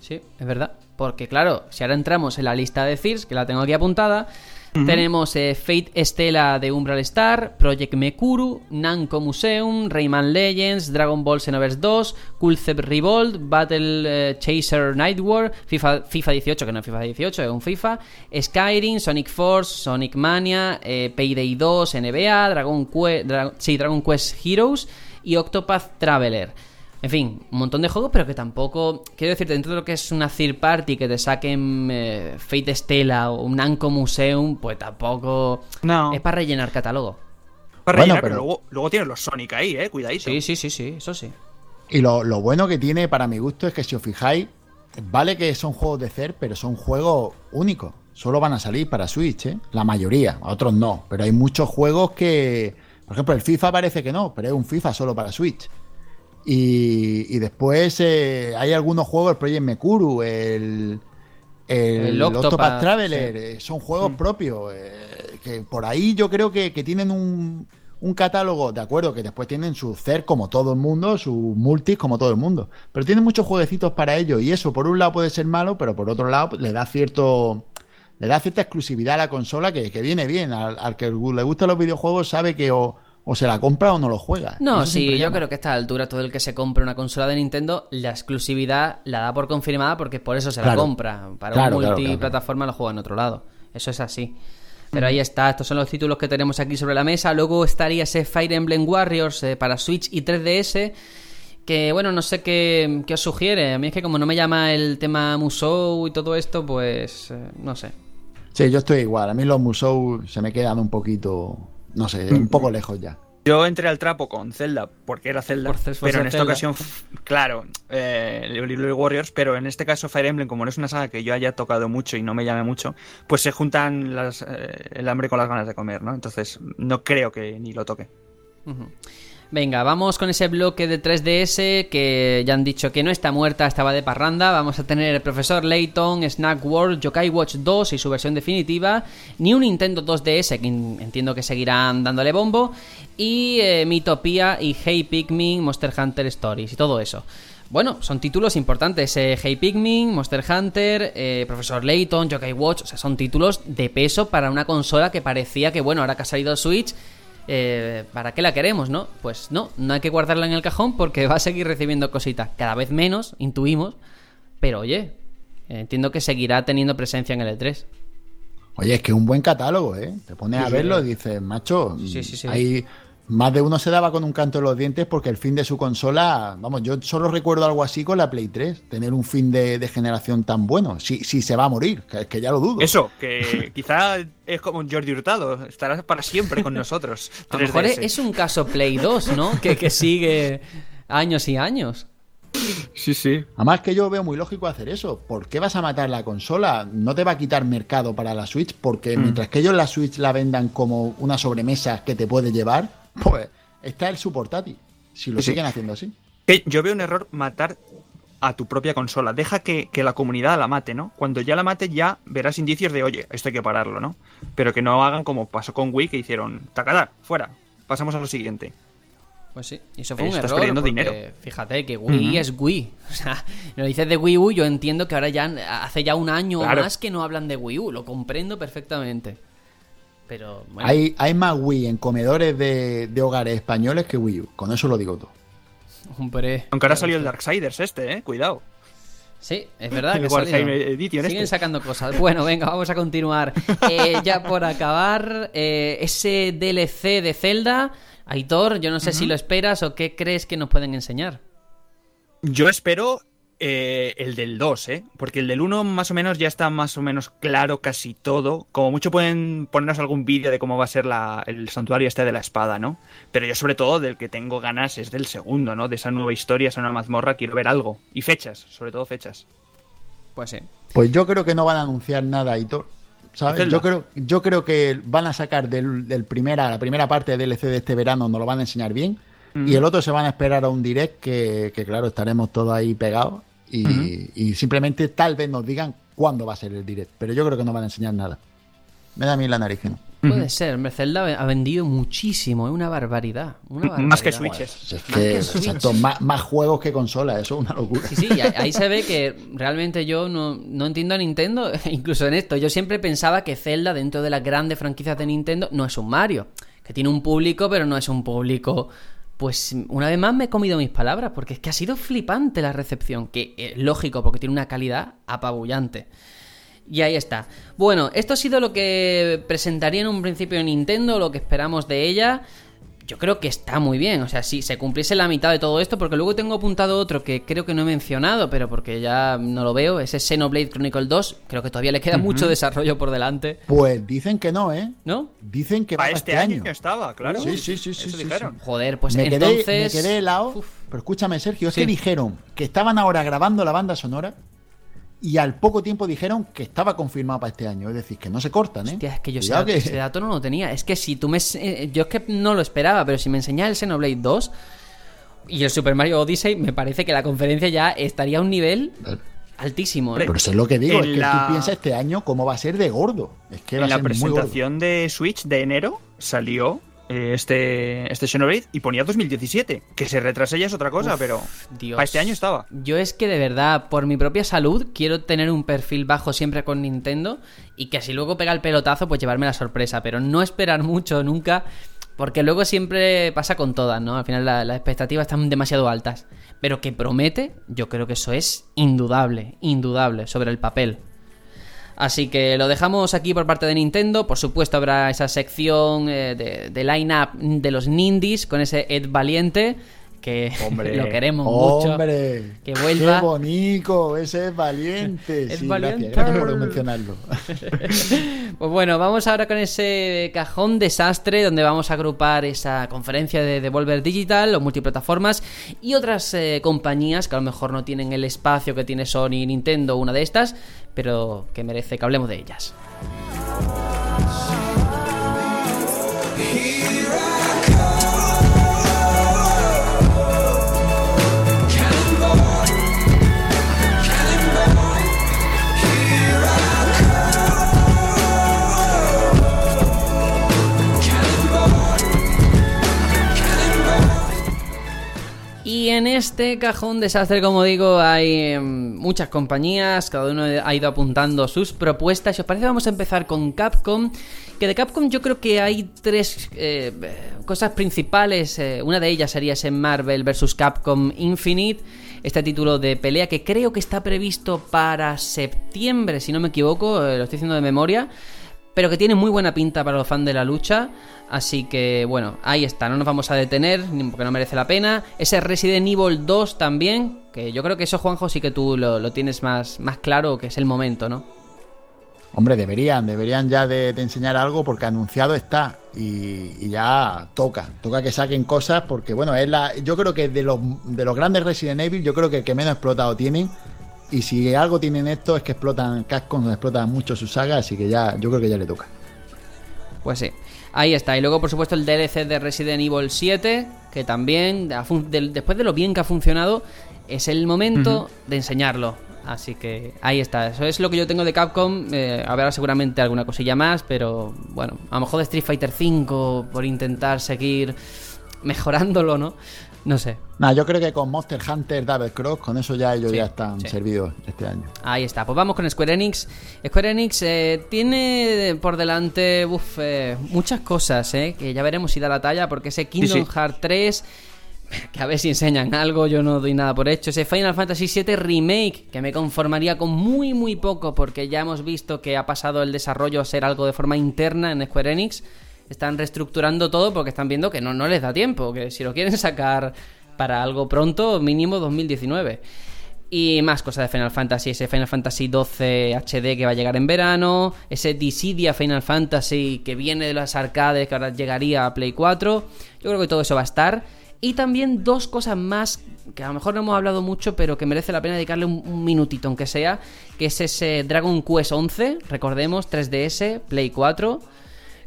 Sí, es verdad. Porque claro, si ahora entramos en la lista de Fears, que la tengo aquí apuntada, tenemos eh, Fate Estela de Umbral Star, Project Mekuru, Namco Museum, Rayman Legends, Dragon Ball Xenoverse 2, Kulcep Revolt, Battle eh, Chaser Night War, FIFA, FIFA 18, que no es FIFA 18, es un FIFA, Skyrim, Sonic Force, Sonic Mania, eh, Payday 2, NBA, Dragon, Dragon Quest Heroes y Octopath Traveler. En fin, un montón de juegos, pero que tampoco. Quiero decir, dentro de lo que es una third party que te saquen eh, Fate Stella o un Namco Museum, pues tampoco. No. Es para rellenar catálogo. Para Bueno, rellenar, pero- pero luego, luego tienes los Sonic ahí, eh, cuidadito. Sí, sí, sí, sí, eso sí. Y lo, lo bueno que tiene para mi gusto es que si os fijáis, vale que son juegos de CER, pero son juegos únicos. Solo van a salir para Switch, ¿eh? La mayoría, otros no. Pero hay muchos juegos que. Por ejemplo, el FIFA parece que no, pero es un FIFA solo para Switch. Y, y después eh, hay algunos juegos, el Project Mekuru, el. El, El Octopath, Octopath, Traveler, sí. eh, son juegos propios. eh, que por ahí yo creo que, que tienen un, un catálogo, de acuerdo, que después tienen su CER como todo el mundo, sus multis como todo el mundo. Pero tienen muchos jueguecitos para ello. Y eso, por un lado, puede ser malo, pero por otro lado, le da cierto. Le da cierta exclusividad a la consola que, que viene bien. Al, al que le gustan los videojuegos sabe que o, o se la compra o no lo juega. No, Eso sí, yo creo que a esta altura todo el que se compre una consola de Nintendo, la exclusividad la da por confirmada porque por eso se la compra. Para Claro, un claro, multiplataforma lo juega en otro lado. Eso es así. Pero ahí está, estos son los títulos que tenemos aquí sobre la mesa. Luego estaría ese Fire Emblem Warriors eh, para Switch y 3DS. Que bueno, no sé qué, qué os sugiere. A mí es que como no me llama el tema Musou y todo esto, pues eh, no sé. Sí, yo estoy igual. A mí los Musou se me quedan un poquito. No sé, un poco lejos ya. Yo entré al trapo con Zelda porque era Zelda, Por pero en esta Zelda. ocasión, claro, eh, Little Warriors, pero en este caso Fire Emblem, como no es una saga que yo haya tocado mucho y no me llame mucho, pues se juntan las, eh, el hambre con las ganas de comer, ¿no? Entonces no creo que ni lo toque. Venga, vamos con ese bloque de 3DS que ya han dicho que no está muerta, estaba de parranda. Vamos a tener el profesor Layton, Snack World, Yokai Watch 2 y su versión definitiva, ni un Nintendo 2DS, que en- entiendo que seguirán dándole bombo, y eh, Mitopia y Hey Pikmin, Monster Hunter Stories y todo eso. Bueno, son títulos importantes. eh, hey Pikmin, Monster Hunter, eh, Profesor Layton, Yokai Watch. O sea, son títulos de peso para una consola que parecía que, bueno, ahora que ha salido Switch, eh, ¿para qué la queremos, no? Pues no, no hay que guardarla en el cajón porque va a seguir recibiendo cositas. Cada vez menos, intuimos. Pero oye, entiendo que seguirá teniendo presencia en el E E3. Oye, es que es un buen catálogo, ¿eh? Te pones Sí, a sí. verlo y dices, macho, sí. hay más de uno se daba con un canto en los dientes porque el fin de su consola, vamos, yo solo recuerdo algo así con la Play 3, tener un fin de, de generación tan bueno, si, si se va a morir, que, que ya lo dudo. Eso, que *laughs* quizá es como un Jordi Hurtado, estará para siempre con nosotros. *laughs* A lo mejor es 3DS. es un caso Play 2, ¿no? que, que sigue años y años. Sí, sí. Además que yo veo muy lógico hacer eso. ¿Por qué vas a matar la consola? No te va a quitar mercado para la Switch, porque Mm. mientras que ellos la Switch la vendan como una sobremesa que te puede llevar, *laughs* pues está el su portátil. Si lo Sí. siguen haciendo así. Yo veo un error matar a tu propia consola. Deja que, que la comunidad la mate, ¿no? Cuando ya la mate, ya verás indicios de, oye, esto hay que pararlo, ¿no? Pero que no hagan como pasó con Wii, que hicieron, tacadá, fuera, pasamos a lo siguiente. Pues sí, y eso fue un Estás error. perdiendo dinero. Fíjate que Wii es Wii. *laughs* O sea, me lo dices de Wii U, yo entiendo que ahora ya hace ya un año Claro. o más que no hablan de Wii U, lo comprendo perfectamente. Pero bueno, Hay, hay más Wii en comedores de, de hogares españoles que Wii U. Con eso lo digo todo. *laughs* hombre. Aunque ahora salió el Darksiders este, eh, cuidado. Sí, es verdad El que Siguen este. sacando cosas. Bueno, venga, vamos a continuar. *laughs* Eh, ya por acabar, eh, ese DLC de Zelda, Aitor, yo no sé si lo esperas o qué crees que nos pueden enseñar. Yo espero eh, el del 2, ¿eh? Porque el del 1 más o menos ya está más o menos claro casi todo. Como mucho pueden ponernos algún vídeo de cómo va a ser la- el santuario este de la espada, ¿no? Pero yo sobre todo del que tengo ganas es del segundo, ¿no? De esa nueva historia, esa nueva mazmorra, quiero ver algo. Y fechas, sobre todo fechas. Pues sí. Pues yo creo que no van a anunciar nada, Hitor. ¿Sabes? Yo creo, yo creo que van a sacar del, del primera, la primera parte de DLC de este verano, nos lo van a enseñar bien. Mm. Y el otro se van a esperar a un direct que, que, claro, estaremos todos ahí pegados. Y, y simplemente tal vez nos digan cuándo va a ser el direct. Pero yo creo que no van a enseñar nada. Me da a mí la nariz que no. Puede ser, hombre, Zelda ha vendido muchísimo, es una barbaridad. Una barbaridad. Más que Switches. Es Más que, que Switch. exacto, más, más juegos que consolas, eso es una locura. Sí, sí, ahí se ve que realmente yo no, no entiendo a Nintendo, *laughs* incluso en esto. Yo siempre pensaba que Zelda, dentro de las grandes franquicias de Nintendo, no es un Mario. Que tiene un público, pero no es un público. Pues una vez más me he comido mis palabras, porque es que ha sido flipante la recepción. Que es lógico, porque tiene una calidad apabullante. Y ahí está. Bueno, esto ha sido lo que presentaría en un principio Nintendo, lo que esperamos de ella. Yo creo que está muy bien. O sea, si se cumpliese la mitad de todo esto, porque luego tengo apuntado otro que creo que no he mencionado, pero porque ya no lo veo, ese Xenoblade Chronicle 2. Creo que todavía le queda mucho desarrollo por delante. Pues dicen que no, ¿eh? ¿No? Dicen que Para para este año estaba, claro. Sí, sí, sí, sí, Eso sí, dijeron. Joder, pues me, quedé, entonces. me quedé helado. Pero escúchame, Sergio, es Sí. que dijeron que estaban ahora grabando la banda sonora y al poco tiempo dijeron que estaba confirmado para este año. Es decir, que no se cortan, ¿eh? Hostia, es que yo dato, que- ese dato no lo tenía. Es que si tú me. eh, Yo es que no lo esperaba, pero si me enseñas el Xenoblade 2 y el Super Mario Odyssey, me parece que la conferencia ya estaría a un nivel altísimo. ¿eh? Pero eso es lo que digo, En es que la- tú piensas este año cómo va a ser de gordo. Es que En la ser muy gordo. presentación de Switch de enero salió este, este Xenoblade y ponía 2017. Que se retrase ya es otra cosa, Uf, pero Dios. para este año estaba. Yo es que de verdad, por mi propia salud, quiero tener un perfil bajo siempre con Nintendo y que si luego pega el pelotazo, pues llevarme la sorpresa, pero no esperar mucho nunca, porque luego siempre pasa con todas, ¿no? Al final la- las expectativas están demasiado altas, pero que promete, yo creo que eso es indudable, indudable, sobre el papel. Así que lo dejamos aquí por parte de Nintendo. Por supuesto, habrá esa sección eh, de, de line-up de los Nindies con ese Ed Valiente. Que Hombre. *laughs* lo queremos mucho. Que vuelva. Qué bonito, ese es valiente. *laughs* Es sí, valiente. Gracias, gracias por mencionarlo. *laughs* Pues bueno, vamos ahora con ese cajón desastre donde vamos a agrupar esa conferencia de Devolver Digital o multiplataformas y otras eh, compañías que a lo mejor no tienen el espacio que tiene Sony Nintendo, una de estas, pero que merece que hablemos de ellas. Y en este cajón desastre, como digo, hay em, muchas compañías, cada uno ha ido apuntando sus propuestas. Si os parece, vamos a empezar con Capcom. Que de Capcom yo creo que hay tres eh, cosas principales. eh, una de ellas sería ese Marvel vs. Capcom Infinite. Este título de pelea que creo que está previsto para septiembre, si no me equivoco, eh, lo estoy diciendo de memoria pero que tiene muy buena pinta para los fans de la lucha. Así que bueno, ahí está, no nos vamos a detener porque no merece la pena. Ese Resident Evil 2 también, que yo creo que eso, Juanjo, sí que tú lo, lo tienes más, más claro, que es el momento, ¿no? Hombre, deberían, deberían ya de, de enseñar algo porque anunciado está y, y ya toca, toca que saquen cosas porque bueno, es la, yo creo que de los, de los grandes Resident Evil, yo creo que el que menos explotado tienen y si algo tienen esto es que explotan, Capcom explotan mucho su saga, así que ya, yo creo que ya le toca. Pues sí, ahí está. Y luego, por supuesto, el DLC de Resident Evil 7, que también, después de lo bien que ha funcionado, es el momento de enseñarlo. Así que ahí está, eso es lo que yo tengo de Capcom. Eh, habrá seguramente alguna cosilla más, pero bueno, a lo mejor de Street Fighter 5 por intentar seguir mejorándolo, ¿no? No sé. Nah, yo creo que con Monster Hunter Double Cross, con eso ya ellos Sí, ya están sí. servidos este año. Ahí está, pues vamos con Square Enix. Square Enix eh, tiene por delante uf, eh, muchas cosas, eh, que ya veremos si da la talla, porque ese Kingdom sí. Hearts 3, que a ver si enseñan algo, yo no doy nada por hecho. Ese Final Fantasy VII Remake, que me conformaría con muy, muy poco, porque ya hemos visto que ha pasado el desarrollo a ser algo de forma interna en Square Enix. Están reestructurando todo porque están viendo que no, no les da tiempo, que si lo quieren sacar para algo pronto, mínimo 2019. Y más cosas de Final Fantasy, ese Final Fantasy 12 HD que va a llegar en verano, ese Dissidia Final Fantasy que viene de las arcades que ahora llegaría a Play 4. Yo creo que todo eso va a estar. Y también dos cosas más que a lo mejor no hemos hablado mucho, pero que merece la pena dedicarle un, minutito, aunque sea, que es ese Dragon Quest 11, recordemos, 3DS, Play 4,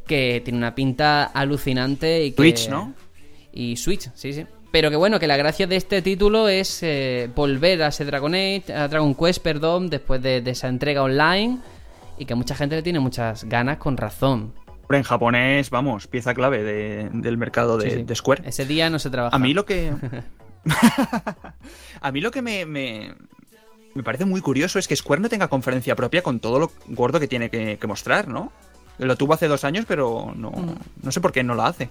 que tiene una pinta alucinante y que... Switch, ¿no? Y Switch, sí, sí. Pero que bueno, que la gracia de este título es eh, volver a ese Dragon Age, a Dragon Quest, perdón, después de, de esa entrega online y que mucha gente le tiene muchas ganas con razón. En japonés, vamos, pieza clave de- del mercado de, Sí, sí. de Square. Ese día no se trabaja. A mí lo que. *laughs* *laughs* a mí lo que me, me, me parece muy curioso es que Square no tenga conferencia propia con todo lo gordo que tiene que, que mostrar, ¿no? Lo tuvo hace dos años, pero no, Mm. no sé por qué no la hace.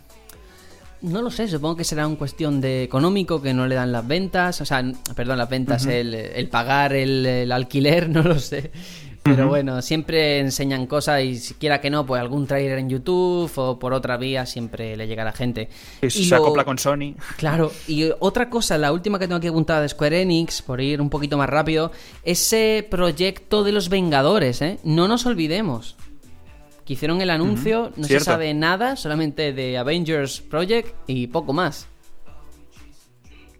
No lo sé, supongo que será una cuestión de económico, que no le dan las ventas, o sea, perdón, las ventas, el, el pagar el, el alquiler, *laughs* no lo sé. Pero bueno, siempre enseñan cosas y si quiera que no, pues algún trailer en YouTube o por otra vía siempre le llega a la gente. Y se lo- acopla con Sony. Claro, y otra cosa, la última que tengo aquí apuntada de Square Enix, por ir un poquito más rápido, ese proyecto de los Vengadores, ¿eh? No nos olvidemos. Que hicieron el anuncio, no cierto. se sabe nada, solamente de Avengers Project y poco más.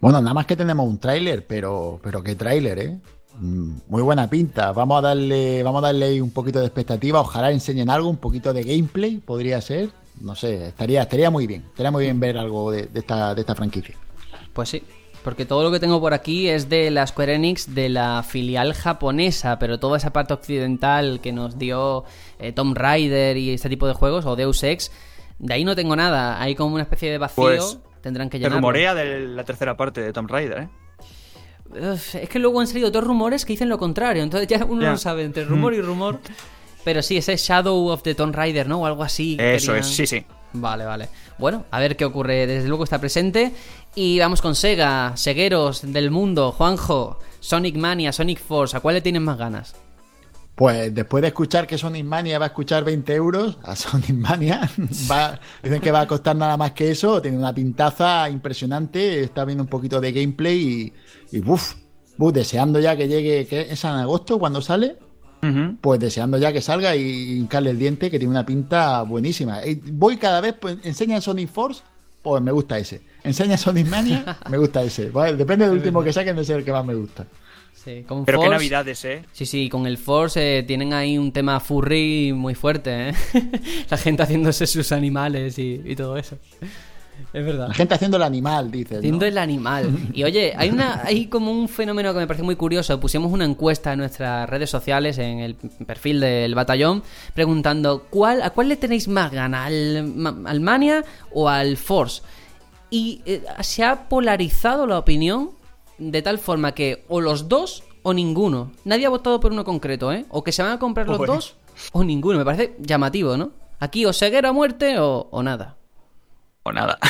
Bueno, nada más que tenemos un tráiler, pero, pero qué tráiler, ¿eh? Mm, Muy buena pinta. Vamos a darle, vamos a darle un poquito de expectativa. Ojalá enseñen algo, un poquito de gameplay, podría ser. No sé, estaría, estaría muy bien. Estaría muy bien ver algo de, de esta, de esta franquicia. Pues sí, porque todo lo que tengo por aquí es de la Square Enix de la filial japonesa, pero toda esa parte occidental que nos dio eh, Tomb Raider y este tipo de juegos, o Deus Ex, de ahí no tengo nada. Hay como una especie de vacío, Pues, tendrán que Se llenarlo. rumorea de la tercera parte de Tomb Raider, ¿eh? Uf, es que luego han salido dos rumores que dicen lo contrario, entonces ya uno Ya. no sabe entre rumor y rumor. Pero sí, ese Shadow of the Tomb Raider, ¿no? O algo así. Eso querían. es, sí, sí. Vale, vale. Bueno, a ver qué ocurre. Desde luego está presente. Y vamos con Sega, Segueros del mundo, Juanjo, Sonic Mania, Sonic Force. ¿A cuál le tienen más ganas? Pues después de escuchar que Sonic Mania va a escuchar 20 euros, a Sonic Mania *laughs* va- dicen que va a costar nada más que eso, tiene una pintaza impresionante, está viendo un poquito de gameplay y, y buf, buf, deseando ya que llegue, que es en agosto cuando sale, pues deseando ya que salga y hincarle el diente, que tiene una pinta buenísima. Y voy cada vez, pues enseña Sonic Force, pues me gusta ese. Enseña Sonic Mania, me gusta ese. Bueno, depende del último que saquen, ese es el que más me gusta. Sí, con Pero qué Force- navidades, ¿eh? Sí, sí, con el Force eh, tienen ahí un tema furry muy fuerte, ¿eh? *laughs* La gente haciéndose sus animales y, y todo eso. Es verdad. La gente haciendo el animal, dice. Haciendo el animal. Y oye, hay una hay como un fenómeno que me parece muy curioso. Pusimos una encuesta en nuestras redes sociales, en el perfil del batallón, preguntando ¿cuál, ¿a cuál le tenéis más gana? ¿Al, al Mania o al Force? Y eh, se ha polarizado la opinión de tal forma que o los dos o ninguno. Nadie ha votado por uno concreto, ¿eh? O que se van a comprar los dos o ninguno. Me parece llamativo, ¿no? Aquí o ceguera a muerte o, o nada. O nada. *laughs*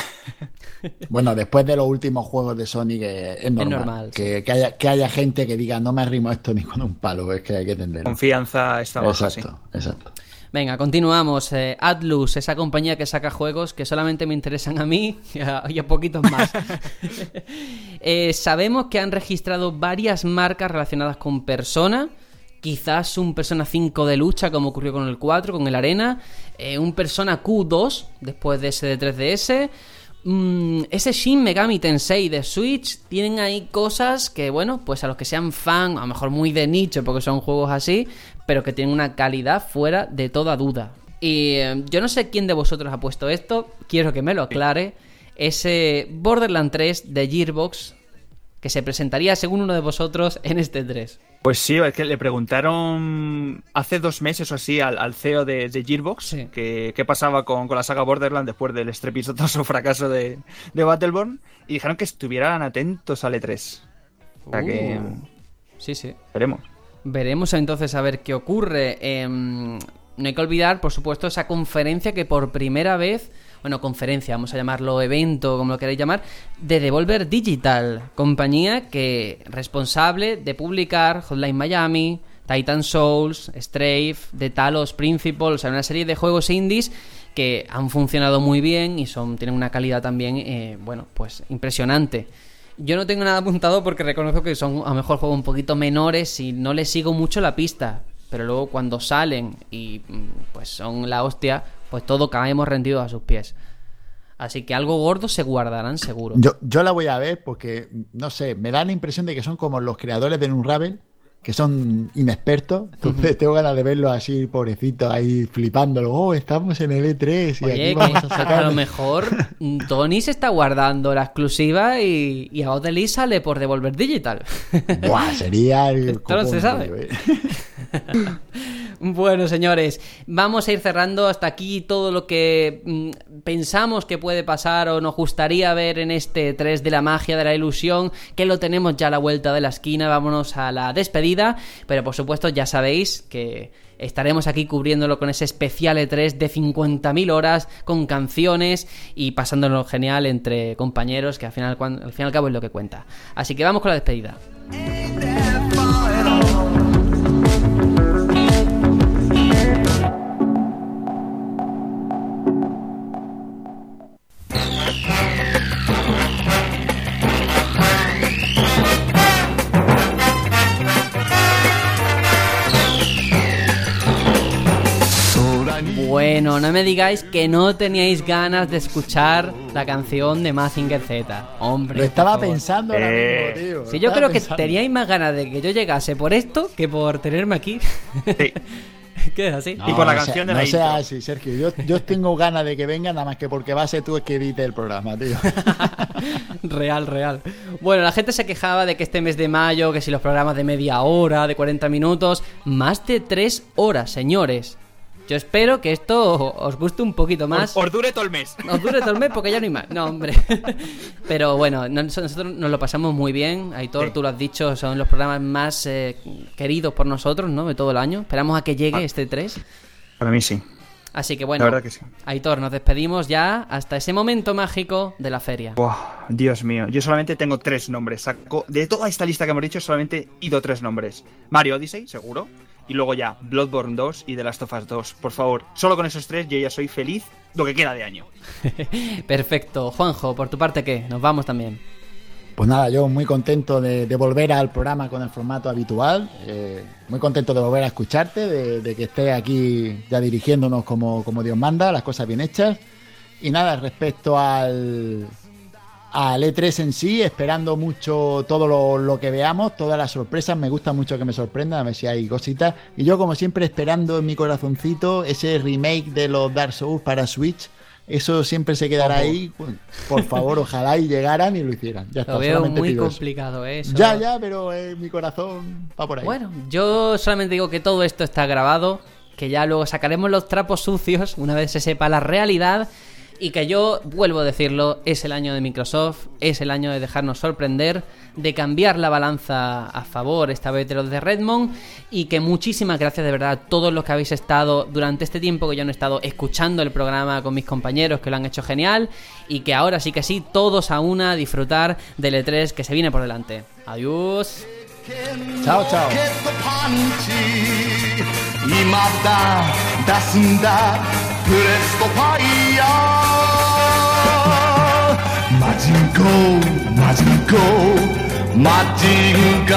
Bueno, después de los últimos juegos de Sonic es normal, normal, que, que haya, que haya gente que diga no me arrimo a esto ni con un palo, es que hay que entenderlo. Confianza está Exacto, exacto. Venga, continuamos. Eh, Atlus, esa compañía que saca juegos que solamente me interesan a mí *laughs* y a, y a poquitos más. *laughs* Eh, sabemos que han registrado varias marcas relacionadas con Persona. Quizás un Persona 5 de lucha, como ocurrió con el 4, con el Arena. eh, un Persona Q2, después de ese de 3DS. Mm, ese Shin Megami Tensei de Switch tienen ahí cosas que, bueno, pues a los que sean fan, a lo mejor muy de nicho porque son juegos así, pero que tienen una calidad fuera de toda duda. Y eh, yo no sé quién de vosotros ha puesto esto, quiero que me lo aclare. Ese Borderland 3 de Gearbox, que se presentaría según uno de vosotros en este 3. Pues sí, es que le preguntaron hace dos meses o así al, al CEO de, de Gearbox que qué pasaba con, con la saga Borderlands después del estrepitoso *laughs* fracaso de, de Battleborn y dijeron que estuvieran atentos al E3. O sea que Uh. Sí, sí. veremos. Veremos entonces a ver qué ocurre. Em, no hay que olvidar, por supuesto, esa conferencia que por primera vez, bueno, conferencia, vamos a llamarlo evento, como lo queréis llamar, de Devolver Digital, compañía que responsable de publicar Hotline Miami, Titan Souls, Strafe, The Talos Principle, o sea, una serie de juegos indies que han funcionado muy bien y son tienen una calidad también, eh, bueno, pues impresionante. Yo no tengo nada apuntado porque reconozco que son a lo mejor juegos un poquito menores y no les sigo mucho la pista. Pero luego cuando salen y mm, pues son la hostia, pues todo caemos rendidos a sus pies. Así que algo gordo se guardarán seguro. Yo, yo la voy a ver porque, no sé, me da la impresión de que son como los creadores de Unravel, que son inexpertos. Entonces tengo ganas de verlos así, pobrecitos, ahí flipándolo. Oh, estamos en el E3 y Oye, aquí vamos a a sacar. lo mejor Tony se está guardando la exclusiva y, y a Odeli sale por Devolver Digital. Buah, sería el Esto no se sabe. *laughs* Bueno, señores, vamos a ir cerrando hasta aquí todo lo que mm, pensamos que puede pasar o nos gustaría ver en este 3 de la magia, de la ilusión, que lo tenemos ya a la vuelta de la esquina. Vámonos a la despedida, pero por supuesto ya sabéis que estaremos aquí cubriéndolo con ese especial E3 de 50.000 horas, con canciones y pasándolo genial entre compañeros, que al final, al y al cabo es lo que cuenta. Así que vamos con la despedida. Bueno, no me digáis que no teníais ganas de escuchar la canción de Mazinger Z. Hombre. Lo estaba por pensando ahora Eh, mismo, tío. Sí, yo creo que teníais más ganas de que yo llegase por esto que por tenerme aquí. *laughs* ¿Qué es así? No, no sea- no sea así, Sergio. Yo, yo tengo ganas de que venga, nada más que porque va a ser tú el que edite el programa, tío. *laughs* Real, real. Bueno, la gente se quejaba de que este mes de mayo, que si los programas de media hora, de 40 minutos, más de 3 horas, señores. Yo espero que esto os guste un poquito más. Os, dure todo el mes. Os dure todo el mes porque ya no hay más. No, hombre. *laughs* Pero bueno, no- nosotros nos lo pasamos muy bien. Aitor, Sí. tú lo has dicho, son los programas más eh, queridos por nosotros, ¿no? De todo el año. Esperamos a que llegue este 3. Para mí sí. Así que bueno, La verdad que sí. Aitor, nos despedimos ya hasta ese momento mágico de la feria. Buah, Dios mío, yo solamente tengo tres nombres. Saco, de toda esta lista que hemos dicho, solamente he ido tres nombres. Mario Odyssey, seguro. Y luego ya, Bloodborne 2 y The Last of Us 2. Por favor, solo con esos tres yo ya soy feliz lo que queda de año. *laughs* Perfecto. Juanjo, por tu parte, ¿qué? Nos vamos también. Pues nada, yo muy contento de, de volver al programa con el formato habitual. eh, muy contento de volver a escucharte, de, de que estés aquí ya dirigiéndonos como, como Dios manda, las cosas bien hechas. Y nada, respecto al, al E3 en sí, esperando mucho todo lo, lo que veamos, todas las sorpresas. Me gusta mucho que me sorprendan, a ver si hay cositas. Y yo, como siempre, esperando en mi corazoncito ese remake de los Dark Souls para Switch. Eso siempre se quedará ahí. Por favor, *laughs* ojalá y llegaran y lo hicieran. Ya está, Lo veo muy complicado, ¿eh? Eso- Ya, ya, pero eh, mi corazón va por ahí. Bueno, yo solamente digo que todo esto está grabado, que ya luego sacaremos los trapos sucios una vez se sepa la realidad y que yo, vuelvo a decirlo, es el año de Microsoft, es el año de dejarnos sorprender, de cambiar la balanza a favor esta vez de los de Redmond y que muchísimas gracias de verdad a todos los que habéis estado durante este tiempo que yo no he estado escuchando el programa con mis compañeros que lo han hecho genial y que ahora sí que sí, todos a una disfrutar del E3 que se viene por delante. Adiós. Ciao, ciao. 마징고 마징고 마징가